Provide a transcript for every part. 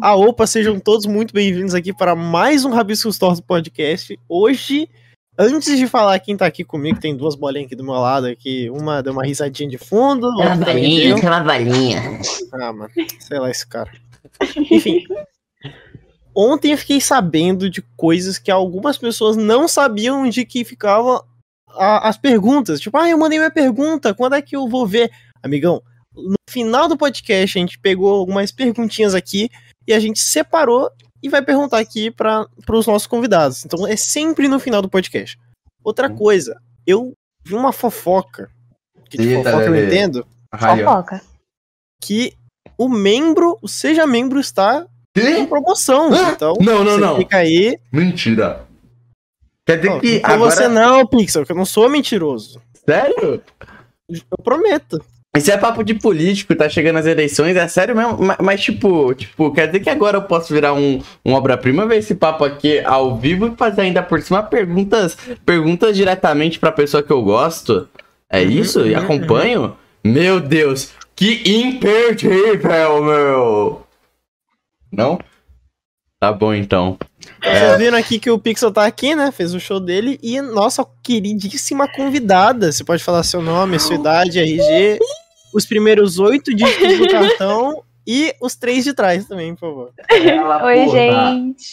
A opa, sejam todos muito bem-vindos aqui para mais um Rabiscos Tortos Podcast. Hoje, antes de falar quem tá aqui comigo, tem duas bolinhas aqui do meu lado aqui. Uma deu uma risadinha de fundo. É uma deu- é uma balinha. Ah, mano, sei lá esse cara. Enfim. Ontem eu fiquei sabendo de coisas que algumas pessoas não sabiam de que ficavam a- as perguntas. Tipo, ah, eu mandei minha pergunta, quando é que eu vou ver? Amigão, no final do podcast a gente pegou algumas perguntinhas aqui e a gente separou e vai perguntar aqui para os nossos convidados. Então é sempre no final do podcast. Outra coisa, eu vi uma fofoca, que de Eita, fofoca eu entendo. Fofoca. que o membro, o Seja Membro, está em Que? promoção. Hã? Então, Não, não, você não. fica aí. Mentira. Quer dizer Ó, que não agora... você não, Pixel, que eu não sou mentiroso. Sério? Eu prometo. Isso é papo de político, tá chegando as eleições, é sério mesmo? Mas, mas, tipo, tipo, quer dizer que agora eu posso virar um, um obra-prima, ver esse papo aqui ao vivo e fazer ainda por cima perguntas, perguntas diretamente pra pessoa que eu gosto? É Uhum, isso? E uhum, acompanho? Meu Deus, que imperdível, meu! Não? Tá bom então. Vocês viram aqui que o Pixel tá aqui, né? Fez o show dele. E nossa queridíssima convidada. Você pode falar seu nome, sua idade, RG, os primeiros oito dígitos do cartão e os três de trás também, por favor. Ela, Oi, porra. gente.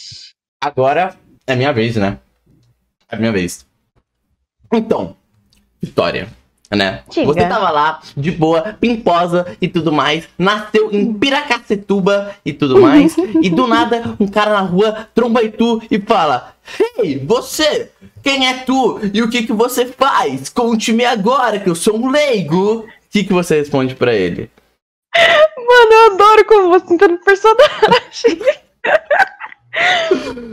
Agora é minha vez, né? É minha vez. Então, Vitória, né? Diga. Você tava lá, de boa, pimposa e tudo mais, nasceu em Piracacetuba e tudo mais, e do nada um cara na rua tromba em tu e fala: Ei, você, quem é tu e o que que você faz? Conte-me agora que eu sou um leigo. O que que você responde pra ele? Mano, eu adoro como você entra no personagem.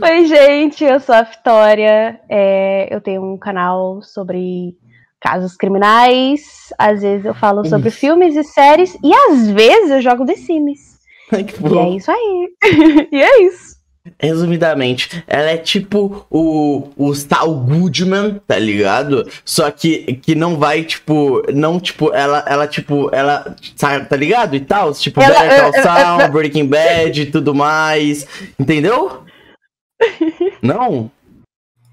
Oi, gente, eu sou a Vitória. é, eu tenho um canal sobre casos criminais. Às vezes eu falo sobre filmes e séries. E às vezes eu jogo The Sims. Ai, que E é isso aí. e é isso. Resumidamente, ela é tipo o, o Saul Goodman, tá ligado? Só que, que não vai, tipo, não, tipo, ela, ela tipo, ela, sabe, tá ligado? E tal, tipo, Ela- Better Call eu- eu- Saul, Breaking Bad e tudo mais, entendeu? Não?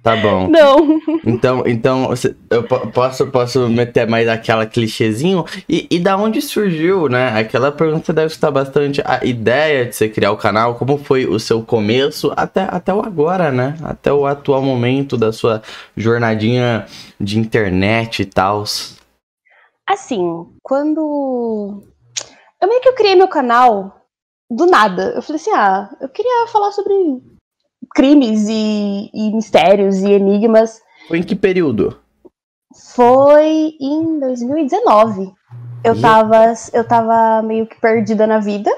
Tá bom. Não. Então, então eu po- posso, posso meter mais aquela clichêzinho? E, e da onde surgiu, né? Aquela pergunta deve estar bastante. A ideia de você criar o canal, como foi o seu começo até, até o agora, né? Até o atual momento da sua jornadinha de internet e tal. Assim, quando. Eu meio que eu criei meu canal do nada. Eu falei assim: ah, eu queria falar sobre crimes e, e mistérios e enigmas. Foi em que período? Foi em 2019. Eu tava, eu tava meio que perdida na vida.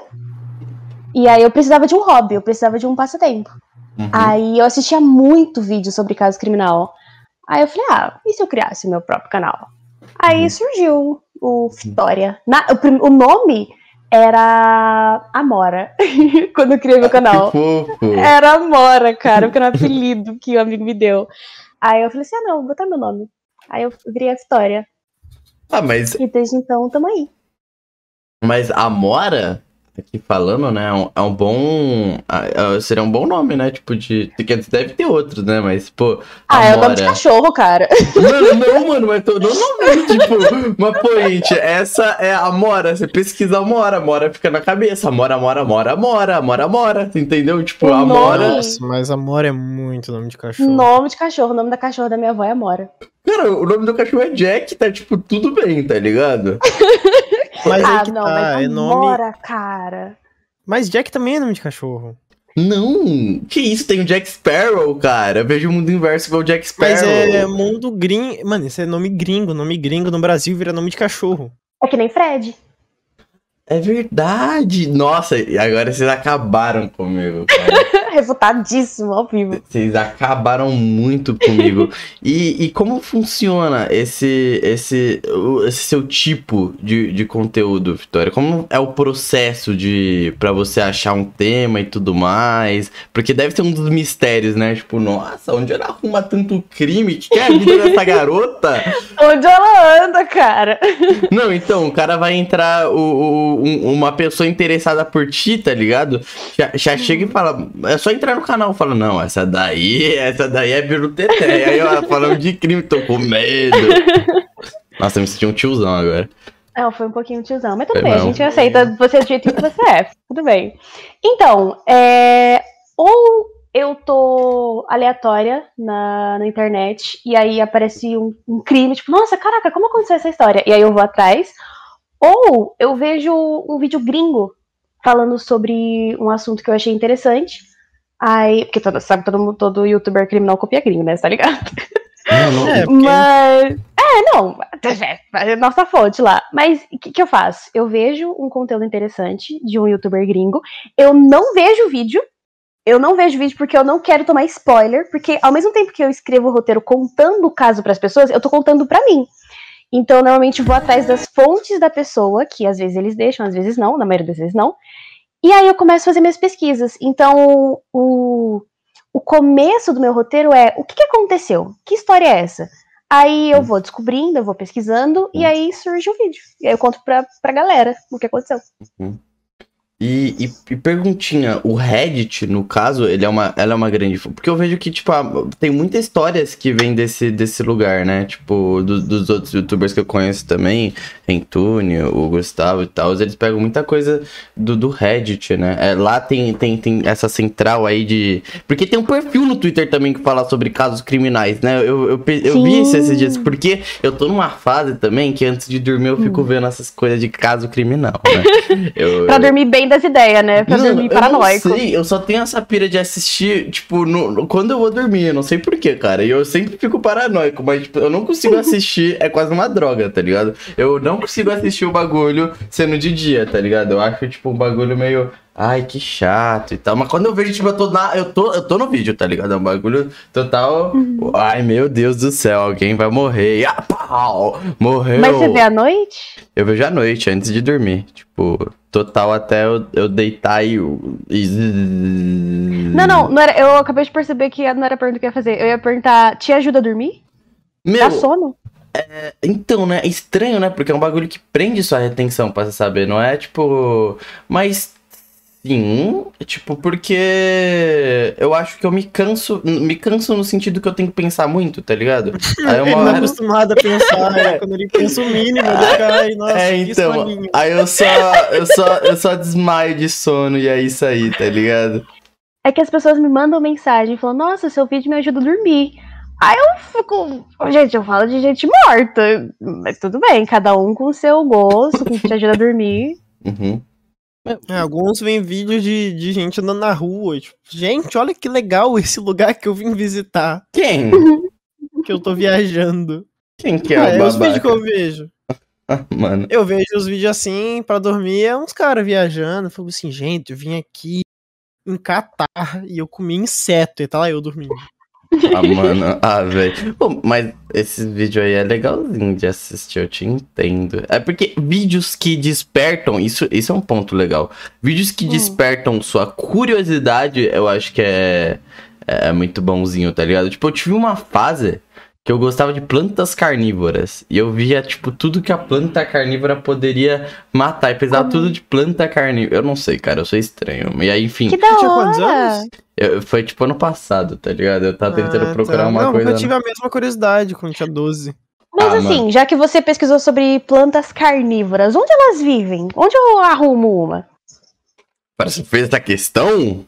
E aí eu precisava de um hobby, eu precisava de um passatempo. Uhum. Aí eu assistia muito vídeo sobre caso criminal. Aí eu falei, ah, e se eu criasse meu próprio canal? Aí Uhum. surgiu o Vitória. Na- o, o nome era Amora, quando eu criei meu canal. Que fofo. Era Amora, cara, porque era um apelido que o amigo me deu. Aí eu falei assim, ah não, vou botar meu nome. Aí eu virei a Vitória. Ah, mas, E desde então, tamo aí. mas Amora, aqui falando, né? É um, é um bom. ah, ah, Seria um bom nome, né? Tipo, de. Deve ter outros, né? Mas, pô. Ah, é o nome de Amora. cachorro, cara. Mano, não, mano, mas tô normalmente, tipo, mas pô, gente, essa é a Mora. Você pesquisa Mora, Mora fica na cabeça. Mora, Mora, Mora, Mora, Mora, Mora. Entendeu? Tipo, O a nome- Mora. Nossa, mas amor é muito nome de cachorro. Nome de cachorro. O nome da cachorra da minha avó é Amora. Cara, o nome do cachorro é Jack, tá tipo, tudo bem, tá ligado? Mas aí ah, que não, tá, mas é nome. Amora, cara. Mas Jack também é nome de cachorro. Não, que isso, tem o Jack Sparrow, cara. Eu vejo o mundo inverso igual o Jack Sparrow. Mas é mundo gringo. Mano, isso é nome gringo. Nome gringo no Brasil vira nome de cachorro. É que nem Fred. É verdade. Nossa, e agora vocês acabaram comigo, cara. Refutadíssimo ao vivo. Vocês acabaram muito comigo. E, e como funciona esse, esse, o- esse seu tipo de, de conteúdo, Vitória? Como é o processo de para você achar um tema e tudo mais? Porque deve ser um dos mistérios, né? Tipo, nossa, onde ela arruma tanto crime? Que que é a vida dessa garota? Onde ela anda, cara? Não, então, o cara vai entrar, o, o, um- uma pessoa interessada por ti, tá ligado? Já, já chega e fala, é só entrar no canal, fala, não, essa daí, essa daí é Biruteté. Aí ela falando de crime, tô com medo. Nossa, eu me senti um tiozão agora. Não, foi um pouquinho tiozão, mas tudo Foi bem, a não. gente aceita você do jeito que você é. Tudo bem. Então, é, ou eu tô aleatória na, na internet e aí aparece um, um crime, tipo, nossa, caraca, como aconteceu essa história? E aí eu vou atrás. Ou eu vejo um vídeo gringo falando sobre um assunto que eu achei interessante. Aí, porque todo, sabe, todo, mundo- todo youtuber criminal copia gringo, né? Tá ligado? Não, não, É, porque Mas. É, não. É, é nossa fonte lá. Mas o que, que eu faço? Eu vejo um conteúdo interessante de um youtuber gringo. Eu não vejo o vídeo. Eu não vejo vídeo porque eu não quero tomar spoiler. Porque ao mesmo tempo que eu escrevo o roteiro contando o caso pras pessoas, eu tô contando pra mim. Então, normalmente vou atrás das fontes da pessoa, que às vezes eles deixam, às vezes não, na maioria das vezes não. E aí eu começo a fazer minhas pesquisas. Então, o, o começo do meu roteiro é o que, que aconteceu? Que história é essa? Aí eu vou descobrindo, eu vou pesquisando, e aí surge o vídeo. E aí eu conto pra, pra galera o que aconteceu. E, e- e perguntinha, o Reddit, no caso, ele é uma, ela é uma grande. Porque eu vejo que, tipo, tem muitas histórias que vêm desse, desse lugar, né? Tipo, do- dos outros youtubers que eu conheço também, Entune, o Gustavo e tal, eles pegam muita coisa do, do Reddit, né? É, lá tem, tem, tem essa central aí de. Porque tem um perfil no Twitter também que fala sobre casos criminais, né? Eu, eu, eu vi isso esses dias, porque eu tô numa fase também que antes de dormir eu fico vendo essas coisas de caso criminal, né? Eu, Pra dormir bem das ideias, né? Pra Mano, dormir eu paranoico. não sei, eu só tenho essa pira de assistir, tipo, no, no- quando eu vou dormir, eu não sei porquê, cara. E eu sempre fico paranoico, mas tipo, eu não consigo assistir, é quase uma droga, tá ligado? Eu não consigo assistir o bagulho sendo de dia, tá ligado? Eu acho, tipo, um bagulho meio. Ai, que chato e tal. Mas quando eu vejo, tipo, eu tô, na, eu tô, eu tô no vídeo, tá ligado? É um bagulho total. Uhum. Ai, meu Deus do céu, alguém vai morrer. Ah, pau! Morreu! Mas você vê à noite? Eu vejo à noite, antes de dormir. Tipo, total até eu, eu deitar e. e... Não, não, não era, eu acabei de perceber que não era a pergunta que eu ia fazer. Eu ia perguntar, te ajuda a dormir? Meu, Dá sono? então, né? É estranho, né? Porque é um bagulho que prende sua retenção, pra você saber. Não é tipo. Mas. Sim, tipo, porque eu acho que eu me canso, me canso no sentido que eu tenho que pensar muito, tá ligado? Aí Ele não é acostumado a pensar, né? Quando ele pensa o mínimo, ele cai, nossa, É, que então. Aí eu só, eu só, eu só desmaio de sono e é isso aí, tá ligado? É que as pessoas me mandam mensagem falando, nossa, seu vídeo me ajuda a dormir. Aí eu fico. Gente, eu falo de gente morta. Mas tudo bem, cada um com o seu gosto, com o que te ajuda a dormir. Uhum. É, alguns vêm vídeos de, de gente andando na rua, tipo, gente, olha que legal esse lugar que eu vim visitar, Quem? que eu tô viajando. Quem que é Ah, o é os vídeos que babaca? eu vejo. Mano. Eu vejo os vídeos assim, pra dormir, é uns caras viajando. Eu falo assim, gente, eu vim aqui em Catar e eu comi inseto e tá lá eu dormindo. Ah, mano. Ah, velho. Mas esse vídeo aí é legalzinho de assistir, eu te entendo. É porque vídeos que despertam, isso, isso é um ponto legal. Vídeos que Hum. despertam sua curiosidade, eu acho que é, é muito bonzinho, tá ligado? Tipo, eu tive uma fase que eu gostava de plantas carnívoras. E eu via, tipo, tudo que a planta carnívora poderia matar. E precisava Como? tudo de planta carnívora. Eu não sei, cara, eu sou estranho. E aí, enfim, Que da Tinha quantos hora! anos? eu- foi tipo ano passado, tá ligado? Eu tava tentando Ah, procurar tá. uma não, coisa. Eu tive a mesma curiosidade quando tinha 12. Mas Ah, assim, já que você pesquisou sobre plantas carnívoras, onde elas vivem? Onde eu arrumo uma? Parece que fez essa questão?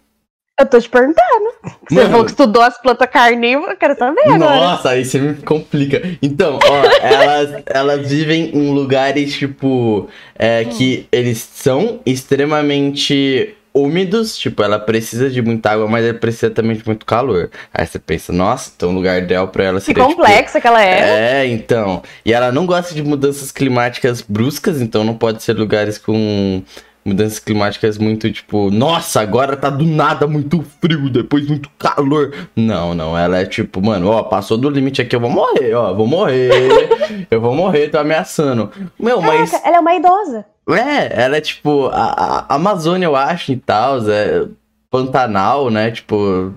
Eu tô te perguntando. Você Mano. falou que estudou as plantas carnívoras, eu quero saber. Nossa, aí você me complica. Então, ó, elas, elas vivem em lugares, tipo, é, que eles são extremamente úmidos, tipo, ela precisa de muita água, mas ela precisa também de muito calor. Aí você pensa, nossa, então o lugar ideal pra ela Que seria, tipo, complexa que ela é. É, então. E ela não gosta de mudanças climáticas bruscas, então não pode ser lugares com mudanças climáticas muito tipo, nossa, agora tá do nada muito frio, depois muito calor. Não, não, ela é tipo, mano, ó, passou do limite aqui, eu vou morrer, ó, vou morrer. eu vou morrer, tô ameaçando. Meu, mas Caraca, ela é uma idosa. é, ela é tipo a, a Amazônia, eu acho, e tal, é Pantanal, né? Tipo,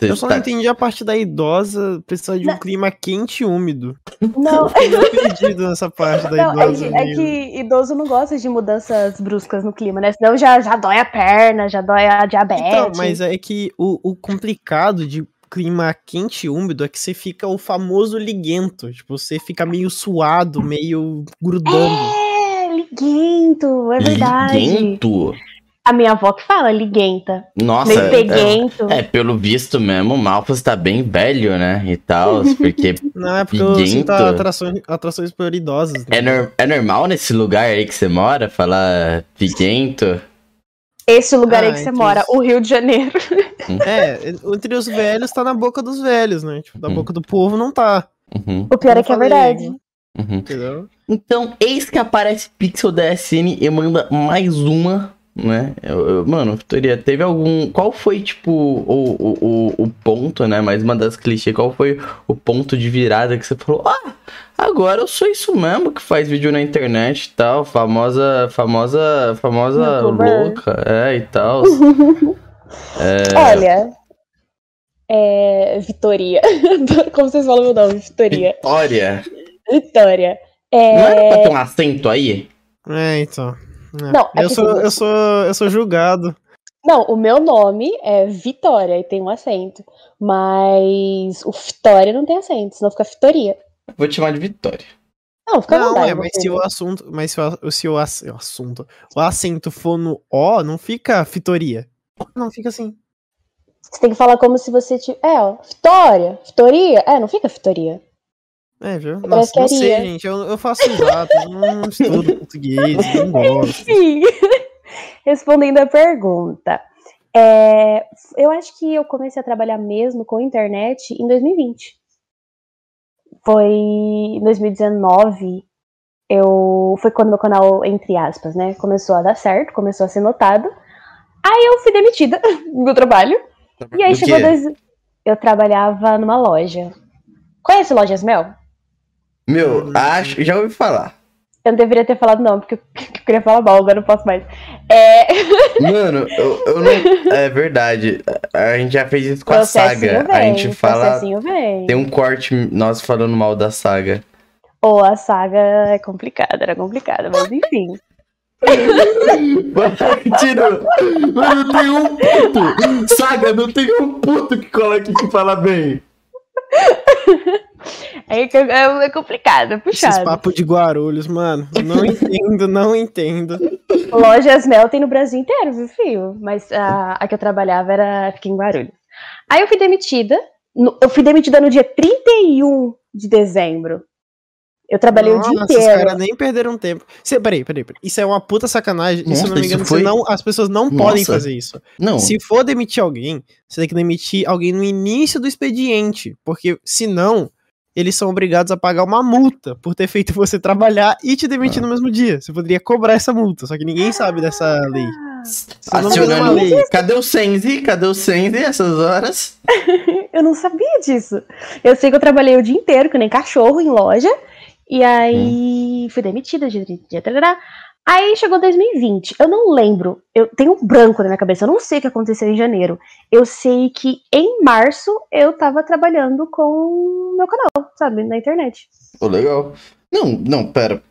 Eu só tá- não entendi a parte da idosa precisar de um Não. clima quente e úmido. Não, Eu fiquei perdido nessa parte da não é, idosa. que, é que idoso não gosta de mudanças bruscas no clima, né? Senão já, já dói a perna, já dói a diabetes. Então, mas é que o, o complicado de clima quente e úmido é que você fica o famoso liguento. Tipo, você fica meio suado, meio grudando. É, liguento, é verdade. Liguento? A minha avó que fala liguenta. Nossa, meio é, peguento. é, pelo visto mesmo, o Malfas tá bem velho, né? E tal, porque Não, é porque eu sinto Liguento? atrações, atrações por idosos. né? é, nor- é normal nesse lugar aí que você mora falar liguento? Esse lugar aí Ah, que você mora, os- o Rio de Janeiro. É, entre os velhos tá na boca dos velhos, né? Tipo, da Hum. boca do povo não tá. Uhum, O pior é Eu que é verdade. uhum. Entendeu? Então, eis que aparece Pixel DSN e manda mais uma, né? Eu- eu- mano, Victoria, teve algum. Qual foi, tipo, o, o, o, o ponto, né? Mais uma das clichês, qual foi o ponto de virada que você falou? Ah, agora eu sou isso mesmo que faz vídeo na internet e tal, famosa, famosa, famosa louca, é, e tal. Olha. É. Vitoria. Como vocês falam meu nome? Vitoria. Vitória. Vitória. Não era pra É. ter um acento aí? É, então. É. Não, é eu, sou, assim, eu, sou, eu sou julgado. Não, o meu nome é Vitória e tem um acento. Mas o Vitória não tem acento, senão fica Vitoria. Vou te chamar de Vitória. Não, fica Não, vontade. é, mas se o assunto. Mas se o, se o, o assunto. O acento for no O, não fica fitoria. Não, fica assim. Você tem que falar como se você tivesse. É, ó. Vitória. Vitoria. É, não fica Vitoria. É, viu? Parece Nossa, que não sei, gente. Eu, eu faço exato. eu não estudo português, não gosto. Enfim, respondendo a pergunta. é, eu acho que eu comecei a trabalhar mesmo com internet em 2020. Foi em 2019. Eu, foi quando meu canal, entre aspas, né, começou a dar certo, começou a ser notado. Aí eu fui demitida do meu trabalho. E aí Do chegou dois. Eu trabalhava numa loja. Conhece Lojas Mel? Meu, acho. Já ouvi falar. Eu não deveria ter falado não, porque eu, queria falar mal, agora não posso mais. É, Mano, eu, eu não. É verdade. A gente já fez isso com a saga. vem, a gente fala. vem. Tem um corte nós falando mal da saga. Ou a saga é complicada, era complicada, mas enfim. Tiro! Mano, tem um puto! Saga, não tem um puto que cola aqui que fala bem. É, que- é, é complicado, é Esses puxado. papos de Guarulhos, mano. Não entendo, não entendo. Lojas Mel tem no Brasil inteiro, viu, filho? Mas a, a que eu trabalhava era aqui em Guarulhos. Aí eu fui demitida. no- eu fui demitida no dia 31 de dezembro. Eu trabalhei o dia Nossa, os inteiro. caras nem perderam tempo. Cê, peraí, peraí, peraí. Isso é uma puta sacanagem. se eu Nossa, não me isso engano, foi- não, as pessoas não podem Nossa. fazer isso. Não. Se for demitir alguém, você tem que demitir alguém no início do expediente. Porque senão, eles são obrigados a pagar uma multa por ter feito você trabalhar e te demitir Ah. no mesmo dia. Você poderia cobrar essa multa, só que ninguém sabe dessa lei. Não tem Acionando. lei. Cadê o Senzi? Cadê o Senzi essas horas? Eu não sabia disso. Eu sei que eu trabalhei o dia inteiro, que nem cachorro, em loja. E aí Hum. fui demitida. De, de, de, tarará. Aí chegou 2020. Eu não lembro. Eu tenho um branco na minha cabeça. Eu não sei o que aconteceu em janeiro. Eu sei que em março eu tava trabalhando com o meu canal, sabe? Na internet. Pô, legal. Não, não, pera.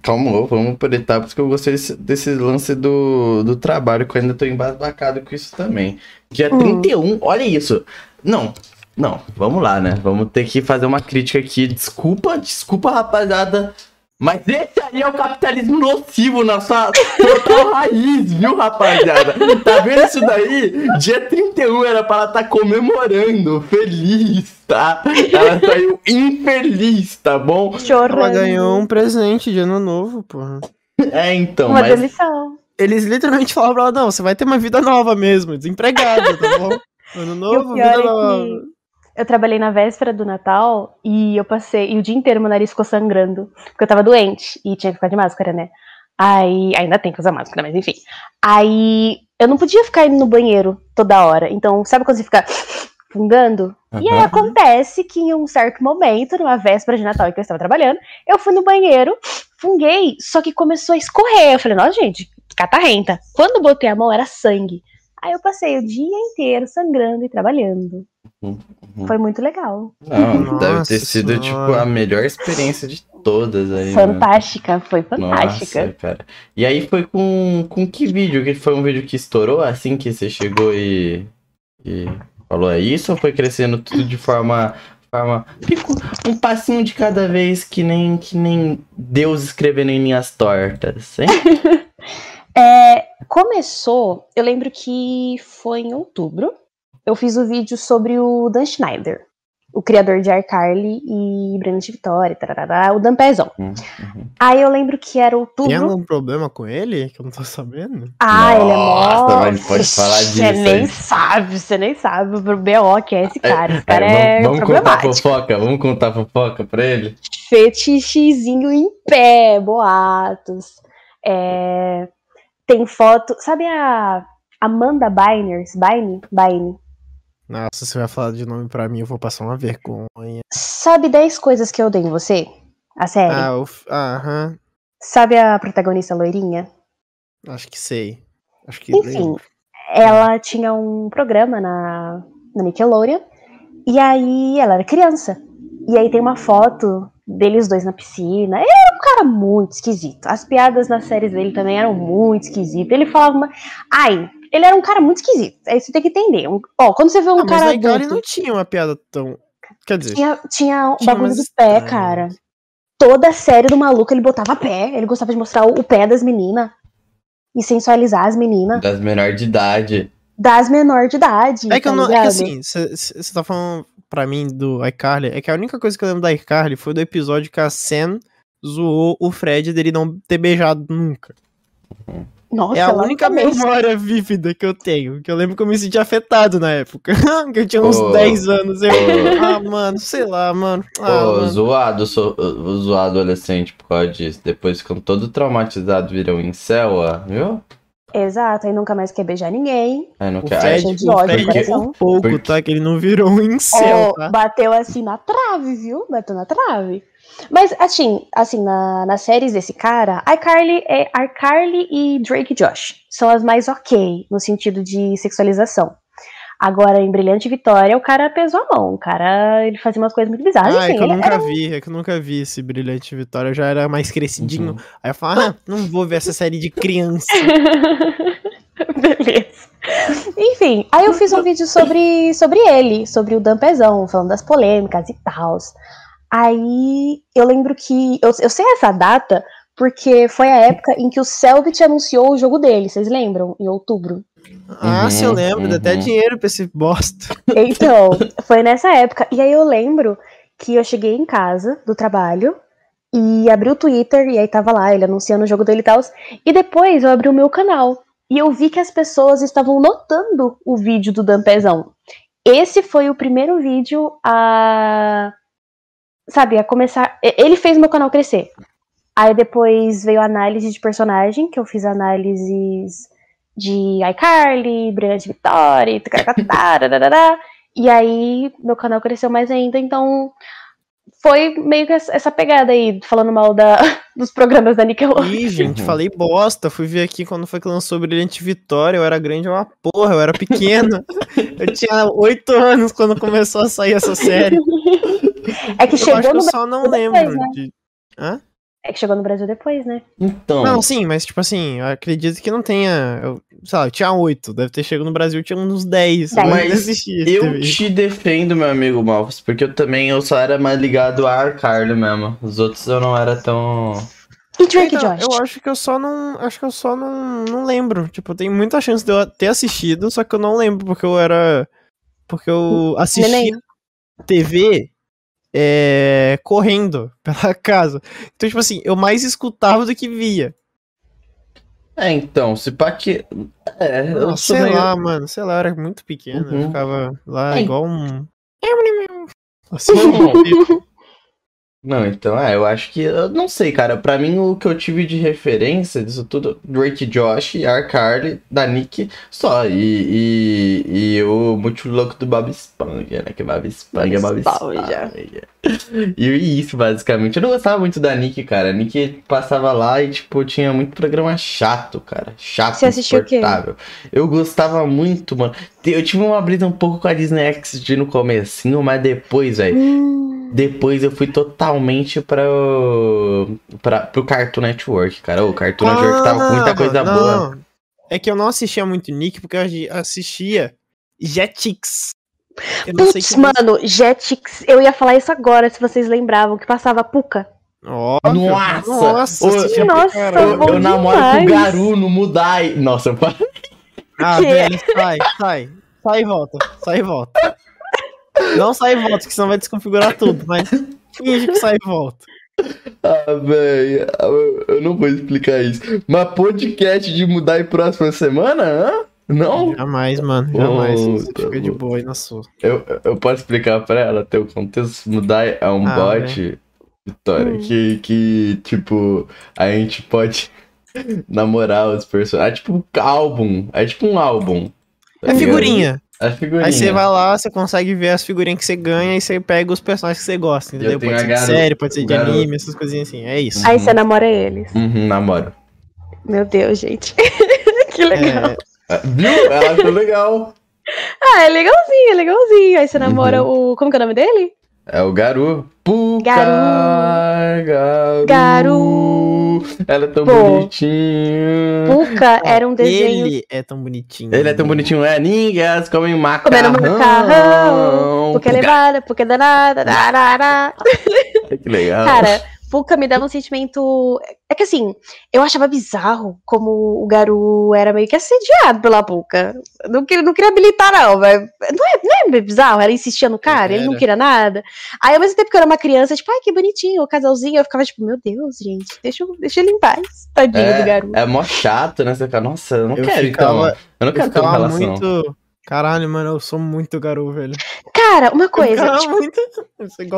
Calma, vamos por etapas, que eu gostei desse, desse lance do, do trabalho, que eu ainda tô embasbacado com isso também. Dia Hum. 31, olha isso. Não, não, vamos lá, né? Vamos ter que fazer uma crítica aqui. Desculpa, desculpa, rapaziada. Mas esse aí é o capitalismo nocivo na sua total raiz, viu, rapaziada? Tá vendo isso daí? Dia 31 era pra ela estar comemorando, feliz, tá? Ela saiu infeliz, tá bom? Chorando. Ela ganhou um presente de ano novo, porra. É, então, uma mas. demissão. Eles literalmente falaram pra ela, não, você vai ter uma vida nova mesmo, desempregada, tá bom? Ano novo, vida é nova. que eu trabalhei na véspera do Natal e eu passei, e o dia inteiro meu nariz ficou sangrando, porque eu tava doente e tinha que ficar de máscara, né? Aí, ainda tem que usar máscara, mas enfim. Aí, eu não podia ficar indo no banheiro toda hora. Então, sabe quando você fica fungando? E aí acontece que em um certo momento, numa véspera de Natal em que eu estava trabalhando, eu fui no banheiro, funguei, só que começou a escorrer. Eu falei, nossa, gente, catarrenta. Quando eu botei a mão, era sangue. Aí eu passei o dia inteiro sangrando e trabalhando. Uhum. Foi muito legal. Não, deve Nossa ter sido, Senhora. tipo, a melhor experiência de todas aí. né? Fantástica, foi fantástica. Nossa, cara. E aí foi com, com que vídeo? Que foi um vídeo que estourou assim que você chegou e, e falou é isso? Ou foi crescendo tudo de forma. forma um passinho de cada vez que nem, que nem Deus escrevendo em linhas tortas, hein? É, começou, eu lembro que foi em outubro. Eu fiz o vídeo sobre o Dan Schneider, o criador de iCarly e Brilhante Vitória, tarará, o Dan Pezão. Hum, uhum. Aí eu lembro que era outubro. Tem algum problema com ele que eu não tô sabendo? Ah, ele é mó. Nossa, mas pode falar disso, Você nem hein? sabe, você nem sabe o BO que é esse cara. Esse cara É, é, vamos, vamos contar fofoca, vamos contar fofoca pra ele? Fetichezinho em pé, boatos. É, Tem foto. Sabe a Amanda Byners? Bine? Bine. Nossa, você vai falar de nome pra mim, eu vou passar uma vergonha. Sabe 10 coisas que eu odeio em você? A série? Ah, o f- ah, aham. Sabe a protagonista loirinha? Acho que sei. Acho que Enfim, lembro. ela tinha um programa na, na Nickelodeon. E aí ela era criança. E aí tem uma foto deles dois na piscina. Ele era um cara muito esquisito. As piadas nas séries dele também eram muito esquisitas. Ele falava uma. Ai, ele era um cara muito esquisito. Aí você tem que entender. Um- Ó, quando você vê um Ah, mas cara a Icarly adulto, não tinha uma piada tão. Quer dizer, tinha, tinha um tinha bagulho umas do pé, cara. Toda série do maluco ele botava pé. Ele gostava de mostrar o, o pé das meninas. E sensualizar as meninas. Das menores de idade. Das menor de idade. É que, eu tá não, é que assim, você tá falando pra mim do iCarly, é que a única coisa que eu lembro da iCarly foi do episódio que a Sam zoou o Fred dele não ter beijado nunca. Nossa, é a única memória vívida que eu tenho. Que eu lembro que eu me senti afetado na época. que eu tinha uns Ô. 10 anos. Eu, ah, mano, sei lá, mano. Ah, Ô, mano. zoado, so, o zoado adolescente por causa disso. Depois ficam todo traumatizado, viram incel, ó, viu? Exato, aí nunca mais quer beijar ninguém. Aí não O quer. Fred, Cheio de ódio Fred no coração. por pouco, Porque- tá? Que ele não virou um incel, Ó, tá? Bateu assim na trave, viu? Bateu na trave. Mas, assim, assim na, nas séries desse cara, iCarly, é, iCarly e Drake Josh são as mais ok, no sentido de sexualização. Agora, em Brilhante Vitória, o cara pesou a mão. O cara, ele fazia umas coisas muito bizarras. Ah, é que eu nunca era vi, é que eu nunca vi esse Brilhante Vitória, eu já era mais crescidinho. Uhum. Aí eu falo, ah, não vou ver essa série de criança. Beleza. Enfim, aí eu fiz um vídeo sobre, sobre ele, sobre o Dampezão, falando das polêmicas e tal. Aí eu lembro que. Eu, eu sei essa data porque foi a época em que o Selbit anunciou o jogo dele, vocês lembram? Em outubro. Ah, Uhum, se eu lembro, dá até uhum. dinheiro pra esse bosta. Então, foi nessa época. E aí eu lembro que eu cheguei em casa do trabalho e abri o Twitter e aí tava lá ele anunciando o jogo dele e tal. E depois eu abri o meu canal e eu vi que as pessoas estavam notando o vídeo do Dampezão. Esse foi o primeiro vídeo a. Sabe, a começar. Ele fez meu canal crescer. Aí depois veio a análise de personagem, que eu fiz análises de iCarly, Brilhante Vitória, e aí meu canal cresceu mais ainda, então foi meio que essa pegada aí, falando mal da, dos programas da Nickelodeon. Ih, gente, Uhum. falei bosta. Fui ver aqui quando foi que lançou Brilhante Vitória. Eu era grande, é uma porra, eu era pequena. eu tinha oito anos quando começou a sair essa série. É que Eu acho chegou que eu no só não lembro depois, né? de. Hã? É que chegou no Brasil depois, né? Então, Não, sim, mas tipo assim, eu acredito que não tenha. Eu, sei lá, eu tinha oito, deve ter chegado no Brasil, tinha uns dez. Mas eu te defendo, meu amigo Malfas, porque eu também eu só era mais ligado a Arcarly mesmo. Os outros eu não era tão. E Drake Então, Josh? eu acho que eu só não. Acho que eu só não, não lembro. Tipo, tem muita chance de eu ter assistido, só que eu não lembro, porque eu era. Porque eu assisti Neném. TV é, correndo pela casa. Então, tipo assim, eu mais escutava do que via. É, então, se pá que. É, eu Não, sou sei meio- lá, mano. Sei lá, eu era muito pequeno. Eu Uhum. ficava lá É. igual um. Assim, Uhum. Não, então, é, eu acho que. Eu não sei, cara. Pra mim, o que eu tive de referência disso tudo, Drake Josh, Carly, da Nick, só. E, e, e o muito louco do Bob Esponja, né? Que Bob Esponja é Bob Esponja. E isso, basicamente. Eu não gostava muito da Nick, cara. A Nick passava lá e, tipo, tinha muito programa chato, cara. Chato, Você assistiu o quê? Eu gostava muito, mano. Eu tive uma brisa um pouco com a Disney XD no comecinho, mas depois, velho. Hum depois eu fui totalmente para pra, pro Cartoon Network, cara. O Cartoon ah, Network tava com muita coisa não. boa. É que eu não assistia muito Nick, porque eu assistia Jetix. Putz, mano, Jetix. Eu ia falar isso agora, se vocês lembravam, que passava Puka. Nossa! Nossa! O, nossa eu, eu namoro com o Garu no Mudai. Nossa, eu falei. Ah, velho, sai, sai. Sai e volta. Sai e volta. Não sai e volta, que senão vai desconfigurar tudo, mas finge que sai e volta. Ah, velho, eu não vou explicar isso. Mas podcast de mudar em próxima semana? Hã? Não? Jamais, mano, jamais. Oh, Você tá fica de boa aí na sua. Eu, eu posso explicar pra ela, ter o contexto. Mudar é um ah, bot, Vitória, hum. que, que, tipo, a gente pode namorar os personagens. É tipo um álbum. É tipo um álbum. Tá é figurinha. A figurinha. Aí você vai lá, você consegue ver as figurinhas que você ganha e você pega os personagens que você gosta, entendeu? Pode ser de série, pode ser de anime, essas coisinhas assim. É isso. Aí você namora eles. Uhum, namoro. Meu Deus, gente. que legal. É viu? Ela achou legal. ah, é legalzinho, é legalzinho. Aí você namora uhum. o. Como que é o nome dele? É o Garu. Puka, Garu. Garu. Garu. Ela é tão Pô. bonitinho. Puka era um desenho. Ele é tão bonitinho. Ele é tão bonitinho, é? Ninguém comem macarrão. Comendo macarrão. Porque é levada, porque é danada. que legal. Cara, Puka me dava um sentimento. É que assim, eu achava bizarro como o Garu era meio que assediado pela Puka. Não queria, não queria habilitar, não, velho. Não é, não é bizarro? Ela insistia no cara, ele não queria nada. Aí, ao mesmo tempo que eu era uma criança, tipo, ai, que bonitinho, o casalzinho, eu ficava tipo, meu Deus, gente, deixa, deixa ele em paz. Tadinho é, do Garu. É mó chato, né? Você fica, nossa, eu não eu quero, ficava, então. Eu não quero ter uma relação. Muito Caralho, mano, eu sou muito garoto, velho. Cara, uma coisa. Tipo, muito...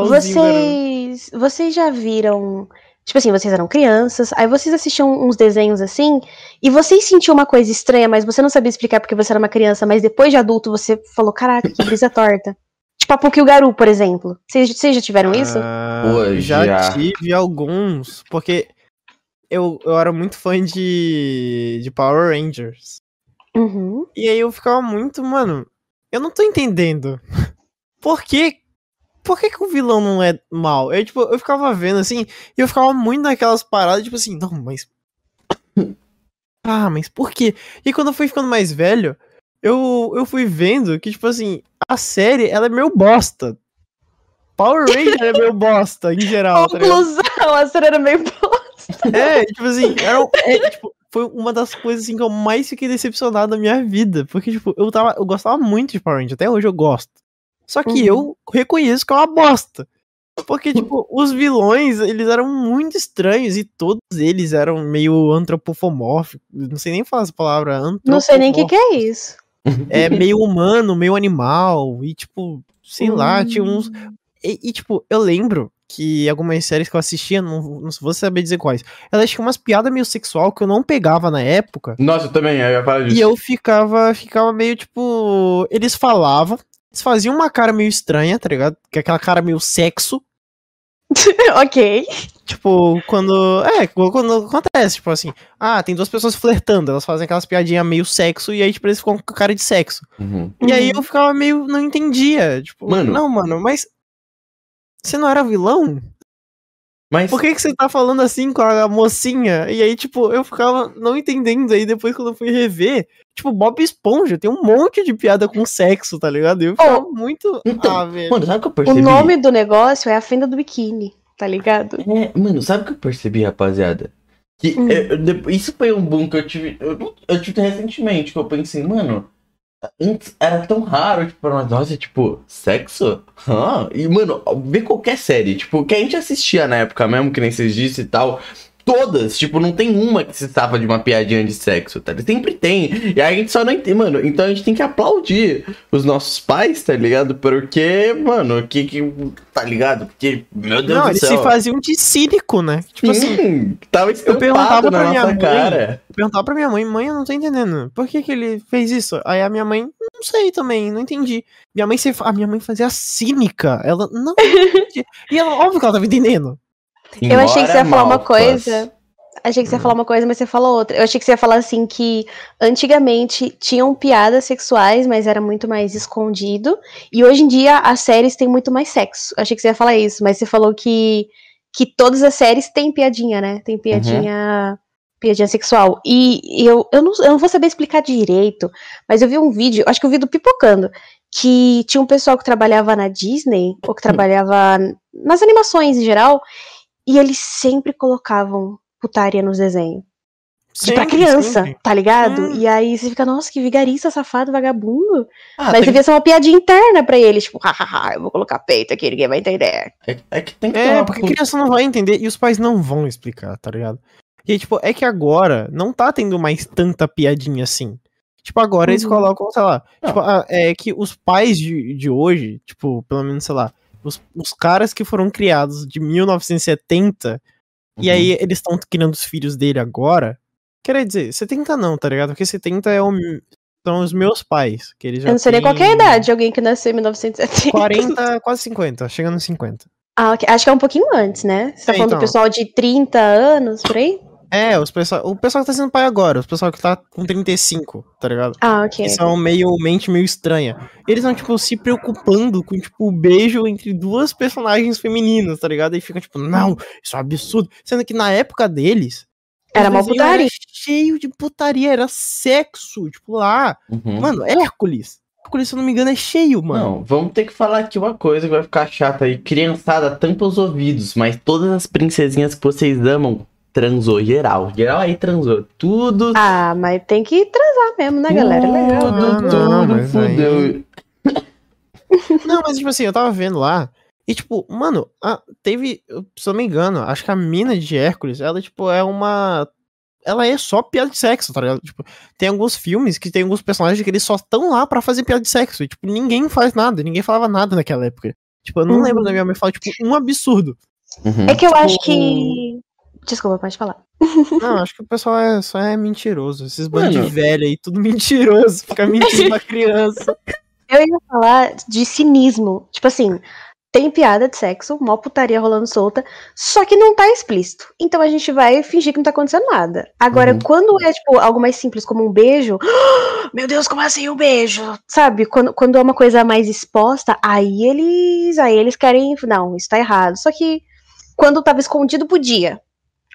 vocês, vocês já viram. Tipo assim, vocês eram crianças, aí vocês assistiam uns desenhos assim, e vocês sentiam uma coisa estranha, mas você não sabia explicar porque você era uma criança, mas depois de adulto você falou: caraca, que brisa torta. Tipo a Puki o Garu, por exemplo. Vocês, vocês já tiveram isso? Uh, já, já tive alguns, porque eu, eu era muito fã de, de Power Rangers. Uhum. E aí eu ficava muito, mano, eu não tô entendendo. Por que por que, que, o vilão não é mal? Eu, tipo, eu ficava vendo assim, e eu ficava muito naquelas paradas, tipo assim, não, mas. ah, mas por quê? E quando eu fui ficando mais velho, eu, eu fui vendo que, tipo assim, a série, ela é meio bosta. Power Ranger é meio bosta, em geral. Tá Conclusão, tá a série era meio bosta. É, tipo assim, era, é, tipo, foi uma das coisas assim, que eu mais fiquei decepcionado na minha vida. Porque, tipo, eu, tava, eu gostava muito de Power Rangers, até hoje eu gosto. Só que uhum. eu reconheço que é uma bosta. Porque, tipo, os vilões, eles eram muito estranhos e todos eles eram meio antropomórficos. Não sei nem falar essa palavra. Não sei nem o que, que, é isso. É meio humano, meio animal. E, tipo, sei uhum. lá, tinha uns. Hum. E, e, tipo, eu lembro que algumas séries que eu assistia, não, não vou saber dizer quais, elas tinham umas piadas meio sexual que eu não pegava na época. Nossa, eu também, eu ia falar disso. E eu ficava, ficava meio tipo. Eles falavam, eles faziam uma cara meio estranha, tá ligado? Que é aquela cara meio sexo. ok. Tipo, quando. É, quando acontece, tipo assim, ah, tem duas pessoas flertando, elas fazem aquelas piadinhas meio sexo e aí, tipo, eles ficam com cara de sexo. Uhum. E aí eu ficava meio. não entendia. Tipo, mano, não, mano, mas você não era vilão? Mas... Por que, que você tá falando assim com a mocinha? E aí, tipo, eu ficava não entendendo. Aí depois, quando eu fui rever, tipo, Bob Esponja tem um monte de piada com sexo, tá ligado? Eu ficava oh, muito. Então, ah, velho. Mano, sabe o que eu percebi? O nome do negócio é a fenda do biquíni, tá ligado? É, mano, sabe o que eu percebi, rapaziada? Que hum. eu, isso foi um boom que eu tive. Eu, eu tive recentemente, que eu pensei, mano Antes era tão raro, tipo, nós, tipo, sexo? Hã? E, mano, vê qualquer série, tipo, que a gente assistia na época mesmo, que nem vocês disse e tal. Todas, tipo, não tem uma que se safa de uma piadinha de sexo, tá? Sempre tem. E a gente só não entende, mano. Então a gente tem que aplaudir os nossos pais, tá ligado? Porque, mano, que que. Tá ligado? Porque, meu Deus Não, do eles céu. se faziam de cínico, né? Tipo assim, Sim, tava eu perguntava pra minha mãe, cara. eu perguntava pra minha mãe, mãe, eu não tô entendendo. Por que que ele fez isso? Aí a minha mãe, não sei também, não entendi. Minha mãe, se- a minha mãe fazia cínica. Ela, não, não entendi. E ela, óbvio que ela tava entendendo. Eu achei que você ia Embora falar uma coisa. Achei que você ia falar uma coisa, mas você falou outra. Eu achei que você ia falar assim que antigamente tinham piadas sexuais, mas era muito mais escondido. E hoje em dia as séries têm muito mais sexo. Eu achei que você ia falar isso, mas você falou que, que todas as séries têm piadinha, né? Tem piadinha. Piadinha sexual. E eu, eu, não, eu não vou saber explicar direito, mas eu vi um vídeo, acho que eu vi do Pipocando, que tinha um pessoal que trabalhava na Disney, ou que trabalhava nas animações em geral, e eles sempre colocavam putaria nos desenhos. De pra Sempre, criança, sempre. tá ligado? Hum. E aí você fica, nossa, que vigarista, safado, vagabundo. Ah, Mas tem devia ser uma piadinha interna pra eles, tipo, hahaha, eu vou colocar peito aqui, ninguém vai entender. É, é que tem que ter É, uma porque a criança não vai entender e os pais não vão explicar, tá ligado? E tipo, é que agora não tá tendo mais tanta piadinha assim. Tipo, agora eles Uhum. colocam, sei lá. Tipo, ah, é que os pais de, de hoje, tipo, pelo menos, sei lá, os, os caras que foram criados de 1970, e Uhum. aí eles estão criando os filhos dele agora. Quer dizer, 70 não, tá ligado? Porque 70 é o, são os meus pais. Que eles já Eu não sei nem qual que é a idade de alguém que nasceu em 1970. 40, quase 50, chegando nos 50. Ah, ok. Acho que é um pouquinho antes, né? Você tá É, falando então. do pessoal de 30 anos, por aí? É, os pessoal, o pessoal que tá sendo pai agora, os pessoal que tá com 35, tá ligado? Ah, ok. Que são meio mente meio estranha. Eles estão, tipo, se preocupando com, tipo, o beijo entre duas personagens femininas, tá ligado? E ficam, tipo, não, isso é um absurdo. Sendo que na época deles. Era desenho putaria. Era cheio de putaria, era sexo, tipo, lá. Uhum. Mano, Hércules. Hércules, se eu não me engano, é cheio, mano. Não, vamos ter que falar aqui uma coisa que vai ficar chata aí. Criançada, tampa os ouvidos, mas todas as princesinhas que vocês amam, transou geral. Geral aí transou. Tudo. Ah, mas tem que transar mesmo, né, galera? É legal. Tudo, Ah, não, tudo mas fudeu. Não, mas tipo assim, eu tava vendo lá. E tipo, mano, a- teve, se eu não me engano, acho que a mina de Hércules, ela, tipo, é uma. Ela é só piada de sexo, tá ligado? Tipo, tem alguns filmes que tem alguns personagens que eles só estão lá pra fazer piada de sexo. E, tipo, ninguém faz nada, ninguém falava nada naquela época. Tipo, eu não Uhum. lembro da minha mãe falar, tipo, um absurdo. Uhum. É que eu Tipo- acho que. Desculpa, pode falar. Não, acho que o pessoal é, só é mentiroso. Esses bandos Mano. de velho aí, tudo mentiroso. Fica mentindo pra criança. Eu ia falar de cinismo. Tipo assim, tem piada de sexo, mó putaria rolando solta, só que não tá explícito. Então a gente vai fingir que não tá acontecendo nada. Agora, Uhum. quando é, tipo, algo mais simples, como um beijo, meu Deus, como assim um beijo? Sabe? Quando, quando é uma coisa mais exposta, aí eles. Aí eles querem. Não, isso tá errado. Só que quando tava escondido, podia.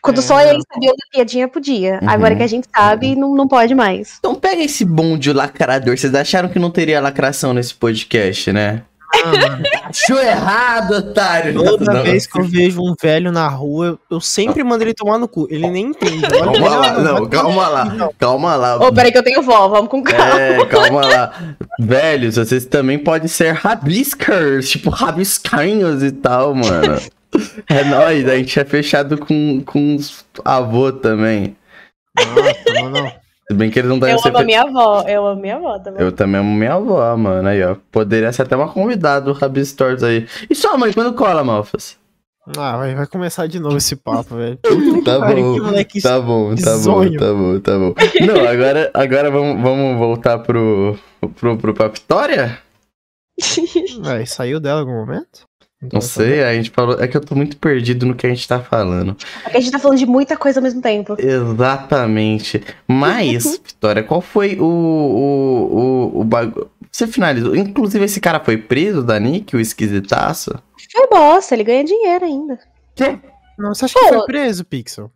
Quando É, só não. eles sabiam da piadinha, podia. Uhum. Agora que a gente sabe, não, não pode mais. Então pega esse bonde lacrador. Vocês acharam que não teria lacração nesse podcast, né? Ah. Achou errado, otário. Toda Não. vez que eu vejo um velho na rua, eu, sempre mando ele tomar no cu. Ele nem entende. Calma ele, lá, "Ah, não, vai calma lá, Não. calma lá. Ô, peraí que eu tenho vó, vamos com calma. É, calma lá. Velhos, vocês também podem ser rabiscers, tipo rabiscanhos e tal, mano. É nóis, a gente é fechado com, com os avô também. Nossa, não, não. Se bem que eles não devem Eu ser. amo a fe- minha avó, eu amo minha avó também. Eu também amo minha avó, mano. Aí, ó. Poderia ser até uma convidada do Rabistores aí. E sua mãe, quando cola, Malfas? Ah, vai, vai começar de novo esse papo, velho. Tá Pariu, bom, que moleque Tá bom, tá bom, tá bom, tá bom. Não, agora, agora vamos, vamos voltar pro, pro, pro, pra Vitória? Véi, saiu dela em algum momento? Não sei, a gente falou. É que eu tô muito perdido no que a gente tá falando. Porque a gente tá falando de muita coisa ao mesmo tempo. Exatamente. Mas, Vitória, qual foi o, o, o, o bagulho? Você finalizou. Inclusive, esse cara foi preso da Nick, o esquisitaço? Foi bosta, ele ganha dinheiro ainda. Não, você acha que foi preso, Pixel?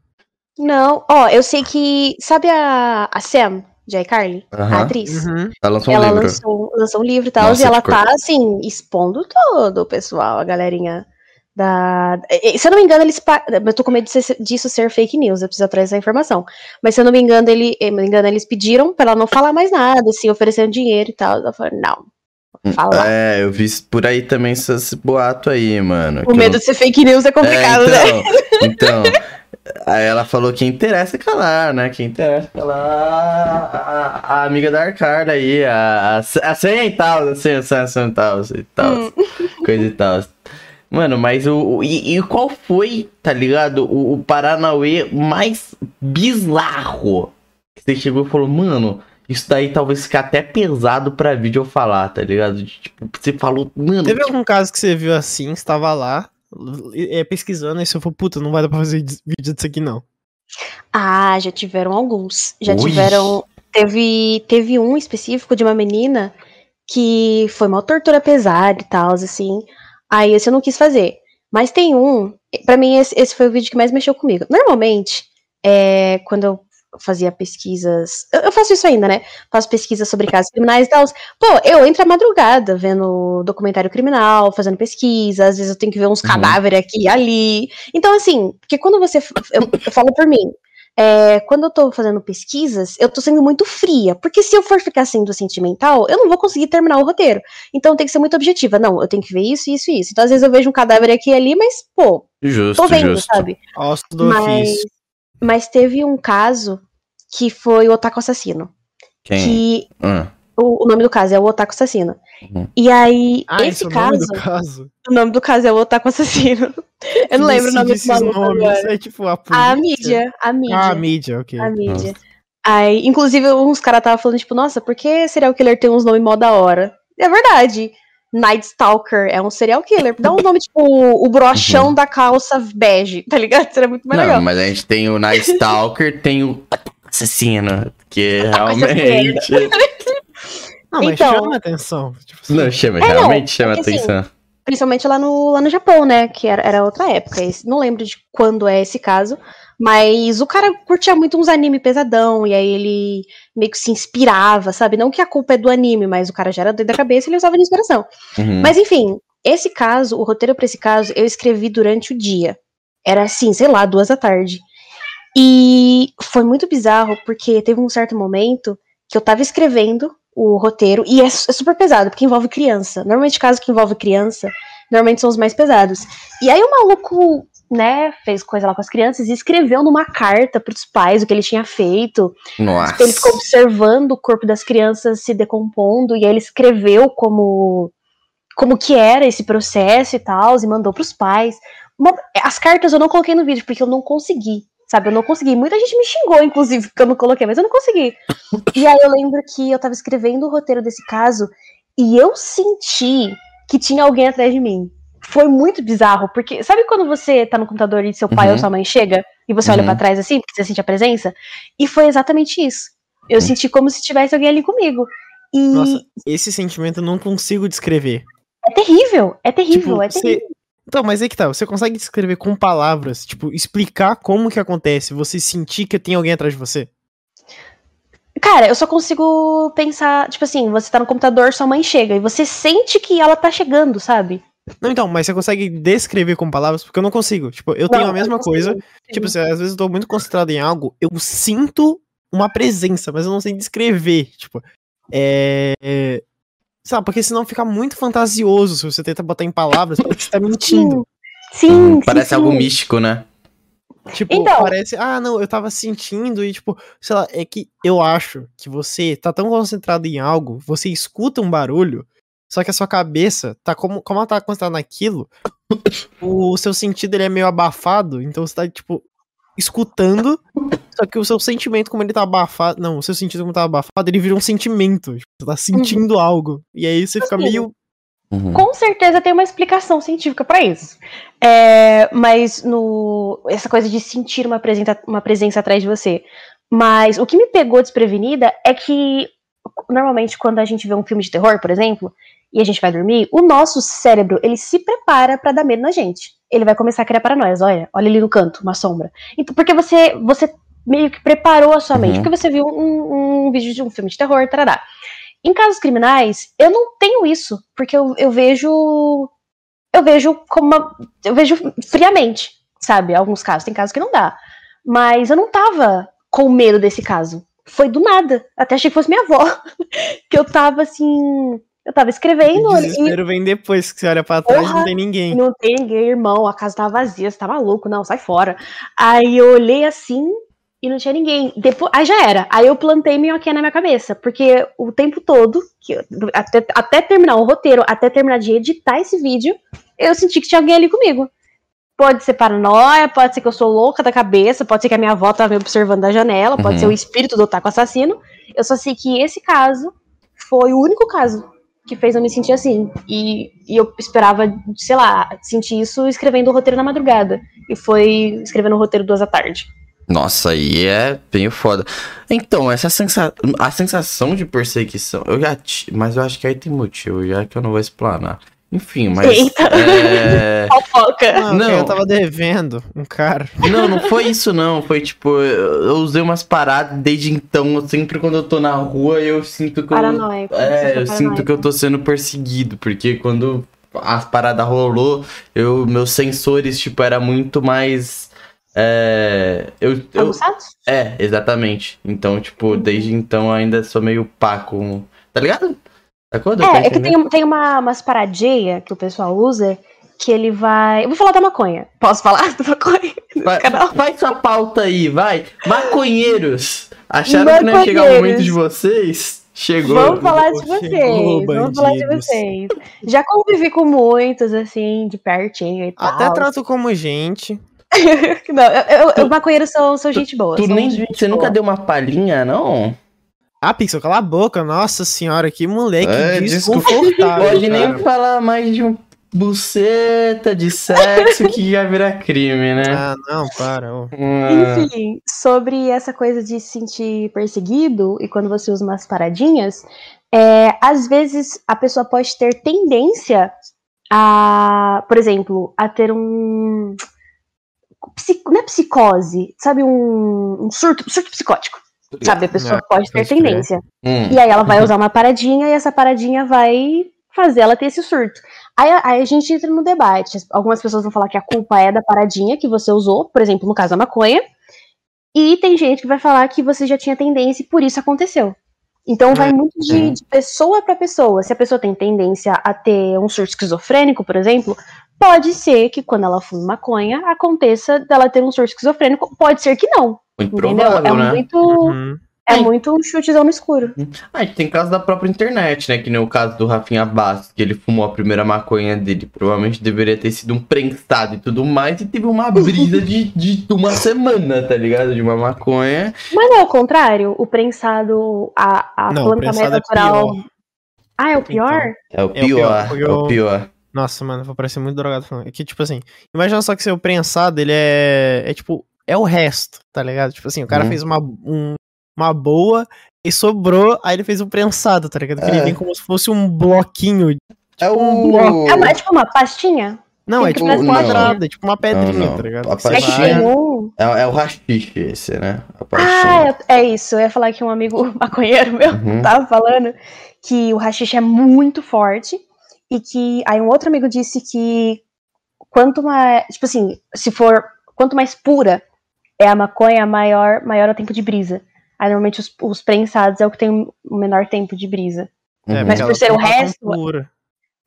Não, ó, eu sei que. Sabe a, a Sam, de iCarly? A Aham. atriz? Uhum. Ela lançou um ela livro. lançou, lançou um livro e tal, Nossa, e ela tá, assim, expondo todo o pessoal, a galerinha da. Se eu não me engano, eles. Eu tô com medo disso ser fake news, eu preciso atrás dessa informação. Mas se eu não me engano, ele, eh, me engano, eles pediram pra ela não falar mais nada, assim, oferecendo dinheiro e tal. Ela falou, não. Fala. É, eu vi por aí também esse, boato aí, mano. o eu medo não- de ser fake news é complicado, é, né? então, então, Aí ela falou que interessa calar, né? Que interessa calar a, a amiga da Arcarda aí, a, a, a senha e tal, a senha e tal, e tal, hum. coisa e tal. Mano, mas o. E, e, qual foi, tá ligado? O, o Paranauê mais bizarro. Que você chegou e falou, mano, isso daí talvez fique até pesado pra vídeo eu falar, tá ligado? Tipo, você falou, mano. Teve algum caso que você viu assim, estava lá, é, pesquisando, e você falou, puta, não vai dar pra fazer vídeo disso aqui, não. Ah, já tiveram alguns. Já Ui. tiveram. Teve, teve um específico de uma menina que foi uma tortura pesada e tal, assim. Aí esse eu não quis fazer. Mas tem um, para mim esse, esse, foi o vídeo que mais mexeu comigo. Normalmente, é, quando eu fazia pesquisas. Eu, eu, faço isso ainda, né? Faço pesquisas sobre casos criminais e tal. Pô, eu entro à madrugada vendo documentário criminal, fazendo pesquisa, às vezes eu tenho que ver uns uhum. cadáveres aqui e ali. Então, assim, porque quando você. Eu, eu falo por mim. É, quando eu tô fazendo pesquisas, eu tô sendo muito fria. Porque se eu for ficar sendo sentimental, eu não vou conseguir terminar o roteiro. Então tem que ser muito objetiva. Não, eu tenho que ver isso, isso e isso. Então, às vezes eu vejo um cadáver aqui e ali, mas, pô, justo, tô vendo, justo. sabe? Do mas, mas teve um caso que foi o Otaku Assassino. Quem? Que hum. o, o, nome do caso é o Otaku Assassino. Uhum. E aí, ah, esse, esse caso, é o nome do caso. O nome do caso é o Otaku Assassino. Eu não lembro o nome do maluco agora. É tipo a, a mídia, a mídia. Ah, a mídia, ok. A mídia. Aí, inclusive, uns caras estavam falando, tipo, nossa, por que serial killer tem uns nomes mó da hora? É verdade. Night Stalker é um serial killer. Dá um nome tipo o brochão uhum. da calça bege, tá ligado? Seria muito mais não, legal. Mas a gente tem o Night Stalker, tem o assassino, que realmente. não, mas então, chama atenção. Tipo assim. Não, chama, é, realmente não, chama porque, assim, atenção. Assim, principalmente lá no, lá no Japão, né? Que era, era outra época. Esse, não lembro de quando é esse caso. Mas o cara curtia muito uns anime pesadão, e aí ele meio que se inspirava, sabe? Não que a culpa é do anime, mas o cara já era doido da cabeça e ele usava de inspiração. Uhum. Mas enfim, esse caso, o roteiro para esse caso, eu escrevi durante o dia. Era assim, sei lá, duas da tarde. E foi muito bizarro, porque teve um certo momento que eu tava escrevendo o roteiro, e é, é, super pesado, porque envolve criança. Normalmente, casos que envolve criança, normalmente são os mais pesados. E aí o maluco, né, fez coisa lá com as crianças e escreveu numa carta pros pais o que ele tinha feito. Nossa. Ele ficou observando o corpo das crianças se decompondo, e aí ele escreveu como como que era esse processo e tal, e mandou pros pais. Uma, as cartas eu não coloquei no vídeo, porque eu não consegui Sabe, eu não consegui. Muita gente me xingou, inclusive, porque eu não coloquei, mas eu não consegui. E aí eu lembro que eu tava escrevendo o roteiro desse caso e eu senti que tinha alguém atrás de mim. Foi muito bizarro, porque sabe quando você tá no computador e seu pai uhum. ou sua mãe chega e você uhum. olha para trás assim, porque você sente a presença? E foi exatamente isso. Eu uhum. senti como se tivesse alguém ali comigo. E... Nossa, esse sentimento eu não consigo descrever. É terrível, é terrível, tipo, é terrível. Então, mas aí que tá, você consegue descrever com palavras, tipo, explicar como que acontece, você sentir que tem alguém atrás de você? Cara, eu só consigo pensar, tipo assim, você tá no computador, sua mãe chega, e você sente que ela tá chegando, sabe? Não, então, mas você consegue descrever com palavras? Porque eu não consigo. Tipo, eu não, tenho a mesma coisa. Sim. Tipo, se às vezes eu tô muito concentrado em algo, eu sinto uma presença, mas eu não sei descrever. Tipo, é. Sabe, porque senão fica muito fantasioso se você tenta botar em palavras, porque você tá mentindo. Sim, hum, Parece sim, algo místico, né? Tipo, então... parece, ah, não, eu tava sentindo e, tipo, sei lá, é que eu acho que você tá tão concentrado em algo, você escuta um barulho, só que a sua cabeça tá como, como ela tá concentrada naquilo, o seu sentido ele é meio abafado, então você tá, tipo, escutando, só que o seu sentimento, como ele tá abafado. Não, o seu sentido, como tá abafado, ele vira um sentimento. Tipo, você tá sentindo uhum. algo. E aí você fica assim, meio. Uhum. Com certeza tem uma explicação científica para isso. É, mas no essa coisa de sentir uma presença, uma presença atrás de você. Mas o que me pegou desprevenida é que normalmente quando a gente vê um filme de terror, por exemplo, e a gente vai dormir, o nosso cérebro ele se prepara para dar medo na gente ele vai começar a criar paranoias. Olha, olha ali no canto, uma sombra. Então, porque você, você meio que preparou a sua mente, uhum. porque você viu um, um, vídeo de um filme de terror, tarará. Em casos criminais, eu não tenho isso, porque eu, eu vejo. Eu vejo como uma, Eu vejo friamente, sabe? Alguns casos. Tem casos que não dá. Mas eu não tava com medo desse caso. Foi do nada. Até achei que fosse minha avó. que eu tava assim Eu tava escrevendo O e desespero vem depois, que você olha pra trás e Porra. não tem ninguém. não tem ninguém, irmão, a casa tá vazia, você tá maluco, não, sai fora. Aí eu olhei assim e não tinha ninguém. Depois, aí já era. Aí eu plantei minhoquinha na minha cabeça, porque o tempo todo, que até, até terminar o roteiro, até terminar de editar esse vídeo, eu senti que tinha alguém ali comigo. Pode ser paranoia, pode ser que eu sou louca da cabeça, pode ser que a minha avó tava me observando da janela, pode Uhum. ser o espírito do otaku assassino. Eu só sei que esse caso foi o único caso que fez eu me sentir assim. E, e eu esperava, sei lá, sentir isso escrevendo o roteiro na madrugada. E foi escrevendo o roteiro duas da tarde. Nossa, aí é bem foda. Então, essa sensa... a sensação de perseguição, eu já ti... mas eu acho que aí tem motivo, já que eu não vou explanar. Enfim, mas Eita. é... Fofoca! Não, Não. eu tava devendo um cara. Não, não foi isso não, foi tipo, eu eu usei umas paradas desde então, sempre quando eu tô na rua, eu sinto que eu Paranoico. você É, eu sinto que eu tô sendo perseguido, porque quando as paradas rolou, eu, meus sensores, tipo, era muito mais. É. Eu, eu, é, exatamente. Então, tipo, desde então eu ainda sou meio pá com. Tá ligado? Deu pra É, é que tem, tem uma, umas paradinhas que o pessoal usa que ele vai. Eu vou falar da maconha. Posso falar da maconha? Vai, canal. vai sua pauta aí, vai. Maconheiros! Acharam que não ia chegar o momento de vocês? Chegou. Vamos falar de Chegou, vocês. Vamos falar de vocês. Já convivi com muitos, assim, de pertinho e tal. Até trato como gente. Não, eu, eu, maconheiros são, são gente boa. Tu são nem, gente você nunca boa. deu uma palhinha, não? Ah, Pixel, cala a boca. Nossa senhora, que moleque É, desconfortável. Pode nem cara. falar mais de um buceta, de sexo, que já vira crime, né? Ah, não, para. Ah, Enfim, sobre essa coisa de se sentir perseguido e quando você usa umas paradinhas, é, às vezes a pessoa pode ter tendência a, por exemplo, a ter um. Psi- Não é psicose, sabe? Um, um surto, surto psicótico. Sabe? A pessoa É, pode ter tendência. hum. E aí ela vai usar uma paradinha e essa paradinha vai fazer ela ter esse surto. Aí, aí a gente entra no debate. Algumas pessoas vão falar que a culpa é da paradinha que você usou, por exemplo, no caso da maconha. E tem gente que vai falar que você já tinha tendência e por isso aconteceu. Então vai muito de, de pessoa para pessoa. Se a pessoa tem tendência a ter um surto esquizofrênico, por exemplo, pode ser que quando ela fuma maconha aconteça dela ter um surto esquizofrênico. Pode ser que não. Muito Entendeu? provável, é né? muito. Uhum. É muito um chutezão no escuro. Ah, e tem caso da própria internet, né? Que nem o caso do Rafinha Bastos, que ele fumou a primeira maconha dele. Provavelmente deveria ter sido um prensado e tudo mais. E teve uma brisa de, de uma semana, tá ligado? De uma maconha. Mas não é o contrário? O prensado, a, a Não, planta prensado é natural. pior. ah, é o pior? É o É o pior, pior, é o pior. Nossa, mano, vou parecer muito drogado falando. É que, tipo assim, imagina só que seu prensado, ele é. É tipo, é o resto, tá ligado? Tipo assim, o cara Uhum. fez uma, um- uma boa e sobrou, aí ele fez um prensado, tá ligado? Que É. ele vem como se fosse um bloquinho. É um o. É, uma- é tipo uma pastinha? Não, Tem é tipo um não. quadrado, é tipo uma pedrinha, Não, não. tá ligado? A É pastinha- tem um. É, é o rachixe esse, né? A Ah, pastinha. é, é isso. Eu ia falar que um amigo maconheiro meu Uhum. tava falando que o rachixe é muito forte e que aí um outro amigo disse que quanto mais, tipo assim, se for quanto mais pura é a maconha, maior maior é o tempo de brisa. Aí normalmente os, os prensados é o que tem o menor tempo de brisa. É. Mas por ser o tá resto- pura.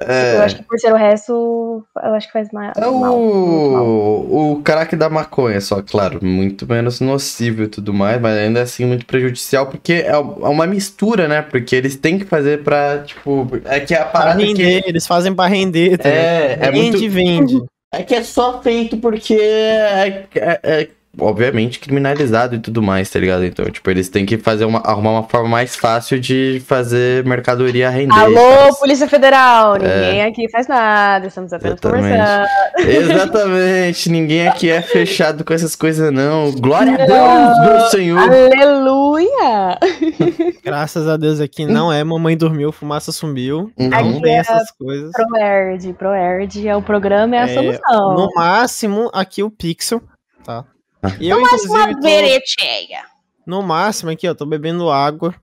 É. Eu acho que por ser o resto, eu acho que faz mais É mal. muito mal. o, o crack da maconha, só, claro, muito menos nocivo e tudo mais, mas ainda assim muito prejudicial, porque é é uma mistura, né? Porque eles têm que fazer pra, tipo, é que a Pra parada render, que eles fazem pra render, tá é, é vende, muito, vende. é que é só feito porque é, é- é, obviamente criminalizado e tudo mais, tá ligado? Então, tipo, eles têm que fazer uma, arrumar uma forma mais fácil de fazer mercadoria render. Alô, Polícia Federal! Ninguém aqui faz nada, estamos apenas É. Exatamente. conversando. Exatamente, ninguém aqui é fechado com essas coisas, não. Glória a Deus, meu Senhor. Aleluia! Graças a Deus aqui não é Mamãe Dormiu, Fumaça Sumiu. Uhum. Não Aqui tem é essas coisas. ProErd, ProErd é o programa, é a É, solução. No máximo, aqui o Pixel, tá? Ah. E eu, Uma inclusive, tô, verecheia. no máximo aqui, ó, tô bebendo água.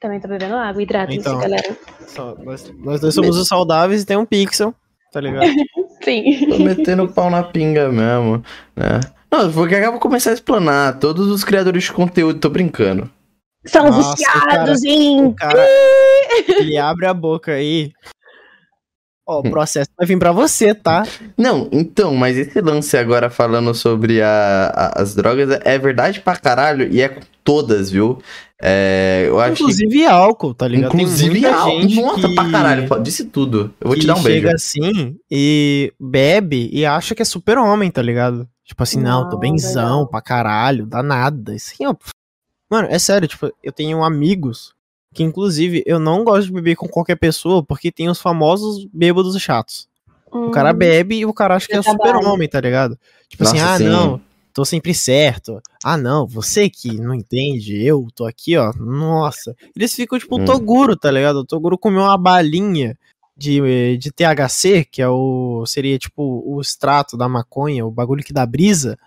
Também tô bebendo água, hidratem-se, Então. galera. Só- nós, nós dois somos os saudáveis e tem um Pixel, tá ligado? Sim. Tô metendo pau na pinga mesmo, né? Não, porque eu vou começar a explanar. Todos os criadores de conteúdo, tô brincando. São Nossa, viciados O em. cara, ele abre a boca aí. Ó, o processo vai vir pra você, tá? Não, então, mas esse lance agora falando sobre a, a- as drogas é verdade pra caralho e é com todas, viu? É, eu acho que. Inclusive álcool, tá ligado? Tem Inclusive, muita gente nossa, que, pra caralho, disse tudo. Eu vou te dar um beijo. chega assim e bebe e acha que é super homem, tá ligado? Tipo assim, não, tô Não, benzão legal. pra caralho, dá nada. Assim, ó. Mano, é sério, tipo, eu tenho amigos que, inclusive, eu não gosto de beber com qualquer pessoa porque tem os famosos bêbados chatos. O cara Hum, bebe e o cara acha que é Eu super trabalho. homem, tá ligado? Tipo assim, Nossa, ah, sim. não, tô sempre certo. Ah, não, você que não entende, eu tô aqui, ó. Nossa. Eles ficam tipo Hum. o Toguro, tá ligado? O Toguro comeu uma balinha de, de THC, que é o. seria tipo o extrato da maconha, o bagulho que dá brisa.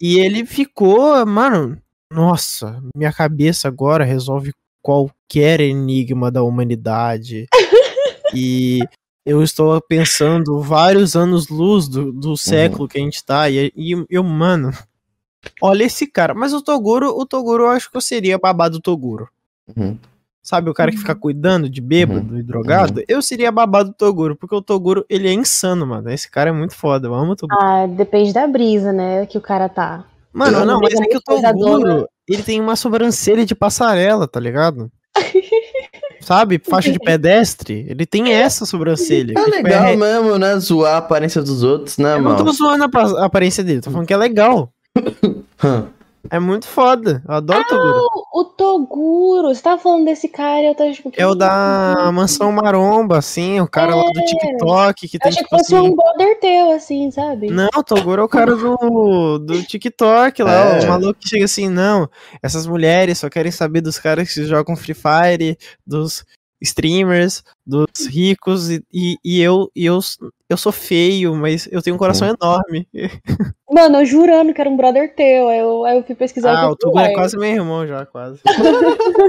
e ele ficou, mano. Nossa, minha cabeça agora resolve qualquer enigma da humanidade. e eu estou pensando vários anos-luz do, do século que a gente tá. E, e eu, mano, olha esse cara. Mas o Toguro, o Toguro, eu acho que eu seria babado do Toguro. Uhum. Sabe, o cara que fica cuidando de bêbado e drogado, eu seria babado do Toguro, porque o Toguro, ele é insano, mano. Esse cara é muito foda, eu amo o Toguro. Ah, depende da brisa, né, que o cara tá. Mano, não, mas é que o Toguro, ele tem uma sobrancelha de passarela, tá ligado? Sabe, faixa de pedestre, ele tem essa sobrancelha. É que, tipo, legal é- mesmo, né? Zoar a aparência dos outros, né, Eu não mano? tô zoando a aparência dele, tô falando que é legal. É muito foda. Eu adoro o Toguro. O, Toguro, você tava falando desse cara e eu tava tipo. É o da Mansão Maromba, assim, o cara lá do TikTok que Eu tem achei que tipo fosse assim. um brother teu, assim, sabe? Não, o Toguro é o cara do, do TikTok lá, É. o maluco que chega assim, não, essas mulheres só querem saber dos caras que jogam Free Fire, dos streamers, dos ricos, e, e, eu, e eu, eu sou feio, mas eu tenho um coração enorme. Mano, eu jurando que era um brother teu. Aí eu, aí eu fui pesquisar. Ah, o Toguro é quase meu irmão já, quase.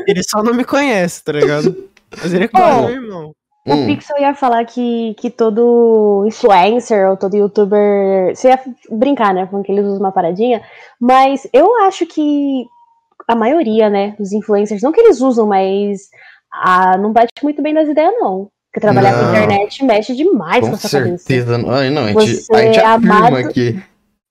ele só não me conhece, tá ligado? Mas ele é quase Oh. meu irmão. O Hum. Pixel ia falar que, que todo influencer ou todo youtuber. Você ia brincar, né? Falando que eles usam uma paradinha. Mas eu acho que a maioria, né, dos influencers, não que eles usam, mas ah, não bate muito bem nas ideias, não. Porque trabalhar com Não. internet mexe demais com, Com a sua cabeça. certeza. Ai, não, a gente, Você a gente é amado- aqui.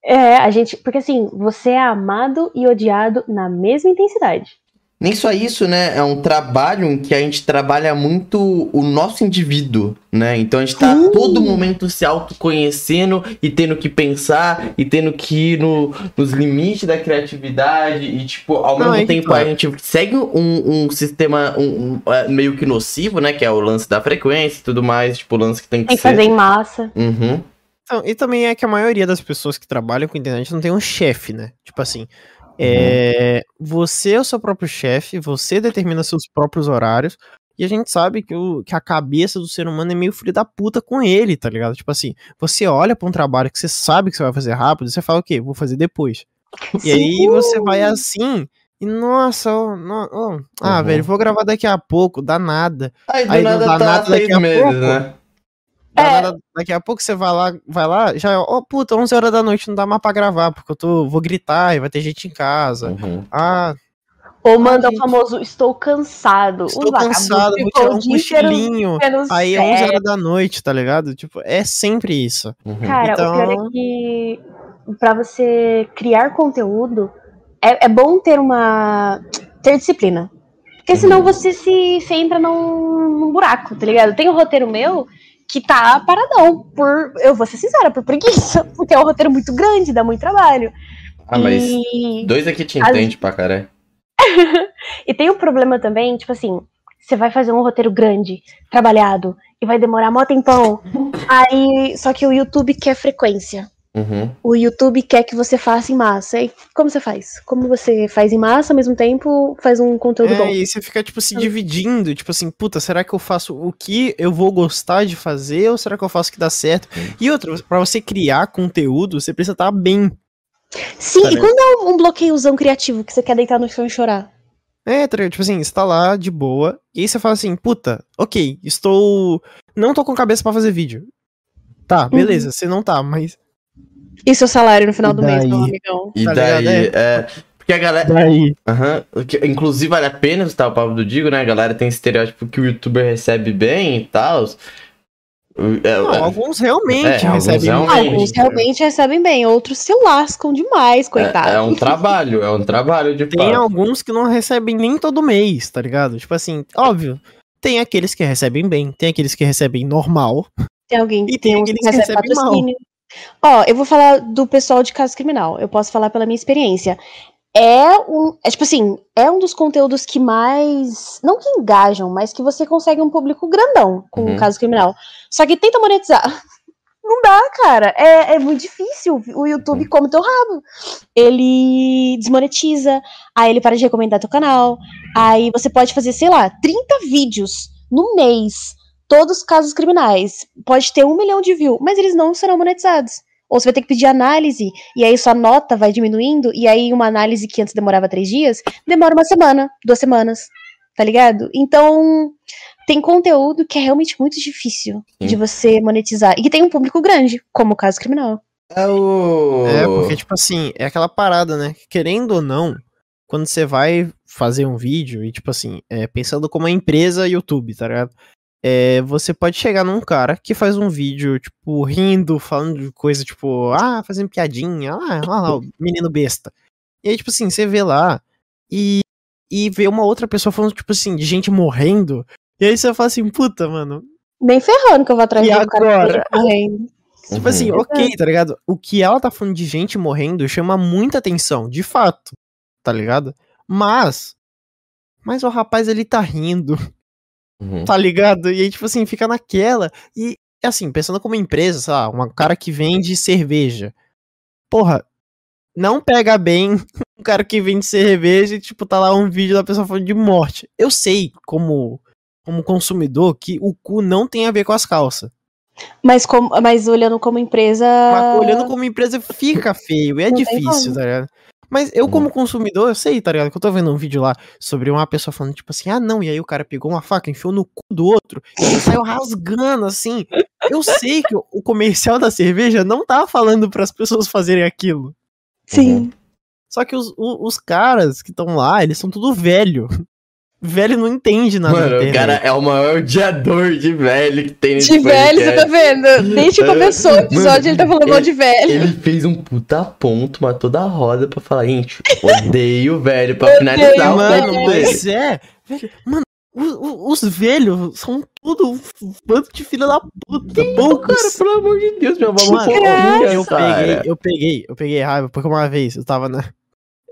É, a gente. Porque assim, você é amado e odiado na mesma intensidade. Nem só isso, né? É um trabalho em que a gente trabalha muito o nosso indivíduo, né? Então a gente tá a Sim. todo momento se autoconhecendo e tendo que pensar e tendo que ir no, nos limites da criatividade e, tipo, ao Não, mesmo é que tempo tá. a gente segue um, um sistema um, um, é, meio que nocivo, né? Que é o lance da frequência e tudo mais, tipo, o lance que tem que Tem que ser. fazer em massa. Uhum. Então, e também é que a maioria das pessoas que trabalham com internet não tem um chefe, né? Tipo assim, é, você é o seu próprio chefe, você determina seus próprios horários, e a gente sabe que, o, que a cabeça do ser humano é meio filho da puta com ele, tá ligado? Tipo assim, você olha pra um trabalho que você sabe que você vai fazer rápido, você fala o quê? Vou fazer depois. E aí você vai assim, e nossa, ó, no- ó, ah, Uhum. velho, vou gravar daqui a pouco, dá nada. Aí do Aí não nada dá tá nada daqui a pouco. né? É. nada- daqui a pouco você vai lá, vai lá, já, ó, puta, 11 horas da noite não dá mais pra gravar, porque eu tô, vou gritar e vai ter gente em casa. Uhum. Ah, Ou manda o famoso estou cansado. estou o cansado, vou tirar um o cochilinho. Aí é 11 série. horas da noite, tá ligado? Tipo, é sempre isso. Uhum. Cara, Então- o pior é que pra você criar conteúdo, é, é bom ter uma. ter disciplina. Porque senão Uhum. você se você entra num, num buraco, tá ligado? Tem um roteiro meu que tá paradão. Por. Eu vou ser sincera, por preguiça. Porque é um roteiro muito grande, dá muito trabalho. Ah, mas E... dois aqui te As- entende pra caralho. E tem um problema também, tipo assim, você vai fazer um roteiro grande, trabalhado, e vai demorar mó tempão. aí, só que o YouTube quer frequência. Uhum. O YouTube quer que você faça em massa. E como você faz? Como você faz em massa ao mesmo tempo faz um conteúdo bom? É, e você fica, tipo, se dividindo, tipo assim, puta, será que eu faço o que eu vou gostar de fazer ou será que eu faço o que dá certo? E outra, pra você criar conteúdo, você precisa estar bem. Sim, tá e quando é um- bloqueiozão criativo que você quer deitar no chão e chorar? É, tá tipo assim, você tá lá de boa, e aí você fala assim, puta, ok, estou. Não tô com cabeça pra fazer vídeo. Tá, beleza, você não tá, mas. E seu salário no final E do mês, meu amigão? E Tá daí, ligado? é. Porque a galera. Daí. Aham. que- Inclusive, vale a pena escutar o papo do Digo, né? A galera tem estereótipo que o youtuber recebe bem e tal. É, Não, é, alguns realmente É, alguns recebem realmente. Alguns realmente recebem bem, outros se lascam demais, coitado. é, é um trabalho, é um trabalho de Tem alguns que não recebem nem todo mês, tá ligado? Tipo assim, óbvio. Tem aqueles que recebem bem, tem aqueles que recebem normal. Tem alguém E tem aqueles que recebem mal. Ó, eu vou falar do pessoal de caso criminal. Eu posso falar pela minha experiência. É um. É tipo assim, é um dos conteúdos que mais. Não que engajam, mas que você consegue um público grandão com Uhum. o caso criminal. Só que tenta monetizar. Não dá, cara. É, é muito difícil. O YouTube Uhum. come teu rabo. Ele desmonetiza, aí ele para de recomendar teu canal. Aí você pode fazer, sei lá, 30 vídeos no mês, todos casos criminais. Pode ter um milhão de views, mas eles não serão monetizados. Ou você vai ter que pedir análise, e aí sua nota vai diminuindo, e aí uma análise que antes demorava três dias, demora uma semana, duas semanas. Tá ligado? Então, tem conteúdo que é realmente muito difícil Sim. de você monetizar. E que tem um público grande, como o caso criminal. É o. É, porque, tipo assim, é aquela parada, né? Querendo ou não, quando você vai fazer um vídeo, e tipo assim, é, pensando como uma empresa YouTube, tá ligado? É, você pode chegar num cara que faz um vídeo, tipo, rindo, falando de coisa, tipo, ah, fazendo piadinha, ah, olha lá, o menino besta. E aí, tipo assim, você vê lá e, e vê uma outra pessoa falando, tipo assim, de gente morrendo. E aí você fala assim, puta, mano, Nem ferrando que eu vou atrás E do cara agora? que tá correndo. Tipo Uhum. assim, ok, tá ligado? O que ela tá falando de gente morrendo chama muita atenção, de fato, tá ligado? Mas. Mas o rapaz ele tá rindo, Uhum. tá ligado? E aí, tipo assim, fica naquela. E assim, pensando como empresa, sei lá, uma cara que vende cerveja. Porra, não pega bem um cara que vende cerveja e, tipo, tá lá um vídeo da pessoa falando de morte. Eu sei, como, como consumidor, que o cu não tem a ver com as calças. Mas, como, mas olhando como empresa. Mas olhando como empresa fica feio, e é Não difícil, tá ligado? Mas eu, como consumidor, eu sei, tá ligado? Que eu tô vendo um vídeo lá sobre uma pessoa falando, tipo assim, ah, não, e aí o cara pegou uma faca, enfiou no cu do outro, e saiu rasgando, assim. Eu sei que o comercial da cerveja não tá falando pras pessoas fazerem aquilo. Sim. Só que os, o- os caras que estão lá, eles são tudo velho. Velho não entende nada. na Mano, o cara é o maior odiador de velho que tem nesse De velho, você tá vendo? Desde que começou o episódio, ele tá falando mal de velho. Ele fez um puta ponto, mas toda a roda pra falar, gente, odeio velho pra finalizar o Mano, mas é. Velho, mano, os velhos são tudo um bando de filha da puta. Poucos. Cara, pelo amor de Deus, minha avó Mano, fofinha, eu peguei, eu peguei, eu peguei raiva, porque uma vez eu tava na.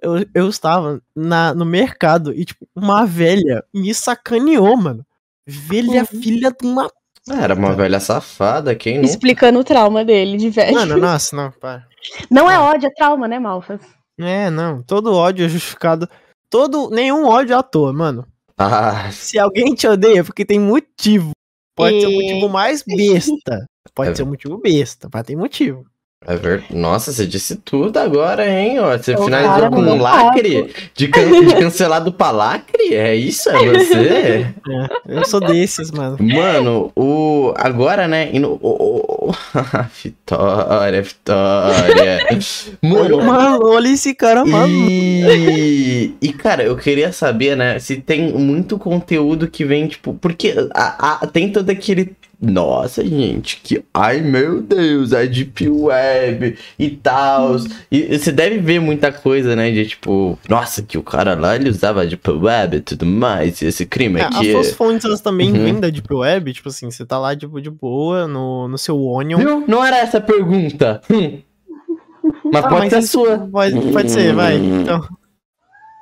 Eu, eu estava na, no mercado e, tipo, uma velha me sacaneou, mano. Velha Uhum. filha de uma. Ah, Era uma velha safada, quem não? Explicando o trauma dele de velho. Mano, nossa, não, para. Não é ódio, é trauma, né, Malfas? É, não. Todo ódio é justificado. Todo. Nenhum ódio é à toa, mano. Ah, Se alguém te odeia, é porque tem motivo. Pode ser o E- motivo mais besta. Pode É. ser um motivo besta, mas tem motivo. É verdade. Nossa, você disse tudo agora, hein? Ó, você O finalizou com um lacre? De, can... de cancelado pra lacre? É isso? É você? É, eu sou desses, mano. Mano, o. Agora, né? o- Vitória, Vitória. Mano, Mano, olha esse cara, mano. E, e, cara, eu queria saber, né, se tem muito conteúdo que vem, tipo, porque a, a- tem todo aquele. Nossa, gente, que. Ai, meu Deus, a Deep Web e tal. E você deve ver muita coisa, né, de tipo, nossa, que o cara lá ele usava a Deep Web e tudo mais. E esse crime É, aqui. as suas fontes elas também Uhum. vêm da Deep Web, tipo assim, você tá lá tipo, de boa no, no seu Onion. Viu? Não era essa a pergunta. Hum. Mas Ah, pode mas ser isso sua. Pode, pode ser, vai. Então,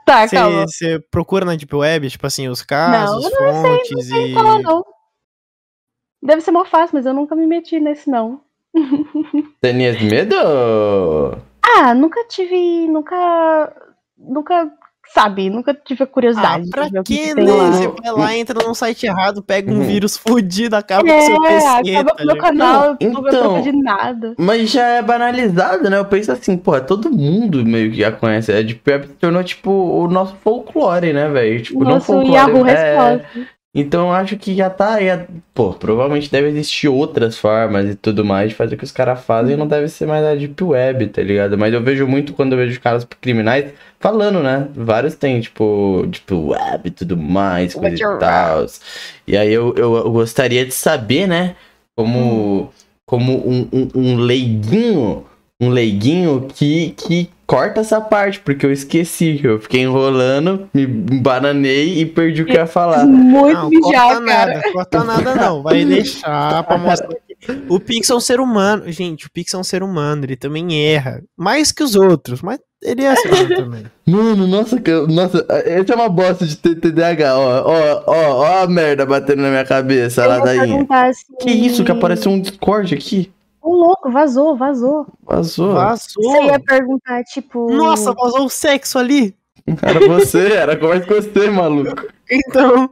Tá, você, calma. você procura na Deep Web, tipo assim, os Não, casos, não sei, fontes Não e. fala, não. Deve ser mó fácil, mas eu nunca me meti nesse, não. Tenias medo? Ah, nunca tive. Nunca. Nunca. Sabe? Nunca tive a Ah, curiosidade. pra de ver o que, que né? lá. Você vai lá, entra num site errado, pega um Uhum. vírus fudido, acaba com o seu É, PC. acaba tá com o meu canal, Não, eu não então- de nada. Mas já é banalizado, né? Eu penso assim, pô, todo mundo meio que já conhece. A Deep Web se tornou, tipo, o nosso folclore, né, velho? Tipo, não Nosso folclore. Yahoo é, Resposta. Então eu acho que já tá aí. a- Pô, provavelmente deve existir outras formas e tudo mais de fazer o que os caras fazem. Não deve ser mais a Deep Web, tá ligado? Mas eu vejo muito quando eu vejo caras criminais falando, né? Vários tem, tipo, Deep Web e tudo mais, coisa e tal. E aí eu, eu, eu gostaria de saber, né? Como, como um, um, um leiguinho, um leiguinho que, que corta essa parte, porque eu esqueci. Eu fiquei enrolando, me bananei e perdi o que eu ia falar. Muito Não, mijar, corta cara. nada, corta nada não. Vai deixar pra mostrar o Pix é um ser humano. Gente, o Pix é um ser humano, ele também erra. Mais que os outros, mas ele é ser humano também. Mano, nossa, nossa, essa é uma bosta de TDAH, ó, ó, ó, ó a merda batendo na minha cabeça, Eu ladainha. perguntar assim, Que isso, que apareceu um Discord aqui? Ô, louco, vazou, vazou. Vazou. Vazou. Você ia perguntar, tipo. Nossa, vazou o sexo ali. Era você, era conversa com você, maluco. Então.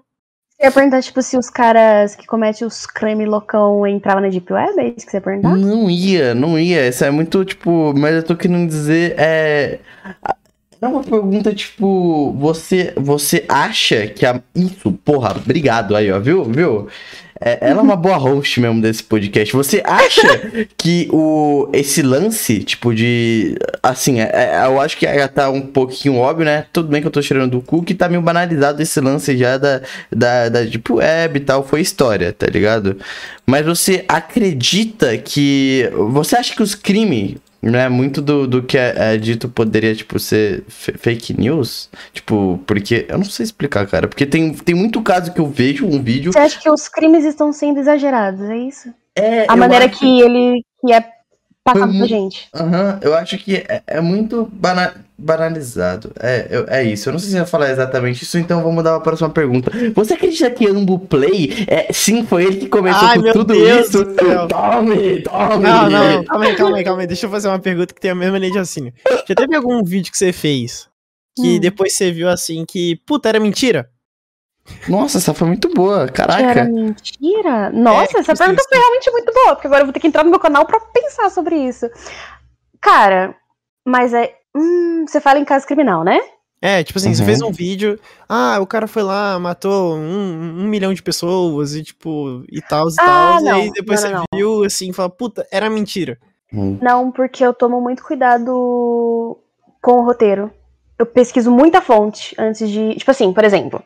Você ia perguntar, tipo, se os caras que cometem os creme loucão entravam na Deep Web? É isso que você ia perguntar? Não ia, não ia. Isso é muito, tipo, mas eu tô querendo dizer, é. É uma pergunta, tipo, você, você acha que a. Isso, porra, obrigado aí, ó, viu? Viu? É, ela é uma boa host mesmo desse podcast. Você acha que o, esse lance, tipo, de. Assim, é- é- eu acho que já tá um pouquinho óbvio, né? Tudo bem que eu tô tirando do cu, que tá meio banalizado esse lance já da, da, da Deep Web e tal. Foi história, tá ligado? Mas você acredita que. Você acha que os crimes, né? Muito do, do que é, é dito poderia, tipo, ser fake news? Tipo, porque. Eu não sei explicar, cara. Porque tem, tem muito caso que eu vejo um vídeo. Você acha que os crimes estão sendo exagerados? É isso? É, A maneira acho- que ele que é passado Foi pra gente. Aham, eu acho que é, é muito bana- banalizado. É, eu- é isso. Eu não sei se eu ia falar exatamente isso, então vamos dar a próxima pergunta. Você acredita que Ambu Play, é, sim, foi ele que começou Ai, com meu tudo Deus isso? do céu. Tome, tome! Não, não, calma aí, calma aí, calma aí. Deixa eu fazer uma pergunta que tem a mesma linha de raciocínio. Já teve algum vídeo que você fez que Hum. depois você viu assim que, puta, era mentira? Nossa, essa foi muito boa, Que era caraca. mentira? Nossa, É, essa isso, pergunta isso. foi realmente muito boa, porque agora eu vou ter que entrar no meu canal pra pensar sobre isso. Cara, mas é. Hum, você fala em caso criminal, né? É, tipo assim, você Uhum. fez um vídeo, ah, o cara foi lá, matou um, um milhão de pessoas e tipo, e tal, e Ah, tal, e não, aí depois não, você não, viu assim, e fala, puta, era mentira. Hum. Não, porque eu tomo muito cuidado com o roteiro. Eu pesquiso muita fonte antes de. Tipo assim, por exemplo.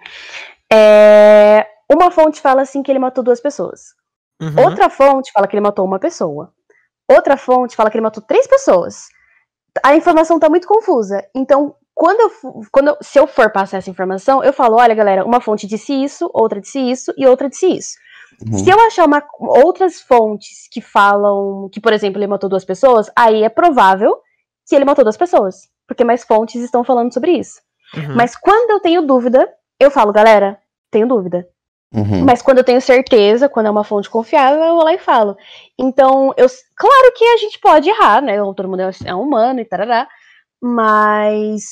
É, Uma fonte fala assim que ele matou duas pessoas. Uhum. Outra fonte fala que ele matou uma pessoa. Outra fonte fala que ele matou três pessoas. A informação tá muito confusa. Então, quando eu, quando eu- se eu for passar essa informação, eu falo, olha, galera, uma fonte disse isso, outra disse isso e outra disse isso. Uhum. Se eu achar uma- outras fontes que falam que, por exemplo, ele matou duas pessoas, aí é provável que ele matou duas pessoas. Porque mais fontes estão falando sobre isso. Uhum. Mas quando eu tenho dúvida, eu falo, galera, tenho dúvida. Uhum. Mas quando eu tenho certeza, quando é uma fonte confiável, eu vou lá e falo. Então, eu, claro que a gente pode errar, né? Todo mundo é, é humano e tarará. Mas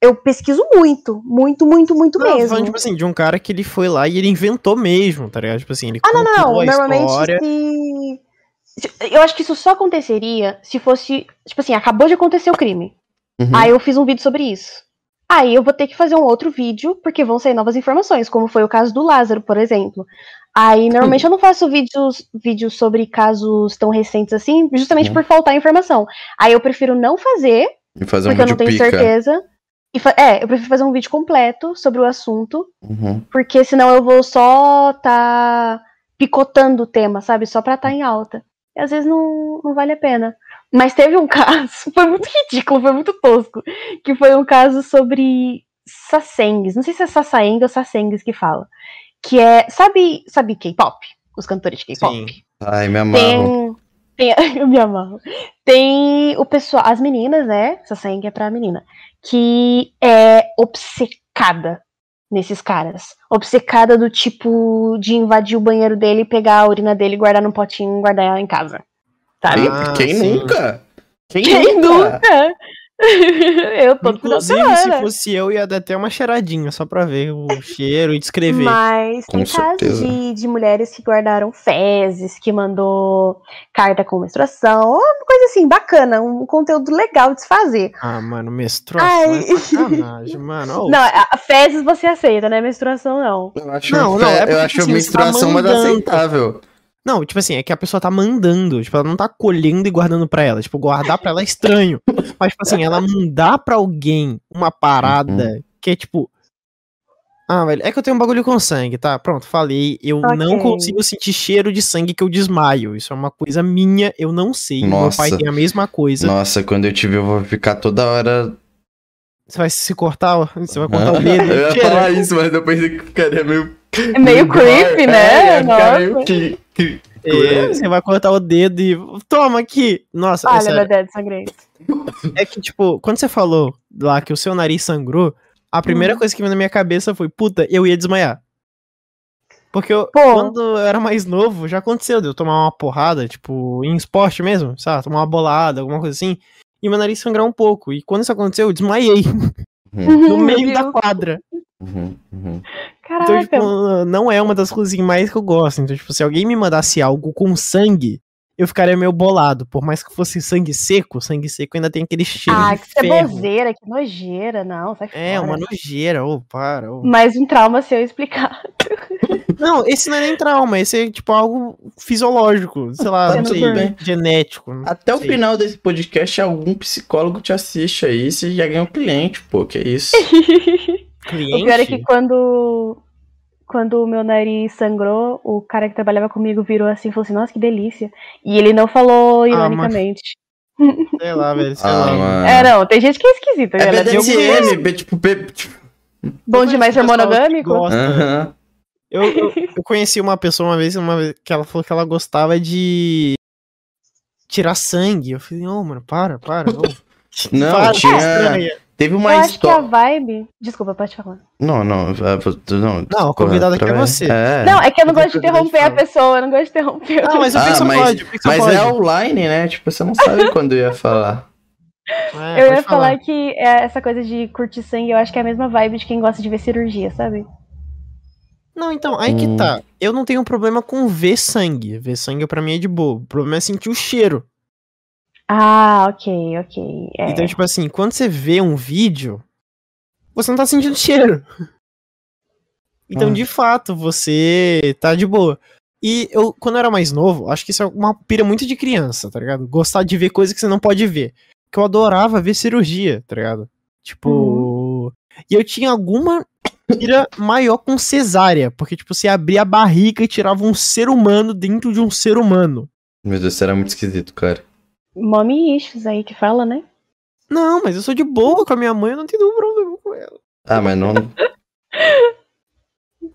eu pesquiso muito, muito, muito, muito Não, tô mesmo. falando, tipo assim, de um cara que ele foi lá e ele inventou mesmo, tá ligado? Tipo assim, ele Ah, não, não, a Normalmente, história. se... se- Eu acho que isso só aconteceria se fosse. Tipo assim, acabou de acontecer o crime. Uhum. Aí eu fiz um vídeo sobre isso. Aí eu vou ter que fazer um outro vídeo, porque vão sair novas informações, como foi o caso do Lázaro, por exemplo. Aí, normalmente, eu não faço vídeos, vídeos sobre casos tão recentes assim, justamente Uhum. por faltar informação. Aí eu prefiro não fazer, fazer um porque eu não tenho pica. certeza. É, eu prefiro fazer um vídeo completo sobre o assunto, Uhum. porque senão eu vou só tá picotando o tema, sabe? Só pra tá em alta. E às vezes não, não vale a pena. Mas teve um caso, foi muito ridículo, foi muito tosco, que foi um caso sobre sasengues. Não sei se é sasaeng ou sasengues que fala. Que é, sabe, sabe K-pop? Os cantores de K-pop? Sim. Ai, me amarro. Tem, tem eu me amarro. Tem o pessoal, as meninas, né? Sasaeng é pra menina, que é obcecada nesses caras. Obcecada do tipo de invadir o banheiro dele, pegar a urina dele, guardar num potinho e guardar ela em casa. Sabe? Ah, Quem sim. nunca? Quem, Quem nunca? nunca? eu tô Inclusive, se fosse eu, ia dar até uma cheiradinha, só pra ver o cheiro e descrever. Mas tem casos de, de mulheres que guardaram fezes, que mandou carta com menstruação, ou uma coisa assim, bacana, um conteúdo legal de se fazer. Ah, mano, menstruação Ai. é sacanagem, mano. Ô, Não, fezes você aceita, né? Menstruação não. Eu acho, Não, não, é eu acho assim, tá menstruação mais mandando. aceitável. Não, tipo assim, é que a pessoa tá mandando, tipo, ela não tá colhendo e guardando pra ela. Tipo, guardar pra ela é estranho. Mas, tipo assim, ela mandar pra alguém uma parada que é tipo. Ah, velho, é que eu tenho um bagulho com sangue, tá? Pronto, falei. Eu não Ok. consigo sentir cheiro de sangue que eu desmaio. Isso é uma coisa minha, eu não sei. Meu Nossa. pai tem a mesma coisa. Nossa, quando eu tive, eu vou ficar toda hora. Você vai se cortar, ó, você vai cortar o dedo. eu ia falar isso, mas eu pensei que ficaria meio. É meio creepy, É, né? ia meio Nossa. que- que- É, você vai cortar o dedo e. Toma aqui! Nossa, é Olha, sério. meu dedo sangrento. É que, tipo, quando você falou lá que o seu nariz sangrou, a primeira Uhum. coisa que veio na minha cabeça foi, puta, eu ia desmaiar. Porque eu, Pô. quando eu era mais novo, já aconteceu de eu tomar uma porrada, tipo, em esporte mesmo, sabe? Tomar uma bolada, alguma coisa assim, e meu nariz sangrar um pouco. E quando isso aconteceu, eu desmaiei no Meu meio da quadra. Uhum, uhum. Então, Caraca. tipo, não é uma das coisas mais que eu gosto. Então, tipo, se alguém me mandasse algo com sangue, eu ficaria meio bolado. Por mais que fosse sangue seco, sangue seco ainda tem aquele cheiro ah, de que ceboseira, que nojeira. Não, sai É, fora. uma nojeira, ô, para. ô. Mais um trauma se eu explicar. Não, esse não é nem trauma, esse é tipo algo fisiológico, sei lá, Tá não sei, bem. genético. não Até o sei. final desse podcast, algum psicólogo te assiste aí, você já ganha um cliente, pô, que isso. Cliente? O pior é que quando, quando o meu nariz sangrou, o cara que trabalhava comigo virou assim e falou assim, nossa, que delícia. E ele não falou Ah, ironicamente. Sei lá, velho, sei Ah, lá. mano. É, não, tem gente que é esquisita, É galera. BDSM, be- tipo, be- tipo, Bom Eu demais ser monogâmico? gosta. aham. Eu, eu, eu conheci uma pessoa uma vez, uma vez que ela falou que ela gostava de tirar sangue. Eu falei, ô, mano, para, para. ô. Não, Para, tinha- Teve Eu uma acho que a história. vibe... Desculpa, pode falar. Não, não, vai- não. Não, o convidado aqui é através- você. É. Não, é que eu não eu gosto de interromper a pessoa, eu não gosto de interromper. Não, mas o Ah, Pixel mas- pode, o Pixel Mas pode. é online, né? Tipo, você não sabe quando ia falar. É, Eu ia falar que é essa coisa de curtir sangue, eu acho que é a mesma vibe de quem gosta de ver cirurgia, sabe? Não, então, aí que Hum. tá. Eu não tenho problema com ver sangue. Ver sangue pra mim é de boa. O problema é sentir o cheiro. Ah, ok, ok. É. Então, tipo assim, quando você vê um vídeo, você não tá sentindo cheiro. Então, Ah. de fato, você tá de boa. E eu, quando eu era mais novo, acho que isso é uma pira muito de criança, tá ligado? Gostar de ver coisa que você não pode ver. Que eu adorava ver cirurgia, tá ligado? Tipo. E eu tinha alguma pira maior com cesárea. Porque, tipo, você abria a barriga e tirava um ser humano dentro de um ser humano. Meu Deus, isso era muito esquisito, cara. Mommy issues aí que fala, né? Não, mas eu sou de boa com a minha mãe, eu não tenho nenhum problema com ela. Ah, mas não.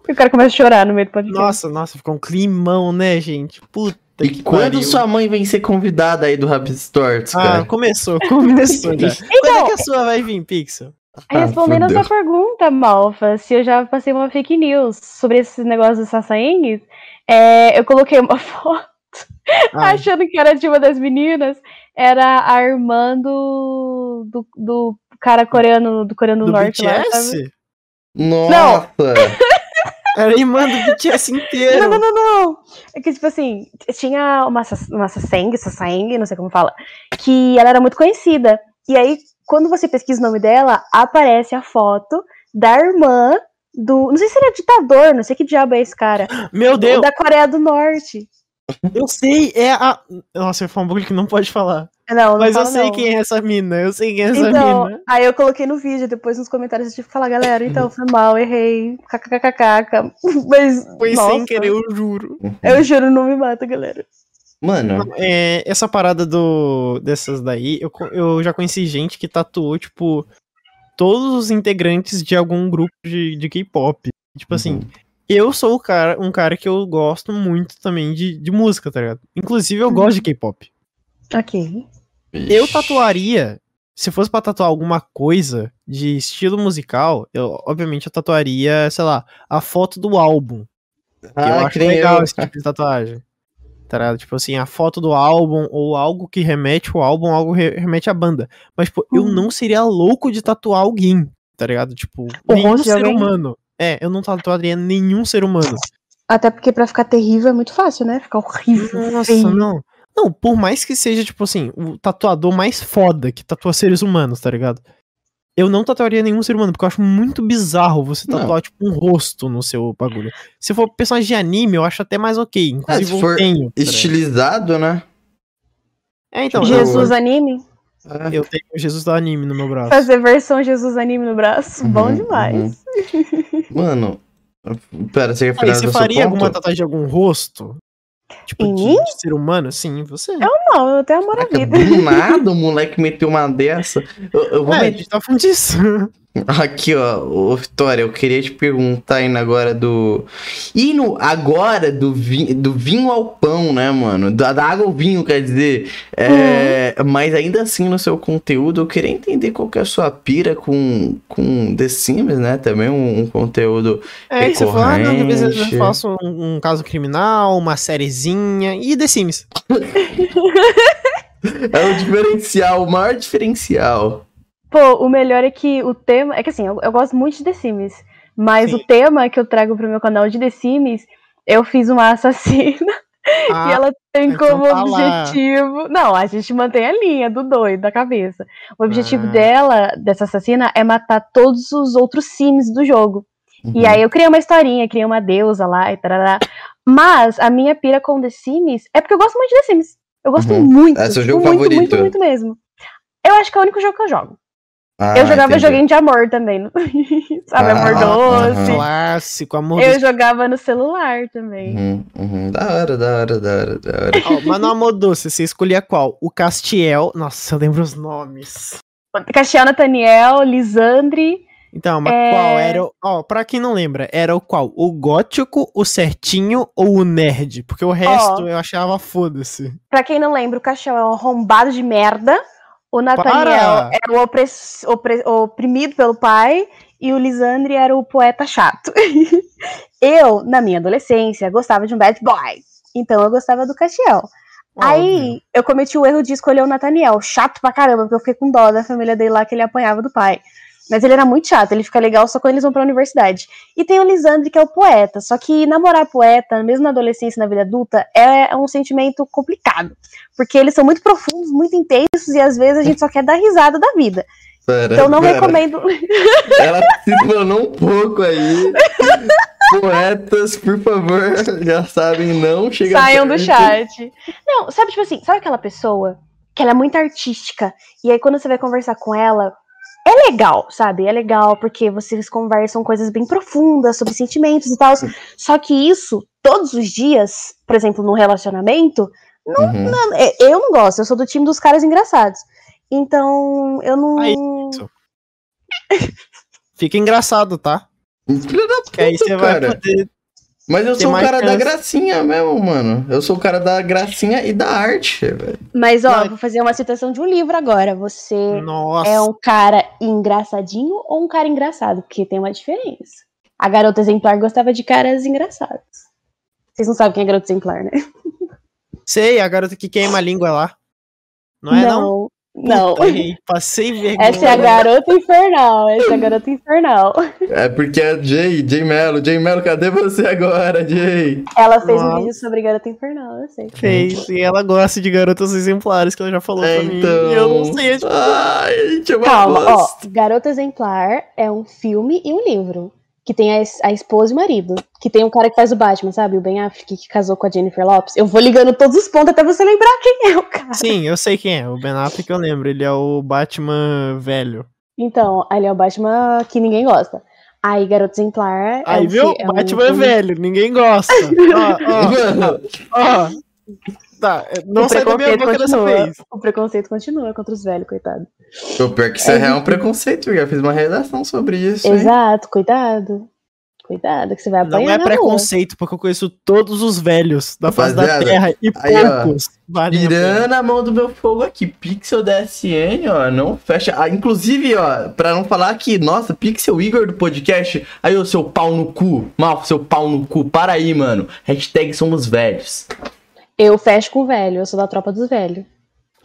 O cara começa a chorar no meio do podcast. Nossa, nossa, ficou um climão, né, gente? Puta E que quando pariu. sua mãe vem ser convidada aí do Rapid Stories, Ah, cara? começou, começou já. Quando é que a sua vai vir, Pixel? Respondendo a sua pergunta, Malfa, se eu já passei uma fake news sobre esse negócio dos Sassaengues, é, eu coloquei uma foto Ah, achando que era de uma das meninas, era a irmã do, do, do cara coreano, do coreano do, do norte lá, sabe? BTS? Nossa! Era irmã do BTS inteiro. Não, não, não, não. É que, tipo assim, tinha uma, uma Sasseng, Sasseng, não sei como fala, que ela era muito conhecida. E aí, quando você pesquisa o nome dela, aparece a foto da irmã do. Não sei se ele é ditador, não sei que diabo é esse cara. Meu Deus, Da Coreia do Norte. Eu sei, é a. Nossa, eu falo um bagulho que não pode falar. Não, não Mas eu sei não. quem é essa mina, eu sei quem é essa Então, mina. aí eu coloquei no vídeo, depois nos comentários eu tive que falar, galera, então, foi mal, errei, kkkk. Mas, Foi nossa, sem querer, eu juro. eu juro, não me mata, galera. Mano, É, essa parada do dessas daí, eu, eu já conheci gente que tatuou, tipo, todos os integrantes de algum grupo de, de K-pop. Tipo assim, Uhum. Eu sou o cara, um cara que eu gosto muito também de, de música, tá ligado? Inclusive, eu gosto de K-pop. Ok. Eu tatuaria, se fosse pra tatuar alguma coisa de estilo musical, eu, obviamente, eu tatuaria, sei lá, a foto do álbum. Que eu Ah, acho que legal eu. esse tipo de tatuagem. tá ligado? Tipo assim, a foto do álbum, ou algo que remete ao álbum, algo re remete à banda. Mas, tipo, eu Uhum. não seria louco de tatuar alguém, tá ligado? Tipo, O de ser alguém? humano. É, eu não tatuaria nenhum ser humano. Até porque pra ficar terrível é muito fácil, né? Ficar horrível. Nossa, feio. não. Não, por mais que seja, tipo assim, o tatuador mais foda que tatua seres humanos, tá ligado? Eu não tatuaria nenhum ser humano, porque eu acho muito bizarro você Não. tatuar, tipo, um rosto no seu bagulho. Se for personagem de anime, eu acho até mais ok. Inclusive, se eu for tenho. tá? Estilizado, né? É, então, Jesus eu, anime. É. eu tenho Jesus do anime no meu braço. Fazer versão Jesus anime no braço. Bom Uhum, demais. Mano, pera, você quer finalizar você faria ponto? alguma tatuagem de algum rosto? Tipo, de, de ser humano? Sim, você. Não, eu tenho amor à Caraca, vida. do nada o moleque meteu uma dessa. Eu, eu vou É, a meter- gente tá falando disso. Aqui, ó, ô Vitória, eu queria te perguntar indo agora do. Indo agora do, vi... do vinho ao pão, né, mano? Da, da água ao vinho, quer dizer. É... Mas ainda assim, no seu conteúdo, eu queria entender qual que é a sua pira com, com The Sims, né? Também um, um conteúdo. É, e você fala, não, de vez em quando Recorrente. eu faço um, um caso criminal, uma sériezinha e The Sims. É o diferencial, o maior diferencial. Pô, o melhor é que o tema. É que assim, eu, eu gosto muito de The Sims. Mas Sim. o tema que eu trago pro meu canal de The Sims, eu fiz uma assassina e Ah, ela tem então como tá lá. objetivo. Não, a gente mantém a linha do doido, da cabeça. O objetivo Ah. dela, dessa assassina, é matar todos os outros Sims do jogo. Uhum. E aí eu criei uma historinha, criei uma deusa lá e tarará. Mas a minha pira com The Sims é porque eu gosto muito de The Sims. Eu gosto Uhum. muito. É seu jogo muito, favorito? muito, muito mesmo. Eu acho que é o único jogo que eu jogo. Ah, eu jogava entendi. joguinho de amor também. Sabe, Ah, amor doce. clássico, amor Eu doce. jogava no celular também. Uhum, uhum. Da hora, da hora, da hora, da hora. Ó, mas no amor doce, você escolhia qual? O Castiel. Nossa, eu lembro os nomes. Castiel Nathaniel, Lisandre. Então, mas É. qual era o. Ó, pra quem não lembra, era o qual? O gótico, o certinho ou o nerd? Porque o resto eu achava foda-se. Pra quem não lembra, o Castiel é um arrombado de merda. O Nathaniel Para! era o opress- opre- oprimido pelo pai. E o Lisandre era o poeta chato. eu, na minha adolescência, gostava de um bad boy. Então eu gostava do Castiel. Aí eu cometi o erro de escolher o Nathaniel. Chato pra caramba, porque eu fiquei com dó da família dele lá que ele apanhava do pai. Mas ele era muito chato, ele fica legal só quando eles vão pra universidade. E tem o Lisandre, que é o poeta. Só que namorar poeta, mesmo na adolescência e na vida adulta, é um sentimento complicado. Porque eles são muito profundos, muito intensos, e às vezes a gente só quer dar risada da vida. Pera, Então não pera. recomendo. Ela se explanou um pouco aí. Poetas, por favor, já sabem, não chega Saiam do chat. Não, sabe, tipo assim, sabe aquela pessoa que ela é muito artística, e aí quando você vai conversar com ela, é legal, sabe? É legal porque vocês conversam coisas bem profundas sobre sentimentos e tal. Só que isso, todos os dias, por exemplo, num relacionamento, Uhum. não, é- eu não gosto, eu sou do time dos caras engraçados. Então, eu não. Aí, isso. Fica engraçado, tá? Filha da puta, Que aí você vai cara. poder. Mas eu sou o cara da chance. gracinha mesmo, mano. Eu sou o cara da gracinha e da arte, velho. Mas, ó, Não. vou fazer uma citação de um livro agora. Você Nossa. é um cara engraçadinho ou um cara engraçado? Porque tem uma diferença. A garota exemplar gostava de caras engraçados. Vocês não sabem quem é garota exemplar, né? Sei, a garota que queima a língua lá. Não é, não? Não. Puta, errei. Passei vergonha. Essa é a garota infernal. Essa é a garota infernal. É porque é Jay, Jay Melo. Jay Melo, cadê você agora, Jay? Ela fez um Nossa. vídeo sobre garota infernal, eu sei. Fez, e ela gosta de garotas exemplares, que ela já falou É, pra mim. então. E eu não sei, é tipo, Ai, gente, é uma Calma, ó. bosta. Garota Exemplar é um filme e um livro. Que tem a, a esposa e o marido. Que tem um cara que faz o Batman, sabe? O Ben Affleck, que casou com a Jennifer Lopes. Eu vou ligando todos os pontos até você lembrar quem é o cara. Sim, eu sei quem é. O Ben Affleck eu lembro. Ele é o Batman velho. Então, ali é o Batman que ninguém gosta. Aí, Garota Exemplar. é Aí, um viu? é um Batman é filme- velho. Ninguém gosta. ó, ó, ó. Tá, não o sai da minha boca dessa vez. O preconceito continua contra os velhos, coitado. o pior que isso é, um preconceito. Eu já fiz uma redação sobre isso, hein? Exato, cuidado. Cuidado, que você vai Não apanhar. é na rua. preconceito, porque eu conheço todos os velhos da face da Terra e aí, ó, poucos valem a pena. Tirando a mão do meu fogo aqui, Pixel DSN, ó, não fecha. Ah, inclusive, ó, pra não falar que, nossa, Pixel Igor do podcast, aí, ô seu pau no cu, mal, seu pau no cu, para aí, mano. Hashtag somos velhos. Eu fecho com o velho, eu sou da tropa dos velhos.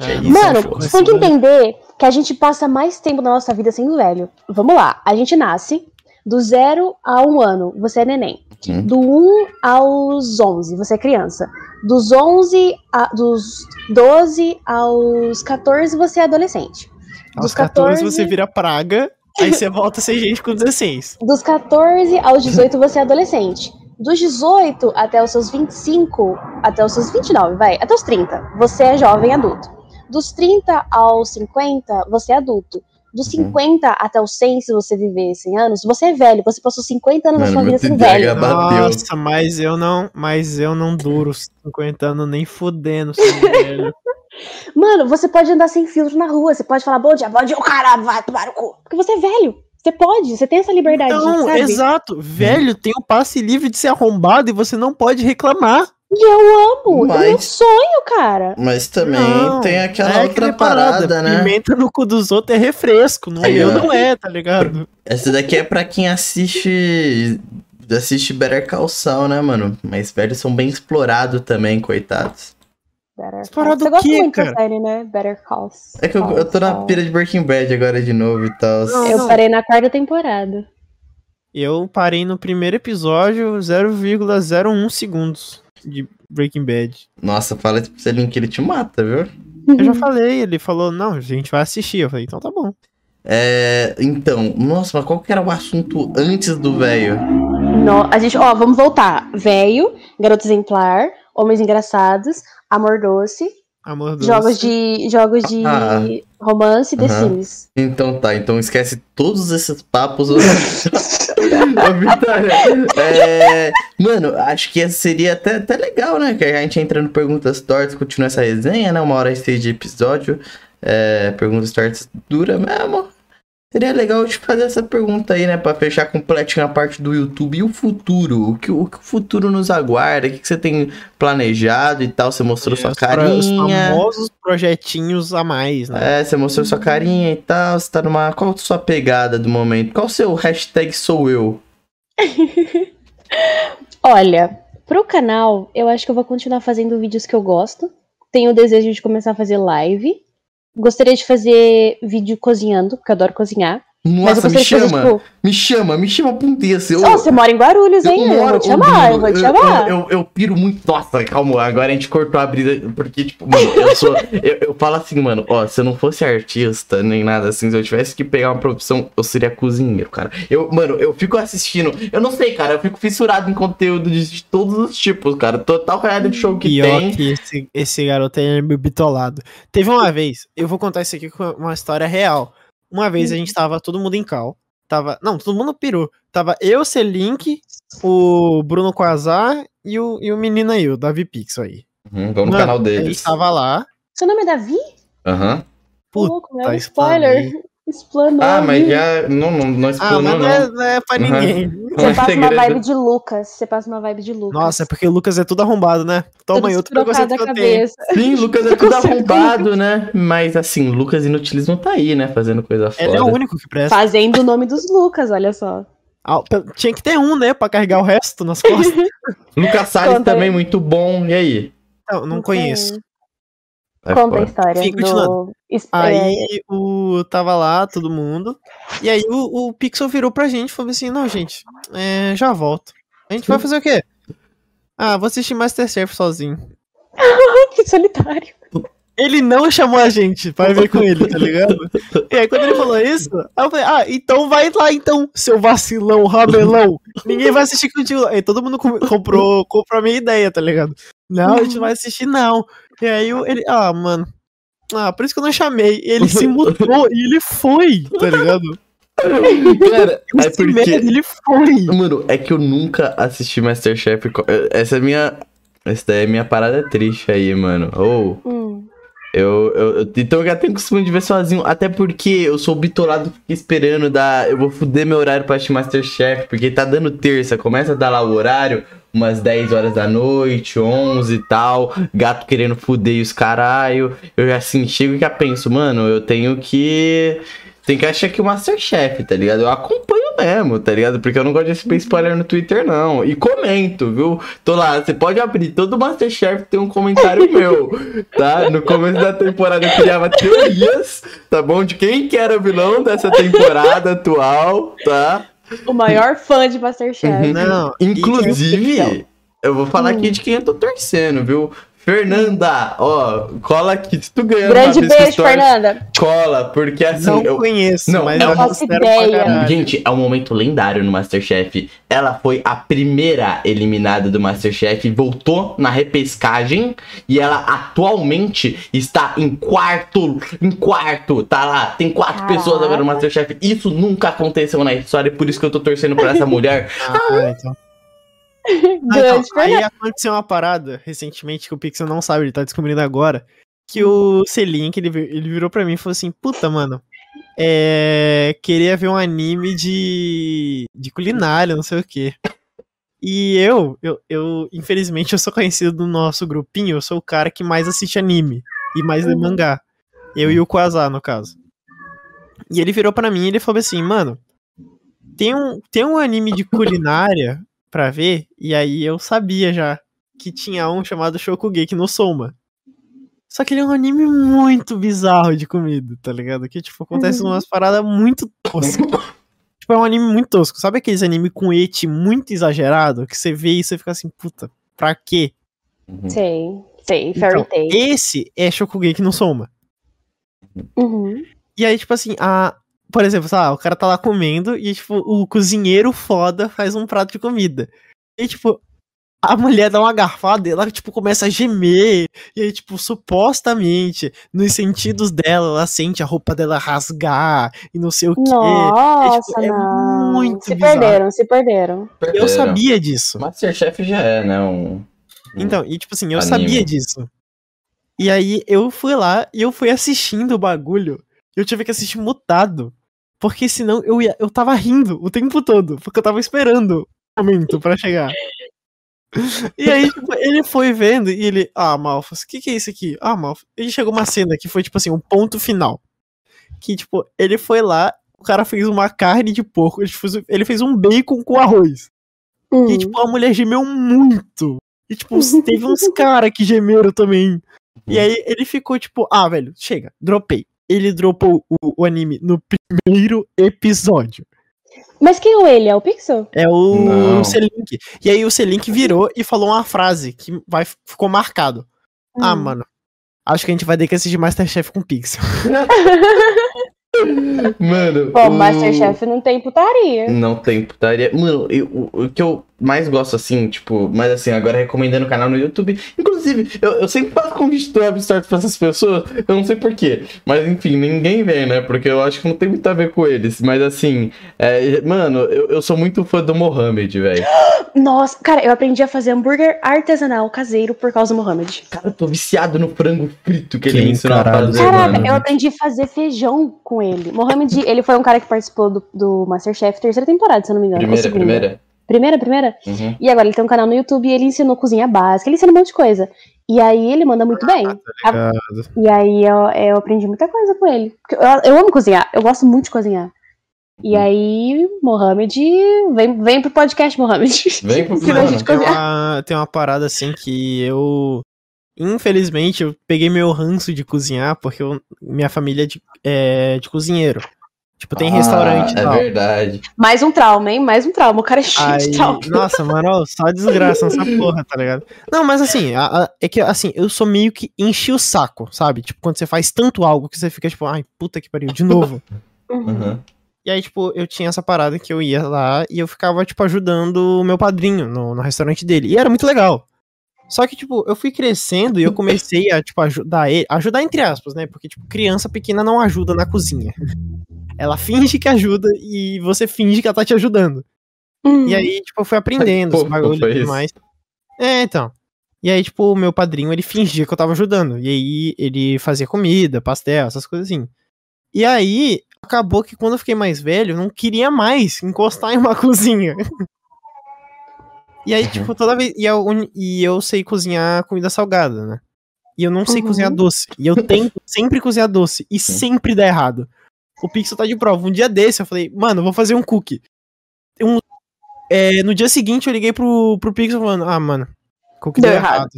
É, isso, isso Mano, é você tem que entender que a gente passa mais tempo na nossa vida sendo velho. Vamos lá, a gente nasce do zero a um ano, você é neném. Hum. Do 1 aos 11, você é criança. Dos 11 a, dos 12 aos 14, você é adolescente. Aos Dos 14 você vira praga, aí você volta a ser gente com 16. Dos 14 aos 18 você é adolescente. Dos 18 até os seus 25, até os seus 29, vai, até os 30, você é jovem adulto. Dos 30 aos 50, você é adulto. Dos Uhum. 50 até os 100, se você viver 100 anos, você é velho. Você passou 50 anos Mano, da sua vida sendo velho. Nossa, mas eu não, mas eu não duro os 50 anos nem fudendo sendo velho. Mano, você pode andar sem filtro na rua. Você pode falar, bom dia, bom dia, o cara vai tomar o cu. Porque você é velho. Você pode, você tem essa liberdade, Não, sabe? exato. Velho tem o passe livre de ser arrombado e você não pode reclamar. E eu amo. É meu Mas- sonho, cara. Mas também Não, tem aquela é outra aquela parada, né? Pimenta no cu dos outros é refresco, Aí, meu ó. não é, tá ligado? Essa daqui é pra quem assiste. Assiste Better Saul, né, mano? Mas velhos são bem explorados também, coitados. Better Explorado Call. Você gosta quê, muito cara? da série, né? Better Call. É que eu, eu tô na pira de Breaking Bad agora de novo e tal. Não. Eu parei na quarta temporada. Eu parei no primeiro episódio 0,01 segundos de Breaking Bad. Nossa, fala pro Celinho que ele te mata, viu? Eu já falei, ele falou, não, a gente vai assistir. Eu falei, então tá bom. É. Então, nossa, mas qual que era o assunto antes do velho? A gente, ó, vamos voltar. Velho, Garoto Exemplar, Homens Engraçados, Amor Doce, Amor doce. jogos de jogos de Ah. romance e The Aham. Sims. Então tá, então esquece todos esses papos. Ô, Vitória, é, mano, acho que seria até, até legal, né? Que a gente entra no Perguntas Tortas, continua essa resenha, né? Uma hora e seis de episódio. É, Perguntas Tortas dura mesmo. Seria legal te fazer essa pergunta aí, né? Pra fechar completinho a parte do YouTube. E o futuro? O que o, que o futuro nos aguarda? O que, que você tem planejado e tal? Você mostrou sua Os pro- Os carinha. famosos projetinhos a mais, né? É, você mostrou sua carinha e tal, você tá numa... Qual a sua pegada do momento? Qual o seu hashtag sou eu? Olha, pro canal, eu acho que eu vou continuar fazendo vídeos que eu gosto. Tenho o desejo de começar a fazer live. Gostaria de fazer vídeo cozinhando, porque eu adoro cozinhar. Mas eu Nossa, me chama, tipo, me chama, me chama pra um desse. Eu, "Ó, você mora em Guarulhos, eu hein? Eu, moro- vou te chamar, eu vou te chamar. Eu, eu, eu piro muito. Nossa, calma, agora a gente cortou a brisa. Porque, tipo, mano, eu sou. eu, eu falo assim, mano, ó, se eu não fosse artista nem nada assim, se eu tivesse que pegar uma profissão, eu seria cozinheiro, cara. Eu, mano, eu fico assistindo. Eu não sei, cara, eu fico fissurado em conteúdo de, todos os tipos, cara. Total reality show que Pior tem. que esse, esse garoto é meio bitolado. Teve uma vez, eu vou contar isso aqui com uma história real. Uma vez a gente tava todo mundo em cal. Tava. Não, todo mundo pirou. Tava eu, Selink, o Bruno Quasar e o, e o menino aí, o Davi Pixel aí. Uhum, vamos no canal A gente deles. tava lá. Seu nome é Davi? Aham. Puta, louco, é um explanei. spoiler. Explanou. Ah, mas ali. já. Não, não, não Ah, explanou, mas não não. é, não é pra Uhum. ninguém. Não Você é passa uma vibe de Lucas. Você passa uma vibe de Lucas. Nossa, é porque o Lucas é tudo arrombado, né? Toma aí outro trocado preconceito da que eu tenho. cabeça. Sim, Lucas é tudo arrombado, né? Mas assim, Lucas Inutilismo tá aí, né? Fazendo coisa foda. Ele é o único que presta. Fazendo o nome dos Lucas, olha só. Ah, Tinha que ter um, né? Pra carregar o resto nas costas. Lucas Salles Conta aí. também muito bom. E aí? Não, não conheço. Vai Conta a história Enfim, do... é, Aí o tava lá, todo mundo. E aí o, o Pixel virou pra gente e falou assim: não, gente, é, já volto. A gente vai fazer o quê? Ah, vou assistir Masterchef sozinho. que solitário. Ele não chamou a gente pra ver com ele, tá ligado? E aí quando ele falou isso, aí eu falei, ah, então vai lá então, seu vacilão, ramelão. Ninguém vai assistir contigo. Aí todo mundo com- comprou, comprou a minha ideia, tá ligado? Não, a gente não vai assistir não. E aí ele, ah, mano. Ah, por isso que eu não chamei. Ele se mutou e ele foi, tá ligado? Cara, é Esse merda, porque. ele foi. Mano, é que eu nunca assisti Masterchef. co- Essa é minha. Essa daí é minha parada triste aí, mano. Ou. Hum. Eu, eu, eu- então eu já tenho costume de ver sozinho, até porque eu sou bitolado, fico esperando dar. Eu vou fuder meu horário pra assistir Masterchef, porque tá dando terça, começa a dar lá o horário, umas 10 horas da noite, 11 e tal, gato querendo fuder os caralho. Eu já assim, chego e já penso, mano, eu tenho que. Tem que achar que o Masterchef, tá ligado? Eu acompanho mesmo, tá ligado? Porque eu não gosto de receber spoiler no Twitter, não. E comento, viu? Tô lá, você pode abrir todo Masterchef tem um comentário meu, tá? No começo da temporada eu criava teorias, tá bom? De quem que era o vilão dessa temporada atual, tá? O maior fã de Masterchef. Uhum. Não, Inclusive, eu vou falar aqui de quem eu tô torcendo, viu? Fernanda, ó, cola aqui. Se tu ganhar Grande uma beijo, Fernanda. cola, porque assim. não eu- conheço, Não, mas não eu faço ideia. Gente, é um momento lendário no Masterchef. Ela foi a primeira eliminada do Masterchef, voltou na repescagem e ela atualmente está em quarto, em quarto, tá lá, tem quatro Caraca. pessoas agora no Masterchef. Isso nunca aconteceu na história, por isso que eu tô torcendo pra essa mulher. Ah, então. Ah, então, aí aconteceu uma parada recentemente que o Pixel não sabe, ele tá descobrindo agora. Que o Selink, ele, ele virou pra mim e falou assim: Puta, mano, é, queria ver um anime de, de culinária, não sei o quê. E eu, eu, eu, infelizmente, eu sou conhecido do nosso grupinho, eu sou o cara que mais assiste anime e mais lê mangá. Eu e o Quasar, no caso. E ele virou pra mim e ele falou assim, mano, tem um, tem um anime de culinária pra ver, e aí eu sabia já que tinha um chamado Shokugeki no Soma. Só que ele é um anime muito bizarro de comida, tá ligado? Que, tipo, acontece Uhum. umas paradas muito toscas. tipo, é um anime muito tosco. Sabe aqueles anime com eti muito exagerado? Que você vê e você fica assim, puta, pra quê? Sei, sei. Fairy Então, esse é Shokugeki no Soma. Uhum. E aí, tipo assim, a. Por exemplo, sei lá, o cara tá lá comendo e, tipo, o cozinheiro foda faz um prato de comida. E, tipo, a mulher dá uma garfada e ela, tipo, começa a gemer. E aí, tipo, supostamente, nos sentidos dela, ela sente a roupa dela rasgar e não sei o quê. Nossa, é não. muito se bizarro. perderam, se perderam. Eu sabia disso. Masterchef já é, né? Um... Então, e tipo assim, eu Anime. sabia disso. E aí eu fui lá e eu fui assistindo o bagulho. E eu tive que assistir mutado. Porque senão eu ia, eu tava rindo o tempo todo. Porque eu tava esperando o momento pra chegar. E aí, tipo, ele foi vendo e ele. Ah, Malfas, o que, que é isso aqui? Ah, Malfas. E chegou uma cena que foi, tipo assim, um ponto final. Que, tipo, ele foi lá, o cara fez uma carne de porco, ele fez, ele fez um bacon com arroz. Hum. E, tipo, a mulher gemeu muito. E, tipo, teve uns caras que gemeram também. E aí ele ficou, tipo, ah, velho, chega, dropei. Ele dropou o, o anime no primeiro episódio. Mas quem é ele? É o Pixel? É o. Selink. E aí o Selink virou e falou uma frase que vai, ficou marcado. Ah, Hum. mano. Acho que a gente vai ter que assistir Masterchef com Pixel. Mano. Bom, o- Masterchef não tem putaria. Não tem putaria. Mano, eu- o, que eu mais gosto, assim, tipo, mas assim, agora recomendando o canal no YouTube. Inclusive, eu, eu sempre faço convite do Webstart pra essas pessoas, eu não sei porquê. Mas enfim, ninguém vem, né? Porque eu acho que não tem muito a ver com eles. Mas assim, é, mano, eu, eu sou muito fã do Mohamed, velho. Nossa, cara, eu aprendi a fazer hambúrguer artesanal caseiro por causa do Mohamed. Cara, eu tô viciado no frango frito que ele Quem me ensinou a fazer, Caraca, mano. eu aprendi a fazer feijão com ele. Mohamed, ele foi um cara que participou do, do Masterchef terceira temporada, se eu não me engano. Primeira, primeira. Primeira, primeira? Uhum. E agora ele tem um canal no YouTube e ele ensinou cozinha básica, ele ensina um monte de coisa. E aí ele manda muito bem. Tá E aí eu, eu aprendi muita coisa com ele. Eu, eu amo cozinhar, eu gosto muito de cozinhar. E aí, Mohamed, vem, vem pro podcast, Mohamed. Vem pro a Tem uma, tem uma parada assim que eu. Infelizmente, eu peguei meu ranço de cozinhar porque eu- minha família é de, é de cozinheiro. Tipo, tem restaurante e ah, tal. É verdade. Mais um trauma, hein? Mais um trauma. O cara é cheio Aí, de trauma. nossa, mano, ó, só desgraça nessa porra, tá ligado? Não, mas assim, a- a- é que assim, eu sou meio que enchi o saco, sabe? Tipo, quando você faz tanto algo que você fica tipo, ai, puta que pariu, de novo. Uhum. E aí, tipo, eu tinha essa parada que eu ia lá e eu ficava, tipo, ajudando o meu padrinho no, no restaurante dele. E era muito legal. Só que, tipo, eu fui crescendo e eu comecei a, tipo, ajudar ele. Ajudar entre aspas, né? Porque, tipo, criança pequena não ajuda na cozinha. Ela finge que ajuda e você finge que ela tá te ajudando. Hum. E aí, tipo, eu fui aprendendo Pô, esse bagulho e tudo mais. É, então. E aí, tipo, o meu padrinho, ele fingia que eu tava ajudando. E aí, ele fazia comida, pastel, essas coisas assim. E aí, acabou que quando eu fiquei mais velho, eu não queria mais encostar em uma cozinha. E aí, Uhum. tipo, toda vez. E eu, e eu sei cozinhar comida salgada, né? E eu não sei Uhum. cozinhar doce. E eu tento sempre cozinhar doce. E sempre dá errado. O Pixel tá de prova. Um dia desse eu falei, mano, eu vou fazer um cookie. um, é, no dia seguinte eu liguei pro, pro Pixel falando, ah, mano, cookie Deu deu, errado.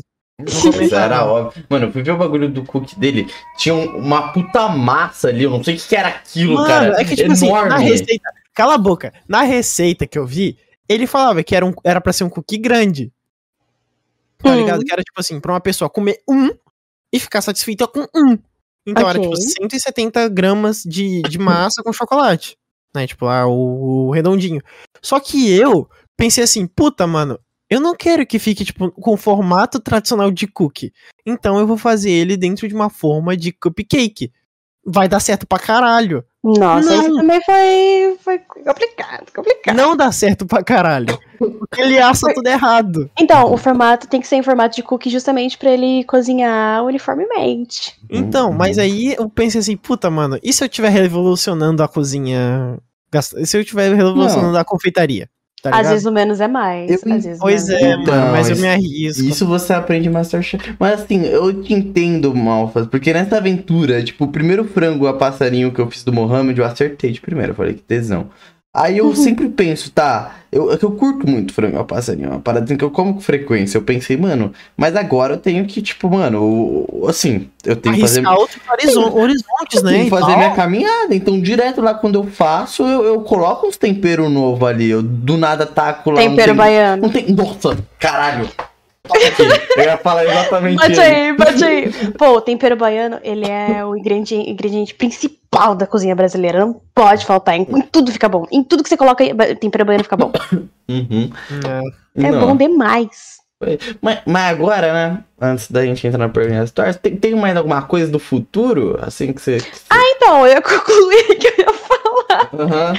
errado. Era óbvio. Mano, eu fui ver o bagulho do cookie dele. Tinha um- uma puta massa ali. Eu não sei o que era aquilo, Mano, cara. é que, tipo assim, Enorme. na receita. Cala a boca. Na receita que eu vi, ele falava que era, um, era pra ser um cookie grande. Tá Hum. ligado? Que era, tipo assim, pra uma pessoa comer um e ficar satisfeita com um. Então era, Ok. tipo, 170 gramas de, de massa com chocolate. Né? Tipo, lá, o, o redondinho. Só que eu pensei assim, puta, mano, eu não quero que fique, tipo, com o formato tradicional de cookie. Então eu vou fazer ele dentro de uma forma de cupcake. Vai dar certo pra caralho. Nossa, Não. isso também foi, foi complicado, complicado. Não dá certo pra caralho. Porque ele assa tudo errado. Então, o formato tem que ser em formato de cookie justamente pra ele cozinhar uniformemente. Então, Uhum. mas aí eu pensei assim, puta, mano, e se eu estiver revolucionando a cozinha? Se eu estiver revolucionando a confeitaria? Tá Às vezes o menos é mais. Eu- às vezes o Pois é, Então, mano, mas eu me arrisco. Isso você aprende Masterchef. Mas assim, eu te entendo, Malfas, porque nessa aventura, tipo, o primeiro frango a passarinho que eu fiz do Mohamed, eu acertei de primeira. Eu falei que tesão. Aí eu sempre penso, tá, eu, é eu curto muito frango a passarinho, é uma parada que eu como com frequência. Eu pensei, mano, mas agora eu tenho que, tipo, mano, assim, eu tenho que fazer. Outros horizon- horizontes, Eu né? tenho que fazer minha caminhada. Então, direto lá quando eu faço, eu, eu coloco uns temperos novos ali. Eu do nada taco lá. Tempero tem- baiano. Não tem. Nossa, caralho. Eu ia falar exatamente Bate isso. aí, bate aí. Pô, o tempero baiano, ele é o ingrediente, ingrediente principal da cozinha brasileira. Não pode faltar. Em, em tudo fica bom. Em tudo que você coloca, tempero baiano fica bom. Uhum. É. É bom demais. Mas, mas agora, né? Antes da gente entrar na pergunta das histórias, tem, tem mais alguma coisa do futuro? Assim que você. que você- Então, eu concluí que falar.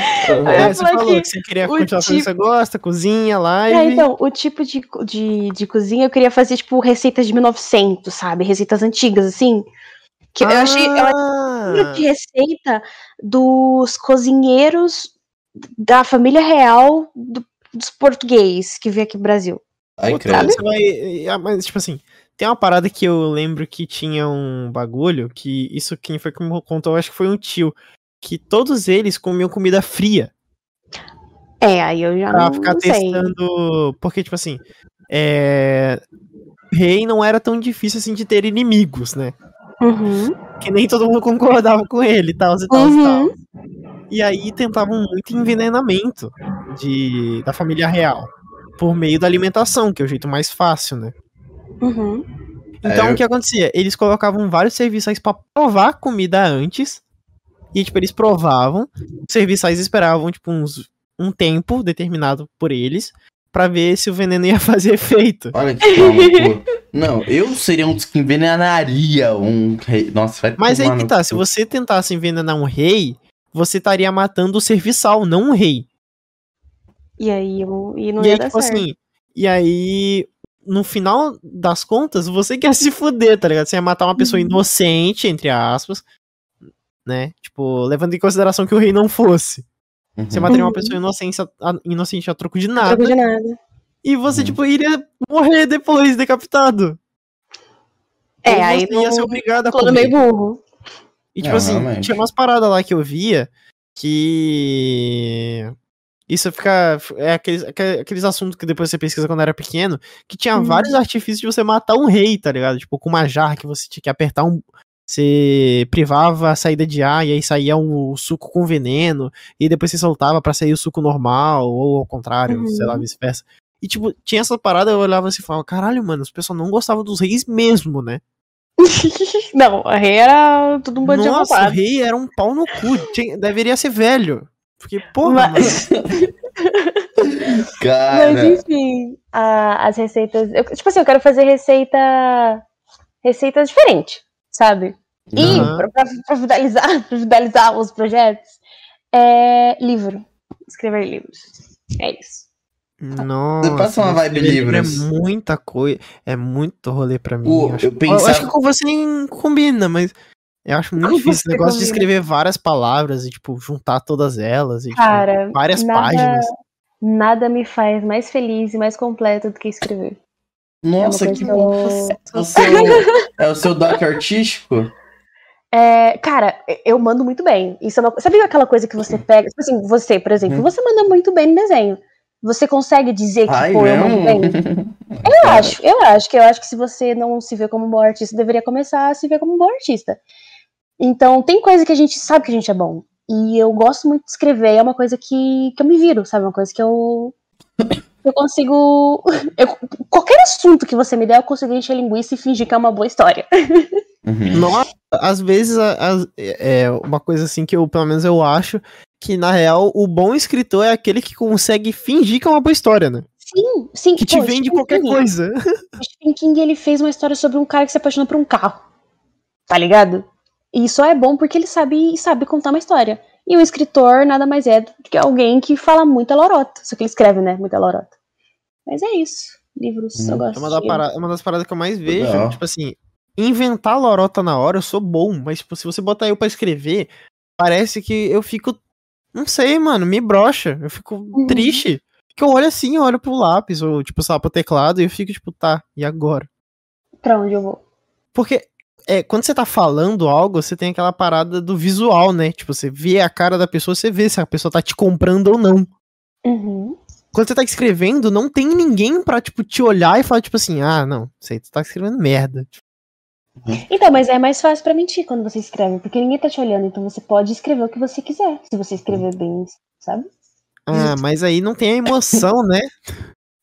É, Eu você falou que que você queria continuar fazendo o que tipo- você gosta, cozinha, live. É, então, o tipo de, de, de cozinha eu queria fazer, tipo, receitas de 1900, sabe? Receitas antigas, assim. Que eu achei. Eu Ah, de receita dos cozinheiros da família real do- dos português que veio aqui no Brasil. Ai, credo. ah, Mas, tipo assim, tem uma parada que eu lembro que tinha um bagulho, que isso quem foi que me contou, eu acho que foi um tio. Que todos eles comiam comida fria. É, aí eu já Pra não, ficar sei. testando. Porque, tipo assim, é. Rei não era tão difícil assim de ter inimigos, né? Uhum. Que nem todo mundo concordava com ele e tal, e tal, e Uhum. tal. E aí tentavam muito envenenamento de, da família real. Por meio da alimentação, que é o jeito mais fácil, né? Uhum. Então É, eu- o que acontecia? Eles colocavam vários serviçais pra provar a comida antes. E, tipo, eles provavam. Os serviçais esperavam, tipo, uns, um tempo determinado por eles. Pra ver se o veneno ia fazer efeito. Olha que calma. Não, eu seria um dos que envenenaria um rei. Nossa, vai Mas aí que tá, cu. se você tentasse envenenar um rei, você estaria matando o serviçal, não um rei. E aí eu, e não e ia aí, dar tipo certo. assim, e aí, no final das contas, você quer se fuder, tá ligado? Você ia matar uma pessoa Uhum. inocente, entre aspas, né? Tipo, levando em consideração que o rei não fosse. Você Uhum. mataria uma Uhum. pessoa inocente a, inocente a troco de nada. troco de nada. E você, Uhum. tipo, iria morrer depois, decapitado. É, Ou aí você ia ser obrigado a comer. meio burro. E tipo Não, assim, realmente. tinha umas paradas lá que eu via que. Isso fica. É aqueles, aque- aqueles assuntos que depois você pesquisa quando era pequeno, que tinha Uhum. vários artifícios de você matar um rei, tá ligado? Tipo, com uma jarra que você tinha que apertar um. Você privava a saída de ar e aí saía o suco com veneno, e depois você soltava pra sair o suco normal, ou ao contrário, Uhum. sei lá, vice-versa. E tipo, tinha essa parada, eu olhava assim e falava, caralho, mano, os pessoal não gostavam dos reis mesmo, né? não, a rei era tudo um bando de Nossa, o rei era um pau no cu. Tinha- deveria ser velho. Porque, porra, Mas-. Cara, Mas enfim, a- as receitas. eu- tipo assim, eu quero fazer receita. Receitas diferentes, sabe? E pra, pra finalizar, pra finalizar os projetos, é livro. Escrever livros. É isso. Nossa. Passa uma vibe esse livro livros. É muita coisa. É muito rolê pra mim. O- eu, acho, eu eu pensava- acho que com você nem combina, mas eu acho muito difícil o negócio de combina. escrever várias palavras e, tipo, juntar todas elas. E, tipo, Cara, várias nada- páginas. Nada me faz mais feliz e mais completo do que escrever. Nossa, é que eu- o seu, é o seu doc artístico? É, cara, eu mando muito bem. Isso é uma... Sabe aquela coisa que você pega? Tipo assim, você, por exemplo, Hum. você manda muito bem no desenho. Você consegue dizer que, Ai, pô, eu mando bem? Eu acho, eu acho que eu acho que se você não se vê como um bom artista, deveria começar a se ver como um bom artista. Então, tem coisa que a gente sabe que a gente é bom. E eu gosto muito de escrever, é uma coisa que, que eu me viro, sabe? Uma coisa que eu. Eu consigo. eu- qualquer assunto que você me der, eu consigo encher linguiça e fingir que é uma boa história. Uhum. Nossa, às vezes a- as- é uma coisa assim que eu, pelo menos eu acho, que na real o bom escritor é aquele que consegue fingir que é uma boa história, né? Sim, sim. Que te pô, vende Stephen qualquer King. coisa. O Stephen King ele fez uma história sobre um cara que se apaixonou por um carro. Tá ligado? E só é bom porque ele sabe sabe contar uma história. E o escritor nada mais é do que alguém que fala muita lorota. Só que ele escreve, né? Muita lorota. Mas é isso. Livros, Hum. eu gosto. É uma, da de- para- é uma das paradas que eu mais vejo. Legal. Tipo assim, inventar lorota na hora eu sou bom, mas tipo, se você botar eu pra escrever, parece que eu fico. Não sei, mano, me brocha. Eu fico Uhum. triste. Que eu olho assim, eu olho pro lápis, ou tipo, sei lá, pro teclado, e eu fico tipo, tá, e agora? Pra onde eu vou? Porque é, quando você tá falando algo, você tem aquela parada do visual, né? Tipo, você vê a cara da pessoa, você vê se a pessoa tá te comprando ou não. Uhum. Quando você tá escrevendo, não tem ninguém pra, tipo, te olhar e falar, tipo assim, ah, não, sei, tu tá escrevendo merda. Então, mas é mais fácil pra mentir quando você escreve, porque ninguém tá te olhando, então você pode escrever o que você quiser, se você escrever bem, sabe? Ah, mas aí não tem a emoção, né?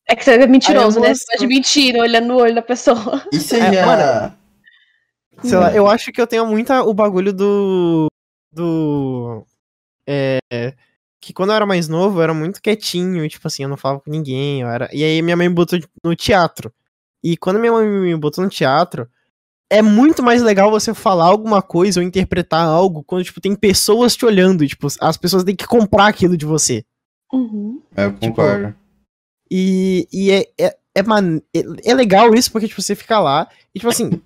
É que você é mentiroso, Aí né? Você pode mentir olhando no olho da pessoa. E você É, já. Sei lá, eu acho que eu tenho muita o bagulho do. Do. É. Que quando eu era mais novo, eu era muito quietinho, e, tipo assim, eu não falava com ninguém. Eu era... E aí minha mãe me botou no teatro. E quando minha mãe me botou no teatro, é muito mais legal você falar alguma coisa ou interpretar algo quando, tipo, tem pessoas te olhando. E, tipo, as pessoas têm que comprar aquilo de você. Uhum. É, Eu concordo. E, e é, é, é, man- é- é legal isso, porque, tipo, você fica lá e, tipo assim,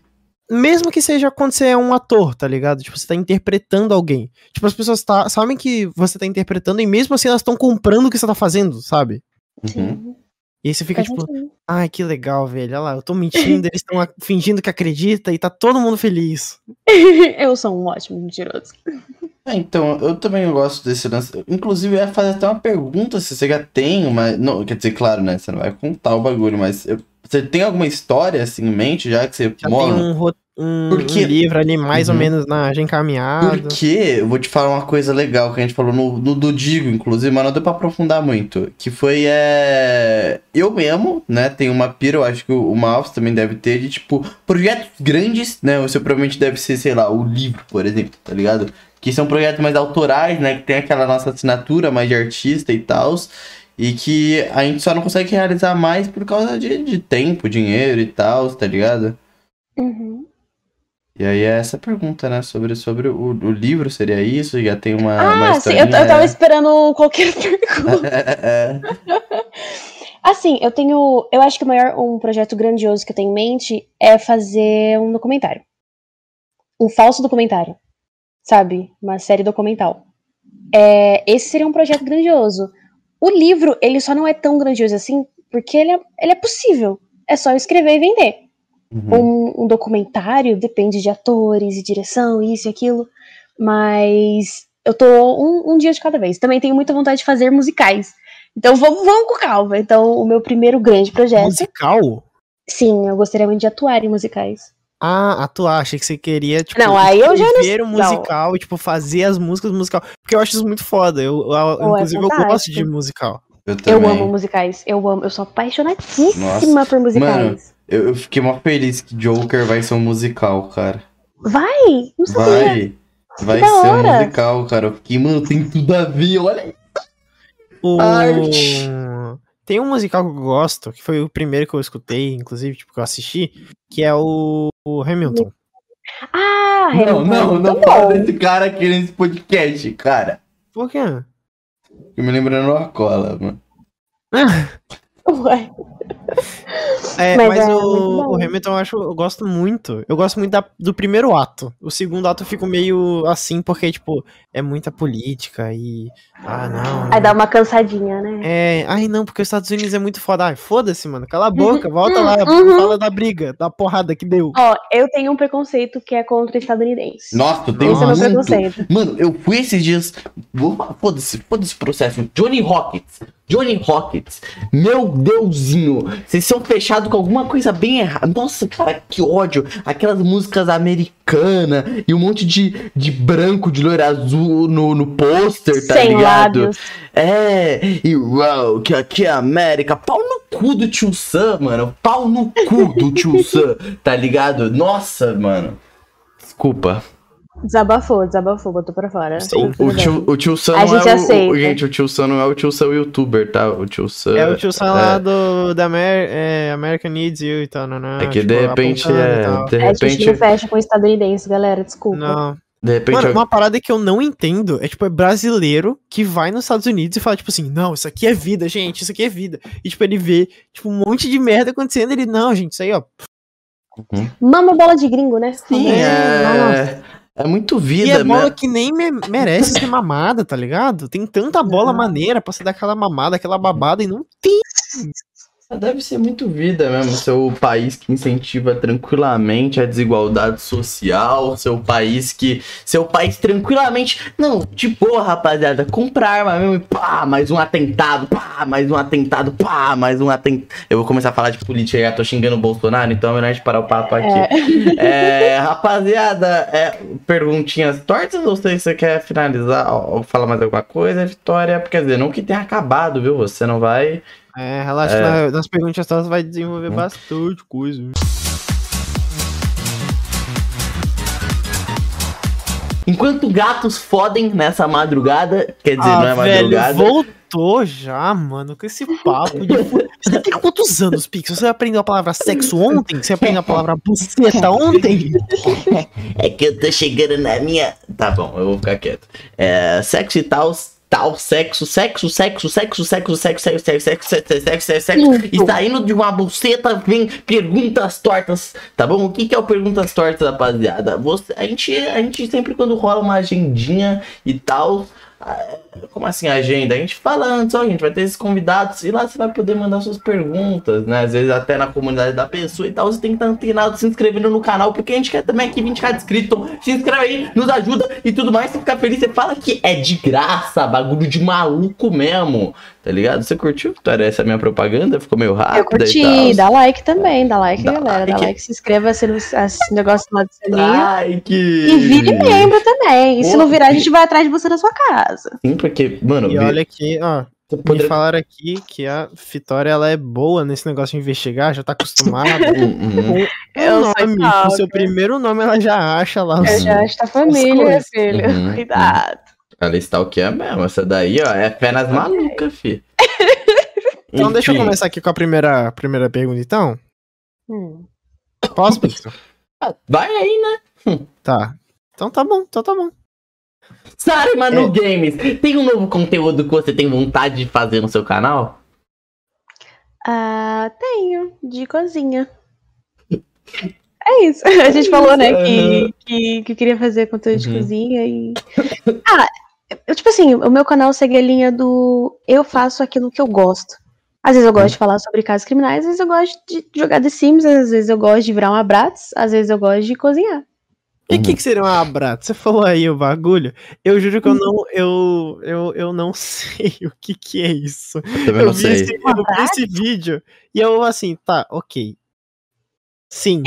mesmo que seja quando você é um ator, tá ligado? Tipo, você tá interpretando alguém. Tipo, as pessoas tá, sabem que você tá interpretando e mesmo assim elas estão comprando o que você tá fazendo, sabe? Uhum. Sim. E aí você fica, Faz tipo, ai, que legal, velho. Olha lá, eu tô mentindo, eles estão fingindo que acredita e tá todo mundo feliz. eu sou um ótimo mentiroso. É, então, eu também gosto desse lance. Inclusive, eu ia fazer até uma pergunta se você já tem uma. Não, quer dizer, claro, né? Você não vai contar o bagulho, mas eu- você tem alguma história assim em mente já que você Já mora? tem um, um, Por quê? um livro ali mais ou Uhum. menos na, já encaminhado. Porque eu vou te falar uma coisa legal que a gente falou no, no do Digo, inclusive, mas não deu pra aprofundar muito. Que foi, é... Eu mesmo, né, tenho uma pira, eu acho que o, o também deve ter, de, tipo, projetos grandes, né, o seu provavelmente deve ser, sei lá, o livro, por exemplo, tá ligado? Que são projetos mais autorais, né, que tem aquela nossa assinatura mais de artista e tal, e que a gente só não consegue realizar mais por causa de, de tempo, dinheiro e tal, tá ligado? Uhum. E aí é essa pergunta, né? Sobre, sobre o, o livro, seria isso? Já tem uma, uma Ah, sim, eu, eu tava esperando qualquer pergunta. Assim, eu tenho. Eu acho que o maior um projeto grandioso que eu tenho em mente é fazer um documentário. Um falso documentário. Sabe? Uma série documental. É, esse seria um projeto grandioso. O livro, ele só não é tão grandioso assim, porque ele é, ele é possível. É só eu escrever e vender. Uhum. Um, um documentário depende de atores e direção, isso e aquilo. Mas eu tô um, um dia de cada vez. Também tenho muita vontade de fazer musicais. Então vamos, vamos com calma. Então, o meu primeiro grande projeto. Musical? Sim, eu gostaria muito de atuar em musicais. Ah, atuar, achei que você queria, tipo, Não, aí eu já não- um não. musical e, tipo, fazer as músicas musical. Porque eu acho isso muito foda. Eu, eu- é inclusive, eu gosto de musical. Eu Eu amo musicais. Eu amo. Eu sou apaixonadíssima Nossa. por musicais. Mano. Eu, eu fiquei mó feliz que Joker vai ser um musical, cara. Vai! Não sabia. Vai. Vai ser um musical, cara. Eu fiquei, mano, tem tudo a ver, olha aí. O... Arte. Tem um musical que eu gosto, que foi o primeiro que eu escutei, inclusive, tipo, que eu assisti, que é o, o Hamilton. Ah, Não, Hamilton, não, muito não bom. fala desse cara aqui nesse podcast, cara. Por quê? Eu me lembrando uma cola, mano. Ué. É, Mas mas, é o, o Hamilton eu acho, eu gosto muito. Eu gosto muito da- do primeiro ato. O segundo ato eu fico meio assim, porque, tipo, é muita política e. Ah, não. Aí dá uma cansadinha, né? É, ai não, porque os Estados Unidos é muito foda. Ai, foda-se, mano. Cala a boca, volta lá, uhum. fala da briga, da porrada que deu. Ó, eu tenho um preconceito que é contra estadunidense. Nossa, eu tenho Esse é preconceito. Mano, eu fui esses dias. Foda-se, foda-se processo. Johnny Rockets. Johnny Rockets. Meu Deusinho. Vocês são fechados com alguma coisa bem errada. Nossa, cara, que ódio. Aquelas músicas americanas e um monte de, de branco, de loiro azul no, no pôster, tá Sem ligado? lábios. É, e uau, que aqui é a América. Pau no cu do tio Sam, mano. Pau no cu do tio Sam, tá ligado? Nossa, mano. Desculpa. Desabafou, desabafou, botou pra fora. Sim. O tio, o tio Sam A não gente é o, aceita. o. Gente, o tio Sam não é o tio Sam youtuber, tá? O tio Sam. É o tio Sam lá do da Amer, é, American Needs You e tal, não, não. É que tipo, de repente e é. De É, a gente repente. não fecha com estadunidense, galera, desculpa. Não. De repente. Mano, eu- uma parada que eu não entendo é, tipo, é brasileiro que vai nos Estados Unidos e fala, tipo assim, não, isso aqui é vida, gente, isso aqui é vida. E, tipo, ele vê, tipo, um monte de merda acontecendo, ele, não, gente, isso aí, ó. Mama bola de gringo, né? Sim, é. É muito vida, E é bola né? que nem me- merece ser mamada, tá ligado? Tem tanta bola maneira pra você dar aquela mamada, aquela babada, e não tem. Deve ser muito vida mesmo. Seu país que incentiva tranquilamente a desigualdade social. Seu país que. Seu país tranquilamente. Não, de boa, rapaziada. Comprar arma mesmo e pá, mais um atentado, pá, mais um atentado, pá, mais um atentado. Eu vou começar a falar de política já tô xingando o Bolsonaro, então é melhor a gente parar o papo aqui. É, rapaziada, é, perguntinhas tortas ou sei se você quer finalizar ou falar mais alguma coisa, Vitória? Quer dizer, não que tenha acabado, viu? Você não vai. É, relaxa, É. na- nas perguntas todas vai desenvolver bastante coisa. Enquanto gatos fodem nessa madrugada, quer dizer, não é Ah, velho, madrugada. voltou já, mano, com esse papo de... Você tem quantos anos, Pix? Você aprendeu a palavra sexo ontem? Você aprendeu a palavra buceta ontem? É que eu tô chegando na minha. Tá bom, eu vou ficar quieto. É, sexo e tal, tal, sexo, sexo, sexo, sexo, sexo, sexo, sexo, sexo, sexo, sexo, sexo, sexo, sexo. E saindo de uma buceta vem perguntas tortas, tá bom? O que, que é o perguntas tortas, rapaziada? Você, a, gente, a gente sempre quando rola uma agendinha e tal. Como assim agenda? A gente fala antes, ó, a gente vai ter esses convidados e lá você vai poder mandar suas perguntas, né? Às vezes até na comunidade da pessoa e tal. Você tem que estar antenado, se inscrevendo no canal, porque a gente quer também aqui 20k de inscritos. Então, se inscreve aí, nos ajuda e tudo mais. Se ficar feliz, você fala que é de graça, bagulho de maluco mesmo. Tá ligado? Você curtiu, Vitória? Essa é a minha propaganda? Ficou meio rápida Eu curti, dá like também, dá like, Dá galera. Dá like. like, se inscreva, esse negócio lá do sininho. Que... E vire membro também. E se não virar, a gente vai atrás de você na sua casa. Sim, porque, mano, E olha aqui, ó, me falaram aqui que a Vitória, ela é boa nesse negócio de investigar, já tá acostumada. Hum, hum. Eu nome, com seu primeiro nome, ela já acha lá. Eu os- já acho da família, filho. Uhum, Cuidado. Ela está o que é mesmo. Essa daí, ó, é fé nas malucas, fi. Então deixa eu Enfim. começar aqui com a primeira, primeira pergunta, então. Hum. Posso, Pix? Vai aí, né? Tá. Então tá bom, então tá bom. Sari Manu É. Games, tem um novo conteúdo que você tem vontade de fazer no seu canal? Ah, tenho, de cozinha. É isso. A gente falou, né, que, que, que queria fazer conteúdo de Uhum. cozinha e. Ah, eu, tipo assim, o meu canal segue a linha do eu faço aquilo que eu gosto. Às vezes eu gosto de falar sobre casos criminais, às vezes eu gosto de jogar The Sims, às vezes eu gosto de virar uma Bratz, às vezes eu gosto de cozinhar. E o Uhum. que, que seria um abraço? Você falou aí o bagulho. Eu juro que eu não, eu, eu, eu não sei o que que é isso. Eu não vi, sei. esse, eu vi esse vídeo e eu assim, tá, ok. Sim.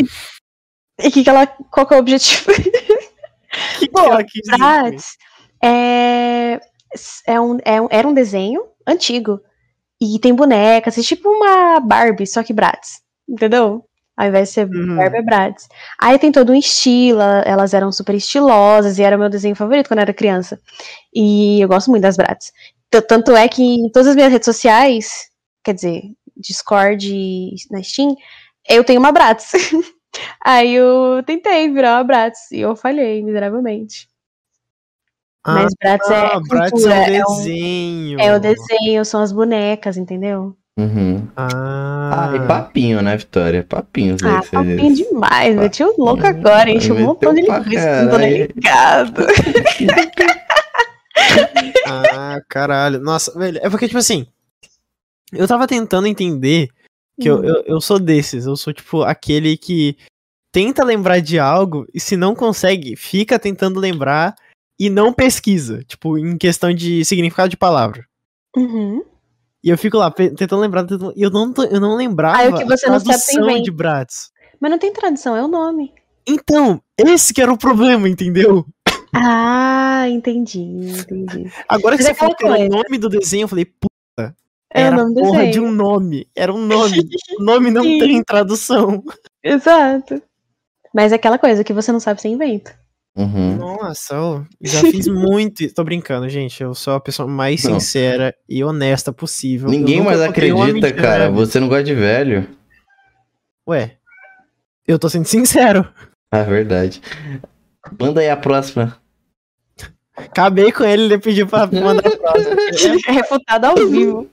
E que que ela, qual que é o objetivo? O que, que Pô, ela quis dizer? É, é um, é um- era um desenho antigo. E tem bonecas, é tipo uma Barbie, só que Bratz. Entendeu? Ao invés de ser Uhum. Barbie, é Bratz. Aí tem todo um estilo, elas eram super estilosas, e era o meu desenho favorito quando eu era criança. E eu gosto muito das Bratz. Tanto é que em todas as minhas redes sociais, quer dizer, Discord e na Steam, eu tenho uma Bratz. Aí eu tentei virar uma Bratz e eu falhei miseravelmente. Mas Bratz é Ah, Bratz cultura, é é, um um- desenho. é o desenho, são as bonecas, entendeu? Uhum. Ah, Ah, e papinho, né, Vitória? Papinho. Ah, papinho demais, meti o louco Papinho. agora, hein? Chamou um Meteu montão de pra linguiça, não tô nem caralho. ligado. ah, caralho. Nossa, velho. É porque, tipo assim. Eu tava tentando entender que eu, Hum. eu, eu sou desses. Eu sou, tipo, aquele que tenta lembrar de algo e se não consegue, fica tentando lembrar e não pesquisa. Tipo, em questão de significado de palavra. Uhum. E eu fico lá tentando lembrar. tentando- eu não, tô- eu não lembrava. Ah, o que você a não sabe, você de Bratz. Mas não tem tradução, é o nome. Então, esse que era o problema, entendeu? Ah, entendi, entendi. Agora que Mas é você falou que era o nome do desenho, eu falei, puta, É o era do porra desenho. de um nome. Era um nome. o nome não tem tradução. Exato. Mas é aquela coisa que você não sabe, você inventa. Uhum. Nossa, eu já fiz muito. Tô brincando, gente. Eu sou a pessoa mais Não. sincera e honesta possível. Ninguém mais acredita, cara. Você não gosta de velho. Ué, eu tô sendo sincero. Ah, verdade. Manda aí a próxima. Acabei com ele, ele pediu pra mandar a próxima. É refutado ao vivo.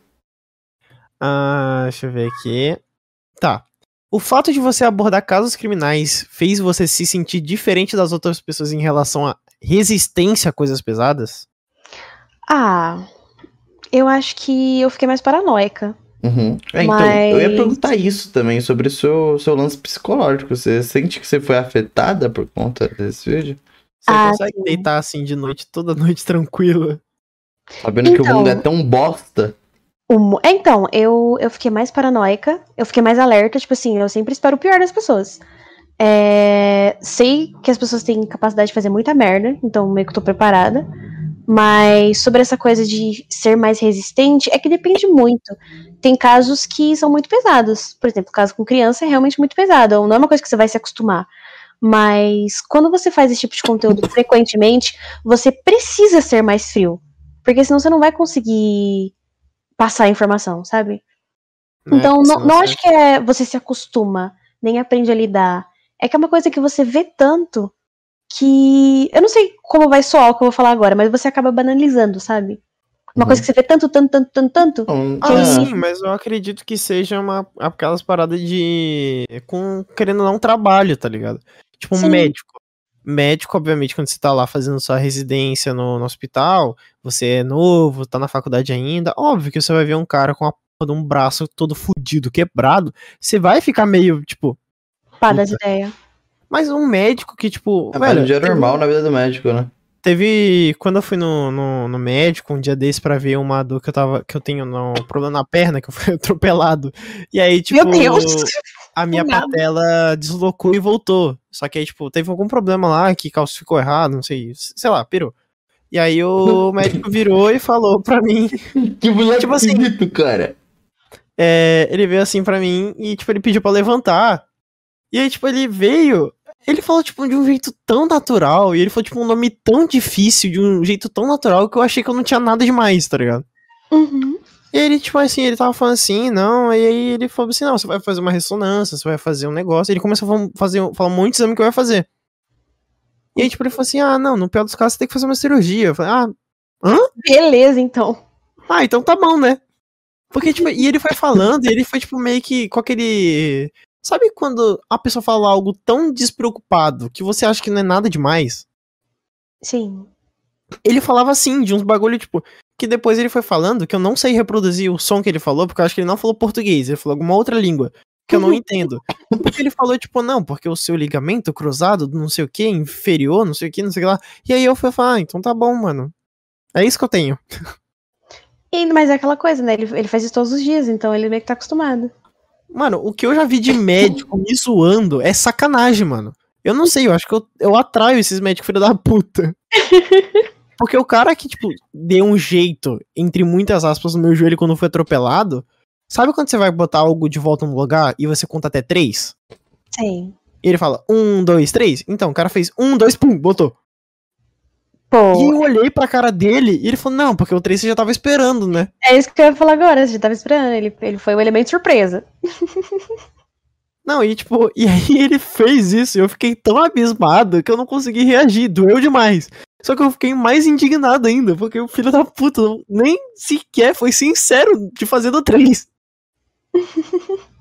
Ah, deixa eu ver aqui. Tá. O fato de você abordar casos criminais fez você se sentir diferente das outras pessoas em relação à resistência a coisas pesadas? Ah, eu acho que eu fiquei mais paranoica. Uhum. É, então, eu ia Mas- perguntar isso também, sobre o seu, seu lance psicológico. Você sente que você foi afetada por conta desse vídeo? Você Ah, consegue sim. deitar assim de noite, toda noite tranquila? Sabendo que o Então- mundo é tão bosta. É, Então, eu, eu fiquei mais paranoica, eu fiquei mais alerta, tipo assim, eu sempre espero o pior das pessoas. É, sei que as pessoas têm capacidade de fazer muita merda, então meio que tô preparada. Mas sobre essa coisa de ser mais resistente, é que depende muito. Tem casos que são muito pesados. Por exemplo, o caso com criança é realmente muito pesado. Não é uma coisa que você vai se acostumar. Mas quando você faz esse tipo de conteúdo frequentemente, você precisa ser mais frio. Porque senão você não vai conseguir passar a informação, sabe? né? Então, não, não acho que é você se acostuma, nem aprende a lidar. É que é uma coisa que você vê tanto que. Eu não sei como vai soar o que eu vou falar agora, mas você acaba banalizando, sabe? Uma Uhum. coisa que você vê tanto, tanto, tanto, tanto, tanto. Não, Ah, é. sim, mas eu acredito que seja uma aquelas paradas de com querendo dar um trabalho, tá ligado? Tipo um Sim. médico. Médico, obviamente, quando você tá lá fazendo sua residência no, no hospital, você é novo, tá na faculdade ainda, óbvio que você vai ver um cara com a porra de um braço todo fudido, quebrado, você vai ficar meio, tipo, Pá, das ideias. mas um médico que, tipo, É, mas velho, um dia teve- normal na vida do médico, né? Teve. Quando eu fui no, no, no médico, um dia desse pra ver uma dor que eu tava. que eu tenho no problema na perna, que eu fui atropelado. E aí, tipo, Meu Deus! A minha patela deslocou e voltou. Só que aí, tipo, teve algum problema lá que calcificou errado, não sei, sei lá, pirou. E aí o médico virou e falou pra mim. Que moleque Tipo assim- esquisito, cara. é, ele veio assim pra mim e, tipo, ele pediu pra levantar. E aí, tipo, ele veio. Ele falou, tipo, de um jeito tão natural. E ele falou, tipo, um nome tão difícil, de um jeito tão natural, que eu achei que eu não tinha nada demais, tá ligado? Uhum. E ele, tipo assim, ele tava falando assim, não, e aí ele falou assim, não, você vai fazer uma ressonância, você vai fazer um negócio. Ele começou a fazer, falar um monte de exame que eu ia fazer. E aí, tipo, ele falou assim, ah, não, no pior dos casos você tem que fazer uma cirurgia. Eu falei, ah, Beleza, então. ah, então tá bom, né? Porque, tipo, e ele foi falando, e ele foi, tipo, meio que com aquele. Sabe quando a pessoa fala algo tão despreocupado que você acha que não é nada demais? Sim. Ele falava assim, de uns bagulho, tipo, que depois ele foi falando, que eu não sei reproduzir o som que ele falou, porque eu acho que ele não falou português, ele falou alguma outra língua, que eu não entendo. Porque ele falou, tipo, não, porque o seu ligamento cruzado, não sei o que, inferior, não sei o que, não sei o que lá. E aí eu fui falar, ah, então tá bom, mano. É isso que eu tenho. E, mas é aquela coisa, né? Ele, ele faz isso todos os dias, então ele meio que tá acostumado. Mano, o que eu já vi de médico me zoando é sacanagem, mano. Eu não sei, eu acho que eu, eu atraio esses médicos filho da puta. Porque o cara que, tipo, deu um jeito, entre muitas aspas, no meu joelho quando foi atropelado. Sabe quando você vai botar algo de volta no lugar e você conta até três? Sim. E ele fala, um, dois, três? Então, o cara fez um, dois, pum, botou. Pô, E eu olhei pra cara dele e ele falou, não, porque o três você já tava esperando, né? é isso que eu ia falar agora. Você já tava esperando. Ele, ele foi o elemento surpresa. Não, e tipo, e aí ele fez isso e eu fiquei tão abismado que eu não consegui reagir, doeu demais. Só que eu fiquei mais indignado ainda, porque o filho da puta nem sequer foi sincero de fazer do 3.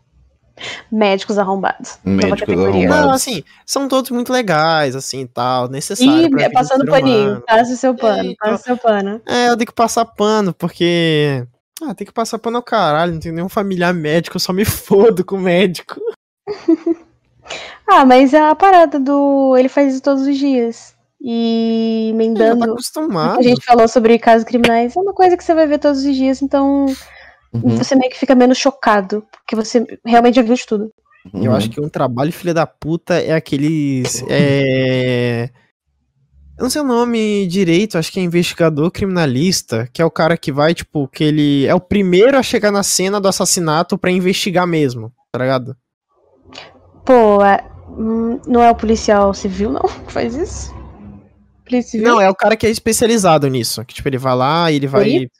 Médicos arrombados. Médicos categoria. arrombados. Não, assim, são todos muito legais, assim, tal, necessário. Ih, pra é passando paninho. Passa o seu pano, então. passa o seu pano. É, eu tenho que passar pano, porque. Ah, tem que passar pano ao caralho, não tem nenhum familiar médico, eu só me fodo com médico. Ah, mas a parada do. Ele faz isso todos os dias. E tá emendando. acostumado. A gente falou sobre casos criminais, é uma coisa que você vai ver todos os dias, então Uhum, você meio que fica menos chocado, porque você realmente já viu de tudo. Eu uhum. acho que um trabalho filha da puta é aqueles. É. Eu não sei o nome direito, acho que é investigador criminalista, que é o cara que vai, tipo, que ele é o primeiro a chegar na cena do assassinato pra investigar mesmo, tá ligado? Pô, é- hum, não é o policial civil, não, que faz isso? Não, é o cara que é especializado nisso. Que, tipo, ele vai lá e ele vai. Perito?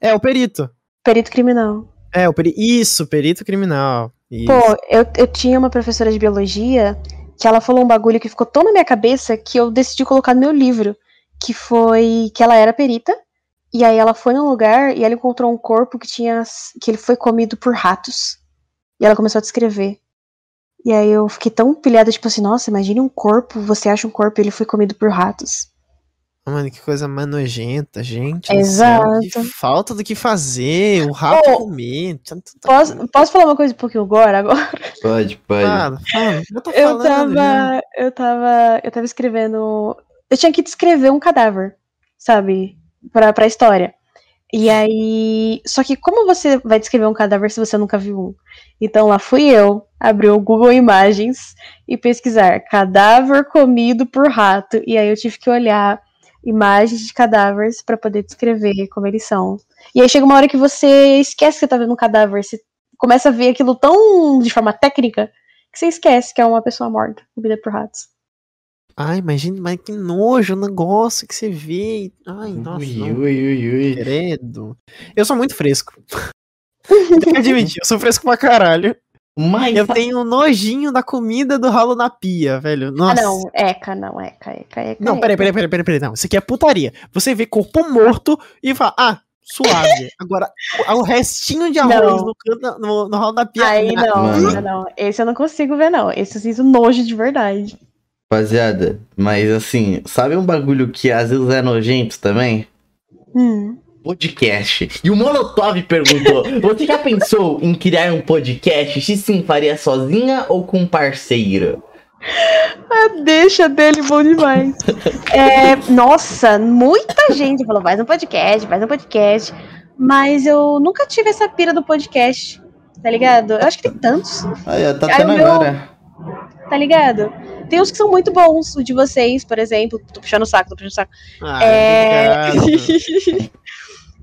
É, o perito. Perito criminal. É, o perito. Isso, perito criminal. Isso. Pô, eu, eu tinha uma professora de biologia que ela falou um bagulho que ficou tão na minha cabeça que eu decidi colocar no meu livro. Que foi que ela era perita. E aí ela foi num lugar e ela encontrou um corpo que tinha. que ele foi comido por ratos. E ela começou a descrever. E aí eu fiquei tão pilhada, tipo assim, nossa, imagine um corpo, você acha um corpo e ele foi comido por ratos. Mano, que coisa mais nojenta, gente. Exato. céu, que falta do que fazer. O rato Pô, comer. Posso, posso falar uma coisa um pouquinho agora? agora? Pode, pode. Fala, fala. Eu tô Eu falando. tava. Eu tava. Eu tava escrevendo. Eu tinha que descrever um cadáver, sabe? Pra, pra história. E aí. Só que como você vai descrever um cadáver se você nunca viu um? Então lá fui eu, abri o Google Imagens e pesquisar cadáver comido por rato. E aí eu tive que olhar imagens de cadáveres pra poder descrever como eles são. E aí chega uma hora que você esquece que você tá vendo um cadáver. Você começa a ver aquilo tão de forma técnica que você esquece que é uma pessoa morta, comida por ratos. Ai, imagina, mas que nojo o negócio que você vê. Ai, nossa. Ui, não. ui, ui, ui. Credo. Eu sou muito fresco. Tenho que admitir, eu sou fresco pra caralho. Mas Eu tenho nojinho da comida do ralo na pia, velho. Nossa. Ah, não, eca, não, eca, eca, eca. Não, peraí, peraí, peraí, peraí, peraí. Não, isso aqui é putaria. Você vê corpo morto e fala, ah, suave. Agora, o, restinho de arroz Não. no, canto, no, no ralo da pia. Aí ah, não, Mano. não, não. Esse eu não consigo ver, não. Esse eu sinto nojo de verdade. Rapaziada, mas assim, sabe um bagulho que às vezes é nojento também? Hum. Podcast. E o Molotov perguntou: Você já pensou em criar um podcast? Se sim, faria sozinha ou com um parceiro? A deixa dele bom demais. É, nossa, muita gente falou, faz um podcast, faz um podcast. Mas eu nunca tive essa pira do podcast, tá ligado? Eu acho que tem tantos, Aí, ó, tá Aí tendo meu- agora. tá ligado? Tem uns que são muito bons, o de vocês, por exemplo. Tô puxando o saco, tô puxando o saco. Ah, É...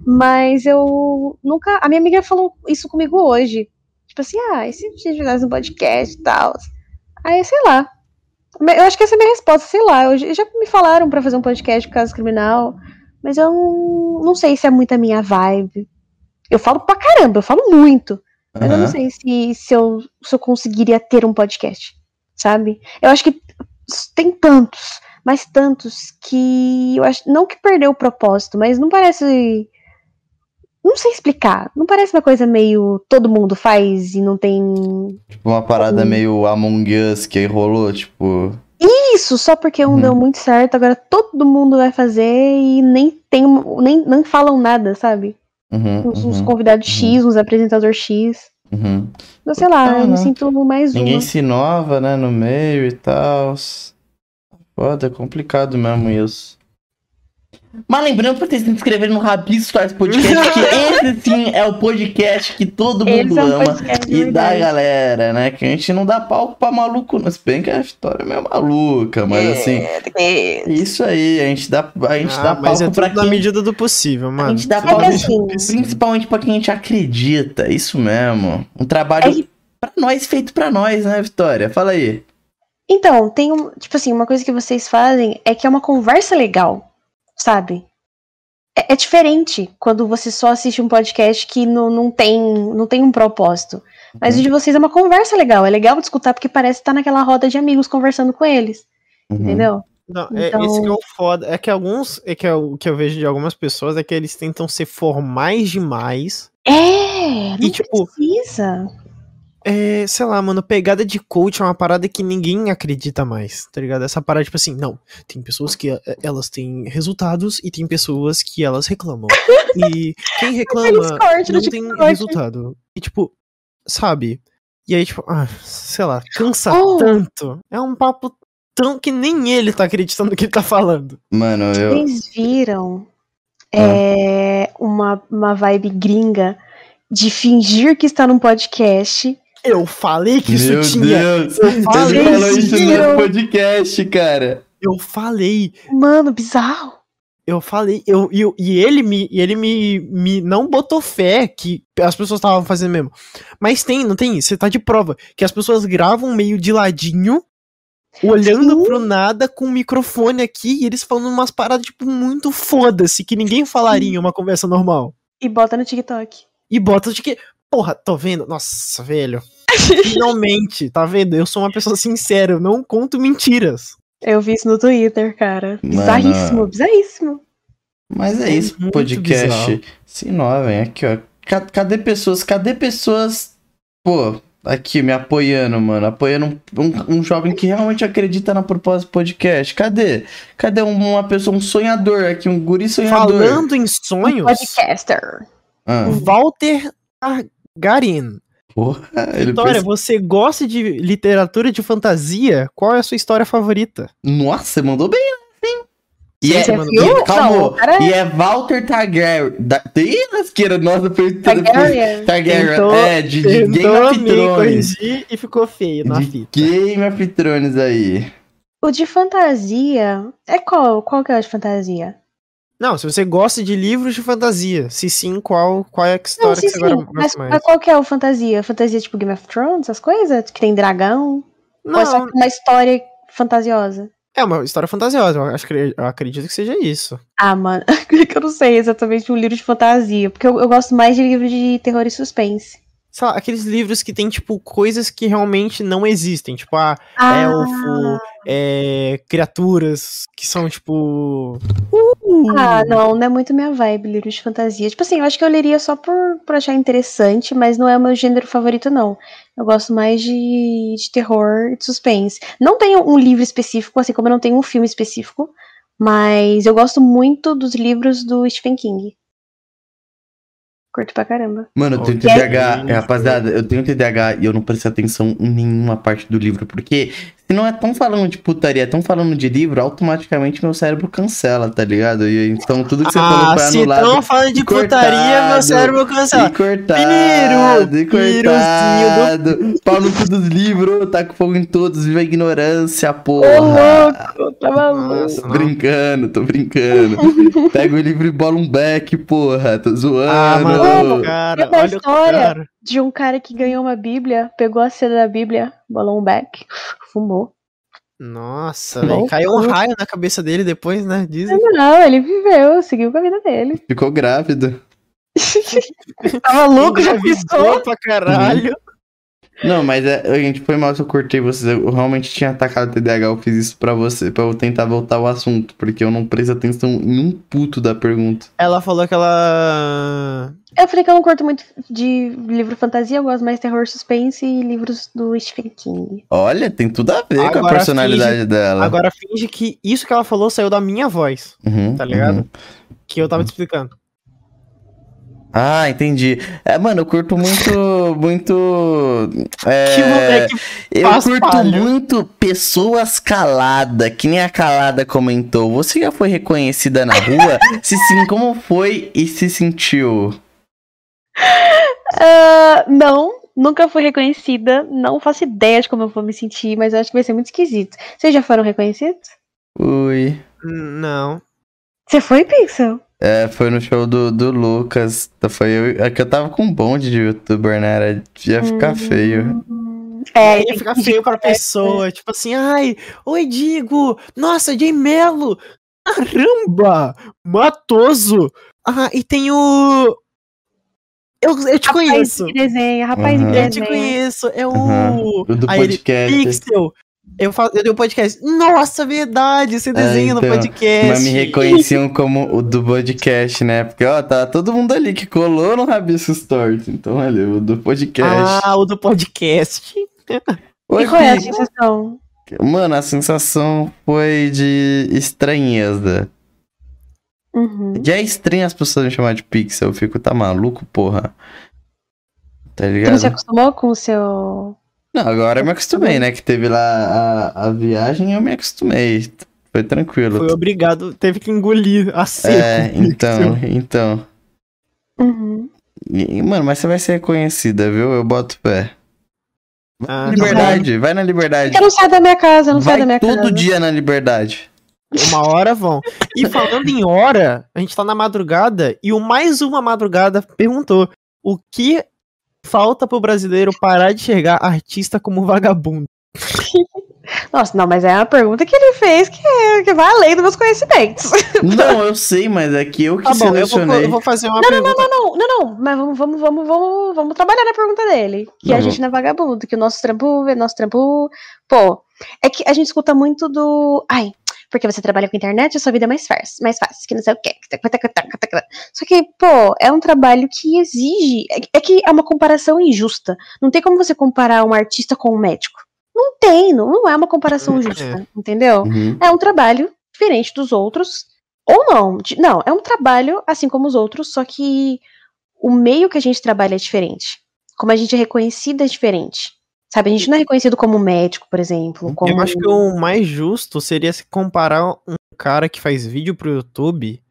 Mas eu nunca. A minha amiga falou isso comigo hoje. Tipo assim, ah, e se a gente fizesse um podcast e tal? Aí, sei lá. Eu acho que essa é a minha resposta, sei lá. Eu, já me falaram pra fazer um podcast de caso criminal, mas eu não, não sei se é muito a minha vibe. Eu falo pra caramba, eu falo muito. Mas eu não sei se, se, eu, se eu conseguiria ter um podcast, sabe? Eu acho que tem tantos, mas tantos que eu acho. Não que perdeu o propósito, mas não parece. Não sei explicar. Não parece uma coisa meio todo mundo faz e não tem. Tipo, uma parada meio Among Us que rolou, tipo. Isso, só porque um Uhum. deu muito certo, agora todo mundo vai fazer e nem tem. Nem, nem falam nada, sabe? Uhum, Uns, uns uhum, convidados X, uns apresentadores X. uhum. Então, sei lá, Ah, eu me sinto mais Ninguém uma. se inova, né, no meio e tal. Foda, é complicado mesmo isso. Mas lembrando pra vocês se inscreverem no Rabisco Stories Podcast, que esse sim é o podcast que todo mundo Esse é um ama. de E da galera, né? Que a gente não dá palco pra maluco, não. Se bem que a história é meio maluca, mas assim. É, Isso aí, a gente dá, a gente dá Ah, mas palco é pra tudo na quem. medida do possível, mano. A gente dá palco assim, principalmente pra quem a gente acredita. Isso mesmo. Um trabalho É que- pra nós, feito pra nós, né, Vitória? Fala aí. Então, tem um. Tipo assim, uma coisa que vocês fazem é que é uma conversa legal, sabe? É, é diferente quando você só assiste um podcast que não, não, tem, não tem um propósito. Mas Uhum. o de vocês é uma conversa legal. É legal de escutar porque parece estar naquela roda de amigos conversando com eles. Uhum. Entendeu? Não, é, Então- esse que é o foda. É que alguns. É que é o que eu vejo de algumas pessoas é que eles tentam ser formais demais É, não E, tipo, precisa. É, sei lá, mano, pegada de coach é uma parada que ninguém acredita mais, tá ligado? Essa parada, tipo assim, não, tem pessoas que eh, elas têm resultados e tem pessoas que elas reclamam. E quem reclama não tem resultado. E, tipo, sabe? E aí, tipo, ah, sei lá, cansa Oh. tanto. É um papo tão que nem ele tá acreditando no que ele tá falando. Mano, eu. Vocês viram Ah. é, uma, uma vibe gringa de fingir que está num podcast. Eu falei que isso Meu tinha. Deus! Eu Ele falei, falou isso no podcast, cara. eu falei. Mano, bizarro. Eu falei, eu, eu- e ele me, e ele me, me não botou fé que as pessoas estavam fazendo mesmo. Mas tem, não tem? Você tá de prova que as pessoas gravam meio de ladinho, olhando Sim. pro nada com o microfone aqui e eles falando umas paradas tipo muito foda-se que ninguém falaria em uma conversa normal. E bota no TikTok. E bota de que, porra, tô vendo? Nossa, velho. Finalmente, tá vendo? Eu sou uma pessoa sincera, eu não conto mentiras. Eu vi isso no Twitter, cara. Mano. Bizarríssimo, bizarríssimo. Mas é É isso, muito podcast. bizarro. Se inovem, aqui, ó. Ca- Cadê pessoas? Cadê pessoas, pô, aqui me apoiando, mano? Apoiando um, um, um jovem que realmente acredita na proposta do podcast. Cadê? Cadê um- uma pessoa, um sonhador aqui, um guri sonhador? Falando em Um sonhos, podcaster. Ah, Walter Garin. porra, ele Vitória, pensa- você gosta de literatura de fantasia? Qual é a sua história favorita? Nossa, você mandou bem, hein? E é, e, calma, Não, o cara e é Walter Targaryen. Da, tem lasqueira, nossa, foi Targaryen. Targaryen, Tentou- é, de, de Game of Thrones. e ficou feio na De fita. Game of Thrones aí. O de fantasia. É qual? Qual que é o de fantasia? Não, se você gosta de livros de fantasia, se sim, qual, qual é a Não, história sim, que você sim. agora Mas, gosta mais? mas qual que é o fantasia? Fantasia tipo Game of Thrones, essas coisas? Que tem dragão? Ou é só Não, uma história fantasiosa? é uma história fantasiosa, eu, acho que, eu acredito que seja isso. Ah, mano, que eu não sei exatamente um livro de fantasia. Porque eu, eu gosto mais de livro de terror e suspense. Sei lá, aqueles livros que tem, tipo, coisas que realmente não existem, tipo, ah, Ah, elfo, é, criaturas que são, tipo... Uh, ah, não, não é muito minha vibe, livro de fantasia. Tipo assim, eu acho que eu leria só por, por achar interessante, mas não é o meu gênero favorito, não. Eu gosto mais de, de terror e de suspense. Não tenho um livro específico, assim como eu não tenho um filme específico, mas eu gosto muito dos livros do Stephen King. Curto pra caramba. Mano, eu tenho. TDAH, é, rapaziada, eu tenho TDAH e eu não prestei atenção em nenhuma parte do livro, porque não é tão falando de putaria, é tão falando de livro, automaticamente meu cérebro cancela, tá ligado? E então tudo que você falou ah, foi se estão falando de e putaria, meu cortado, cérebro cancela. E cortado, e Piru, cortado. Pau no cu dos livros, tá com fogo em todos, viva a ignorância, Ô, porra. louco, tá maluco. Nossa, Tô brincando, tô brincando. Pega o livro e bola um back, porra. Tô zoando. Ah, mano, cara, olha cara. De um cara que ganhou uma bíblia, pegou a seda da bíblia, bolou um back, fumou. Nossa, velho, caiu um raio na cabeça dele depois, né? Dizem. Não, ele viveu, seguiu com a vida dele. Ficou grávido. Tava louco, já pisou. pra caralho. Não, mas é, gente, foi mal se eu cortei vocês. Eu realmente tinha atacado o TDAH. Eu fiz isso pra você, pra eu tentar voltar ao assunto. Porque eu não prestei atenção em um puto da pergunta. Ela falou que ela. Eu falei que eu não curto muito de livro fantasia, eu gosto mais de terror suspense e livros do Stephen King. Olha, tem tudo a ver com a Agora personalidade dela. Agora finge que isso que ela falou saiu da minha voz, Uhum, tá ligado? uhum. Que eu tava te explicando. Ah, entendi. É, mano, eu curto muito. muito. É, Que moleque Eu curto palha. muito pessoas caladas, que nem a calada comentou. Você já foi reconhecida na rua? se sim, como foi e se sentiu? Ah, não, nunca fui reconhecida, não faço ideia de como eu vou me sentir, mas eu acho que vai ser muito esquisito. Vocês já foram reconhecidos? Ui. Não. Você foi, Pixel? É, foi no show do, do Lucas. Foi eu, é que eu tava com um bonde de youtuber, né? Era, ia ficar Hum. feio. É, Ia ficar feio pra pessoa. Tipo assim, ai, oi, Digo. Nossa, Jay Melo. Caramba, matoso. Ah, e tem o. Eu, eu te Rapaz conheço. que desenha, rapaz Uhum. que Eu te conheço. É o. Uhum. O do Aí ele, podcast. Pixel. Eu, fa- eu dei um podcast. Nossa, verdade, você desenha então, no podcast. Mas me reconheciam como o do podcast, né? Porque, ó, tá todo mundo ali que colou no Rabiscos Torto. Então, olha, o do podcast. Ah, o do podcast. Oi, e qual é a sensação? Mano, a sensação foi de estranheza. Uhum. Já é estranho as pessoas me chamar de pixel. Eu fico, tá maluco, porra? Tá Você não ligado? se acostumou com o seu. Não, agora eu me acostumei, né? Que teve lá a, a viagem eu me acostumei. Foi tranquilo. Foi obrigado, teve que engolir a seco. É, então, então. Uhum. E, mano, mas você vai ser reconhecida, viu? Eu boto pé. Ah, liberdade, vai na liberdade. Eu não saio da minha casa, eu não saio Vai da minha todo casa. dia na liberdade. Uma hora vão. E falando em hora, a gente tá na madrugada e o mais uma madrugada perguntou o que falta pro brasileiro parar de enxergar artista como vagabundo. Nossa, não, mas é uma pergunta que ele fez que, é- que vai além dos meus conhecimentos. Não, eu sei, mas é que eu que Tá bom, eu vou, selecionei. eu vou fazer uma Não, não, pergunta. não, não, não, não, mas vamos, vamos, vamos, vamos, vamos trabalhar na pergunta dele. Que Não, a gente não é vagabundo, que o nosso trampo é nosso trampo. Pô, é que a gente escuta muito do. Ai, porque você trabalha com internet, a sua vida é mais fácil, mais fácil, que não sei o quê. Só que, pô, é um trabalho que exige. É é que é uma comparação injusta. Não tem como você comparar um artista com um médico. Não tem, não, não é uma comparação É. justa, entendeu? Uhum. é um trabalho diferente dos outros, ou não. Não, é um trabalho assim como os outros, só que o meio que a gente trabalha é diferente. Como a gente é reconhecido é diferente. Sabe, a gente não é reconhecido como médico, por exemplo. Como... Eu acho que o mais justo seria se comparar um cara que faz vídeo pro YouTube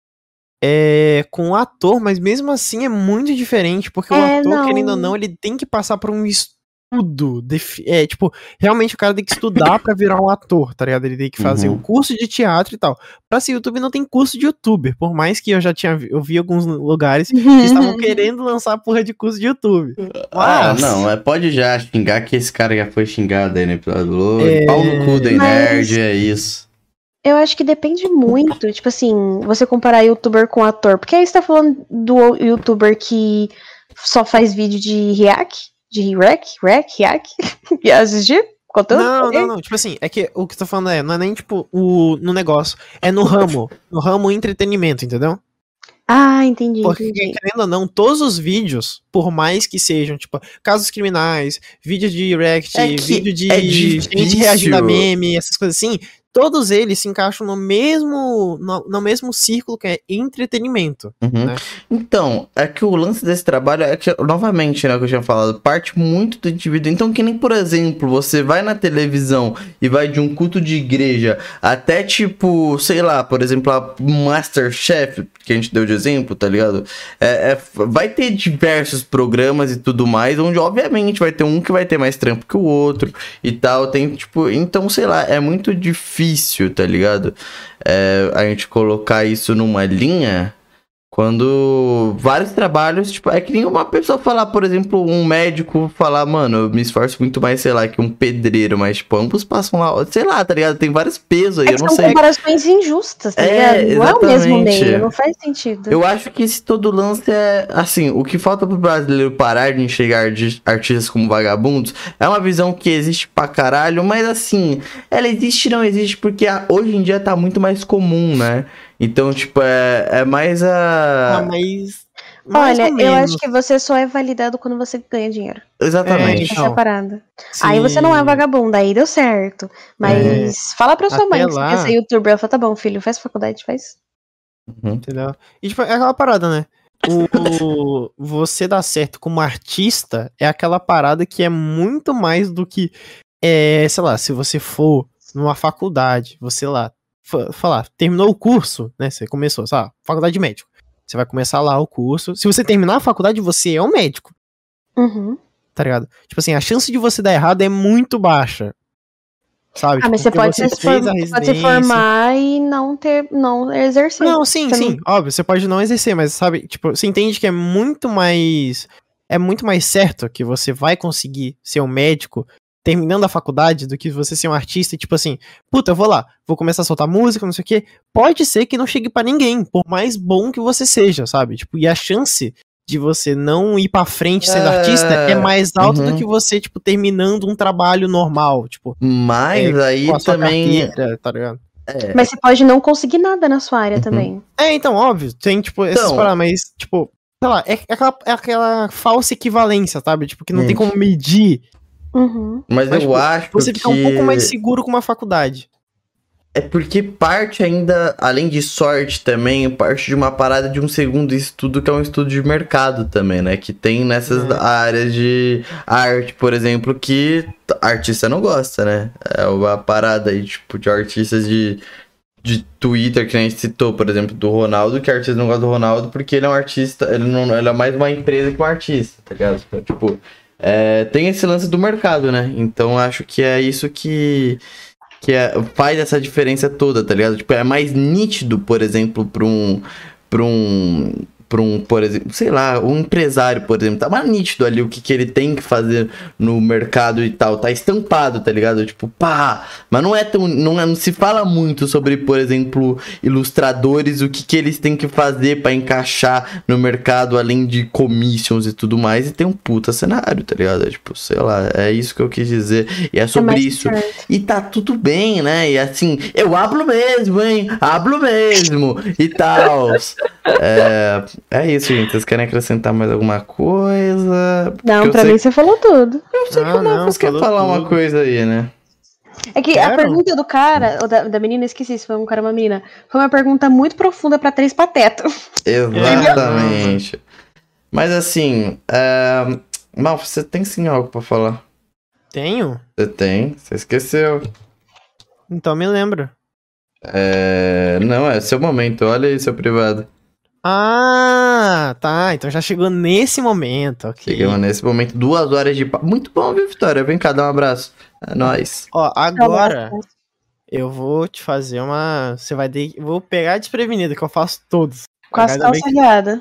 é, com um ator, mas mesmo assim é muito diferente, porque o É, ator, não. querendo ou não, ele tem que passar por um estudo. Defi- É, tipo, realmente o cara tem que estudar pra virar um ator, tá ligado? Ele tem que fazer Uhum. um curso de teatro e tal. Pra ser YouTube não tem curso de youtuber, por mais que eu já tinha vi- eu vi alguns lugares que estavam querendo lançar a porra de curso de YouTube. Ah, Mas- não, é, pode já xingar que esse cara já foi xingado aí no episódio do É, Pau no cu da mas- nerd, é isso. Eu acho que depende muito, tipo assim, você comparar youtuber com ator. Porque aí você tá falando do youtuber que só faz vídeo de react? De rec? Rec? React? E assistir? Conteúdo? Não, não, não. Tipo assim, é que o que eu tô falando é, não é nem tipo o, no negócio, é no ramo, no ramo entretenimento, entendeu? Ah, entendi, Porque, entendi. querendo ou não, todos os vídeos, por mais que sejam, tipo, casos criminais, vídeo de react, É vídeo de é gente reagindo a meme, essas coisas assim, todos eles se encaixam no mesmo, no, no mesmo círculo que é entretenimento. Uhum. né? Então, é que o lance desse trabalho é que, novamente, né, o que eu tinha falado, parte muito do indivíduo. Então, que nem, por exemplo, você vai na televisão e vai de um culto de igreja até, tipo, sei lá, por exemplo, a Masterchef, que a gente deu de exemplo, tá ligado? É, é- vai ter diversos programas e tudo mais, onde, obviamente, vai ter um que vai ter mais trampo que o outro e tal. Tem, tipo, então, sei lá, é muito difícil, tá ligado? É, a gente colocar isso numa linha. Quando vários trabalhos, tipo, é que nem uma pessoa falar, por exemplo, um médico falar, mano, eu me esforço muito mais, sei lá, que um pedreiro, mas, tipo, ambos passam lá, sei lá, tá ligado? Tem vários pesos aí, É eu não são sei. comparações injustas, tá É, ligado? Não é o mesmo exatamente. meio, não faz sentido. Eu acho que esse todo lance é, assim, o que falta pro brasileiro parar de enxergar arti- artistas como vagabundos é uma visão que existe pra caralho, mas assim, ela existe e não existe porque hoje em dia tá muito mais comum, né? Então, tipo, é, é mais a... Ah, mas. mais Olha, eu acho que você só é validado quando você ganha dinheiro. Exatamente. É, Essa é Então, parada. Aí você não é vagabundo, aí deu certo. Mas fala pra sua Até mãe que lá- você quer ser youtuber. Ela fala, tá bom, filho, faz faculdade, faz. Entendeu? E tipo, é aquela parada, né? O, você dar certo como artista é aquela parada que é muito mais do que, é, sei lá, se você for numa faculdade, você lá, falar, terminou o curso, né? Você começou, lá, faculdade de médico. Você vai começar lá o curso. Se você terminar a faculdade, você é um médico, Uhum. tá ligado? Tipo assim, a chance de você dar errado é muito baixa. Sabe? Ah, mas Tipo, você pode, porque se pode se formar e não ter, não exercer. Não, sim, Você sim, óbvio, você pode não exercer, mas sabe, tipo, você entende que é muito mais é muito mais certo que você vai conseguir ser um médico terminando a faculdade do que você ser um artista, e, tipo assim, puta, eu vou lá, vou começar a soltar música, não sei o quê. Pode ser que não chegue pra ninguém, por mais bom que você seja, sabe? Tipo, e a chance de você não ir pra frente sendo É, artista é mais alto uhum. do que você, tipo, terminando um trabalho normal, tipo, Mas aí com a sua também. carteira, tá ligado? É, Mas você pode não conseguir nada na sua área Uhum. também. É, então, óbvio, tem, tipo, essas Então- paradas, mas, tipo, sei lá, é, é aquela, é aquela falsa equivalência, sabe? Tipo, que não tem Gente. como medir. Uhum. mas, Mas, eu tipo, acho Você que. fica um pouco mais seguro com uma faculdade. É porque parte ainda, além de sorte também, parte de uma parada de um segundo estudo, que é um estudo de mercado também, né? Que tem nessas É. áreas de arte, por exemplo, que artista não gosta, né? É uma parada aí, tipo, de artistas de, de Twitter, que a gente citou, por exemplo, do Ronaldo, que artista não gosta do Ronaldo porque ele é um artista, ele, não, ele é mais uma empresa que um artista, tá ligado? Então, tipo, é, tem esse lance do mercado, né? Então acho que é isso que que é, faz essa diferença toda, tá ligado? Tipo, é mais nítido, por exemplo, pra um. Pra um. Pra um, por exemplo, sei lá, um empresário, por exemplo, tá mais nítido ali o que, que ele tem que fazer no mercado e tal, tá estampado, tá ligado? Tipo, pá, mas não é tão, não, é- não se fala muito sobre, por exemplo, ilustradores, o que, que eles têm que fazer pra encaixar no mercado, além de commissions e tudo mais, e tem um puta cenário, tá ligado? É, tipo, sei lá, é isso que eu quis dizer, e é É sobre mais isso. E tá tudo bem, né? E assim, eu hablo mesmo, hein? Hablo mesmo e tal. É, é isso, gente. Vocês querem acrescentar mais alguma coisa? Não, pra sei- mim você falou tudo. Eu sei que Ah, o Marcos não, quer falar uma tudo. coisa aí, né? É que a Quero. pergunta do cara, ou da, da menina, esqueci se foi um cara ou uma menina, foi uma pergunta muito profunda pra três patetas. Exatamente. Mas assim, é... Mal, você tem sim algo pra falar. Tenho? Você tem, você esqueceu. Então me lembro. É... Não, é seu momento, olha aí seu privado. Ah, tá. Então já chegou nesse momento, ok. Chegamos nesse momento, duas horas de papo. Muito bom, viu, Vitória? Vem cá, dá um abraço. É nóis. Ó, agora eu vou te fazer uma. Você vai ter. Vou pegar desprevenido, que eu faço todos. Com as calças que- riadas.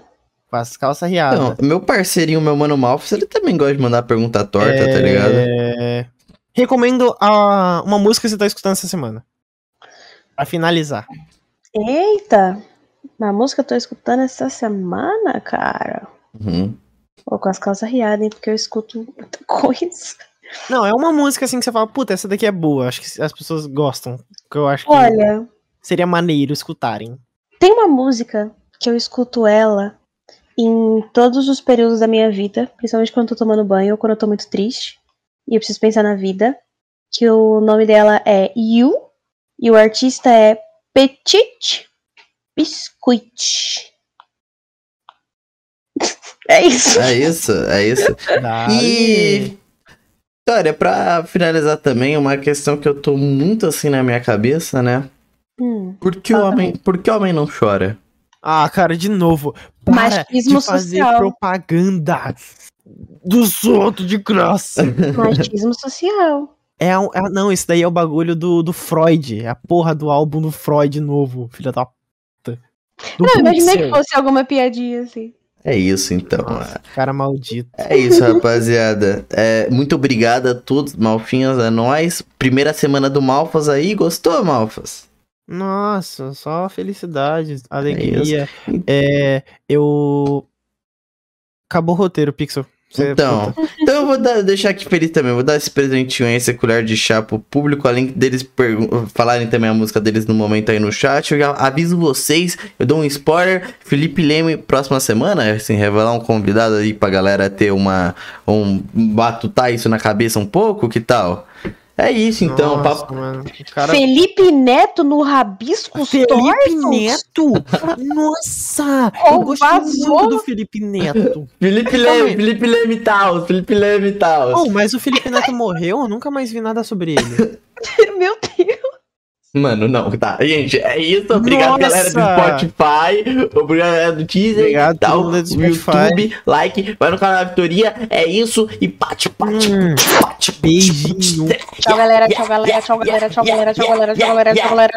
Com as calças riadas. Então, meu parceirinho, meu mano Malfus, ele também gosta de mandar pergunta torta, tá ligado? É... Recomendo a... uma música que você tá escutando essa semana. Pra finalizar. Eita! A música que eu tô escutando essa semana, cara. Uhum. Pô, com as calças riadas, hein? Porque eu escuto muita coisa. Não, é uma música assim que você fala, puta, essa daqui é boa. Acho que as pessoas gostam. Que eu acho que Olha, seria maneiro escutarem. tem uma música que eu escuto ela em todos os períodos da minha vida, principalmente quando eu tô tomando banho ou quando eu tô muito triste e eu preciso pensar na vida. Que o nome dela é You e o artista é Petit Biscuit. É isso. É isso, é isso. E. Vitória, pra finalizar também, uma questão que eu tô muito assim na minha cabeça, né? Hum. Por que, o homem, por que o homem não chora? Ah, cara, de novo. Para Machismo de fazer social. propaganda dos outros de graça. Machismo social. É, é- não, isso daí é o bagulho do, do Freud. É a porra do álbum do Freud novo, filha da puta. Do Não, imaginei que fosse alguma piadinha assim. É isso, então. Nossa, cara maldito. É isso, rapaziada. É, muito obrigado a todos, Malfinhas, a nós. Primeira semana do Malfas aí, gostou, Malfas? Nossa, só felicidade, alegria. isso. É, eu. Acabou o roteiro, Pixel. Você- Então, então eu vou dar- deixar aqui feliz também. Vou dar esse presentinho aí, esse colher de chá pro público, além deles falarem também a música deles no momento aí no chat. Eu já aviso vocês, eu dou um spoiler. Felipe Leme, próxima semana, assim, revelar um convidado aí pra galera ter uma. um batutar isso na cabeça um pouco, que tal? É isso então, Nossa, papo. O cara... Felipe Neto no Rabiscos Felipe Tortos? Neto? Nossa! Oh, eu vazou. muito do Felipe Neto. Felipe Leme. Felipe Leme tal, Felipe Leme tal. Oh, mas o Felipe Neto morreu? Eu nunca mais vi nada sobre ele. Meu Deus. Mano, não, tá. Gente, é isso. Obrigado, Nossa! galera do Spotify. Obrigado, galera do Teaser. Obrigado, do o Spotify. YouTube, like, vai no canal da Vitoria. É isso. E bate, bate, Hum, bate. beijinho. Tchau, galera. Tchau, galera. Tchau, galera. Tchau, galera. Tchau, galera. Tchau, galera. Tchau, galera.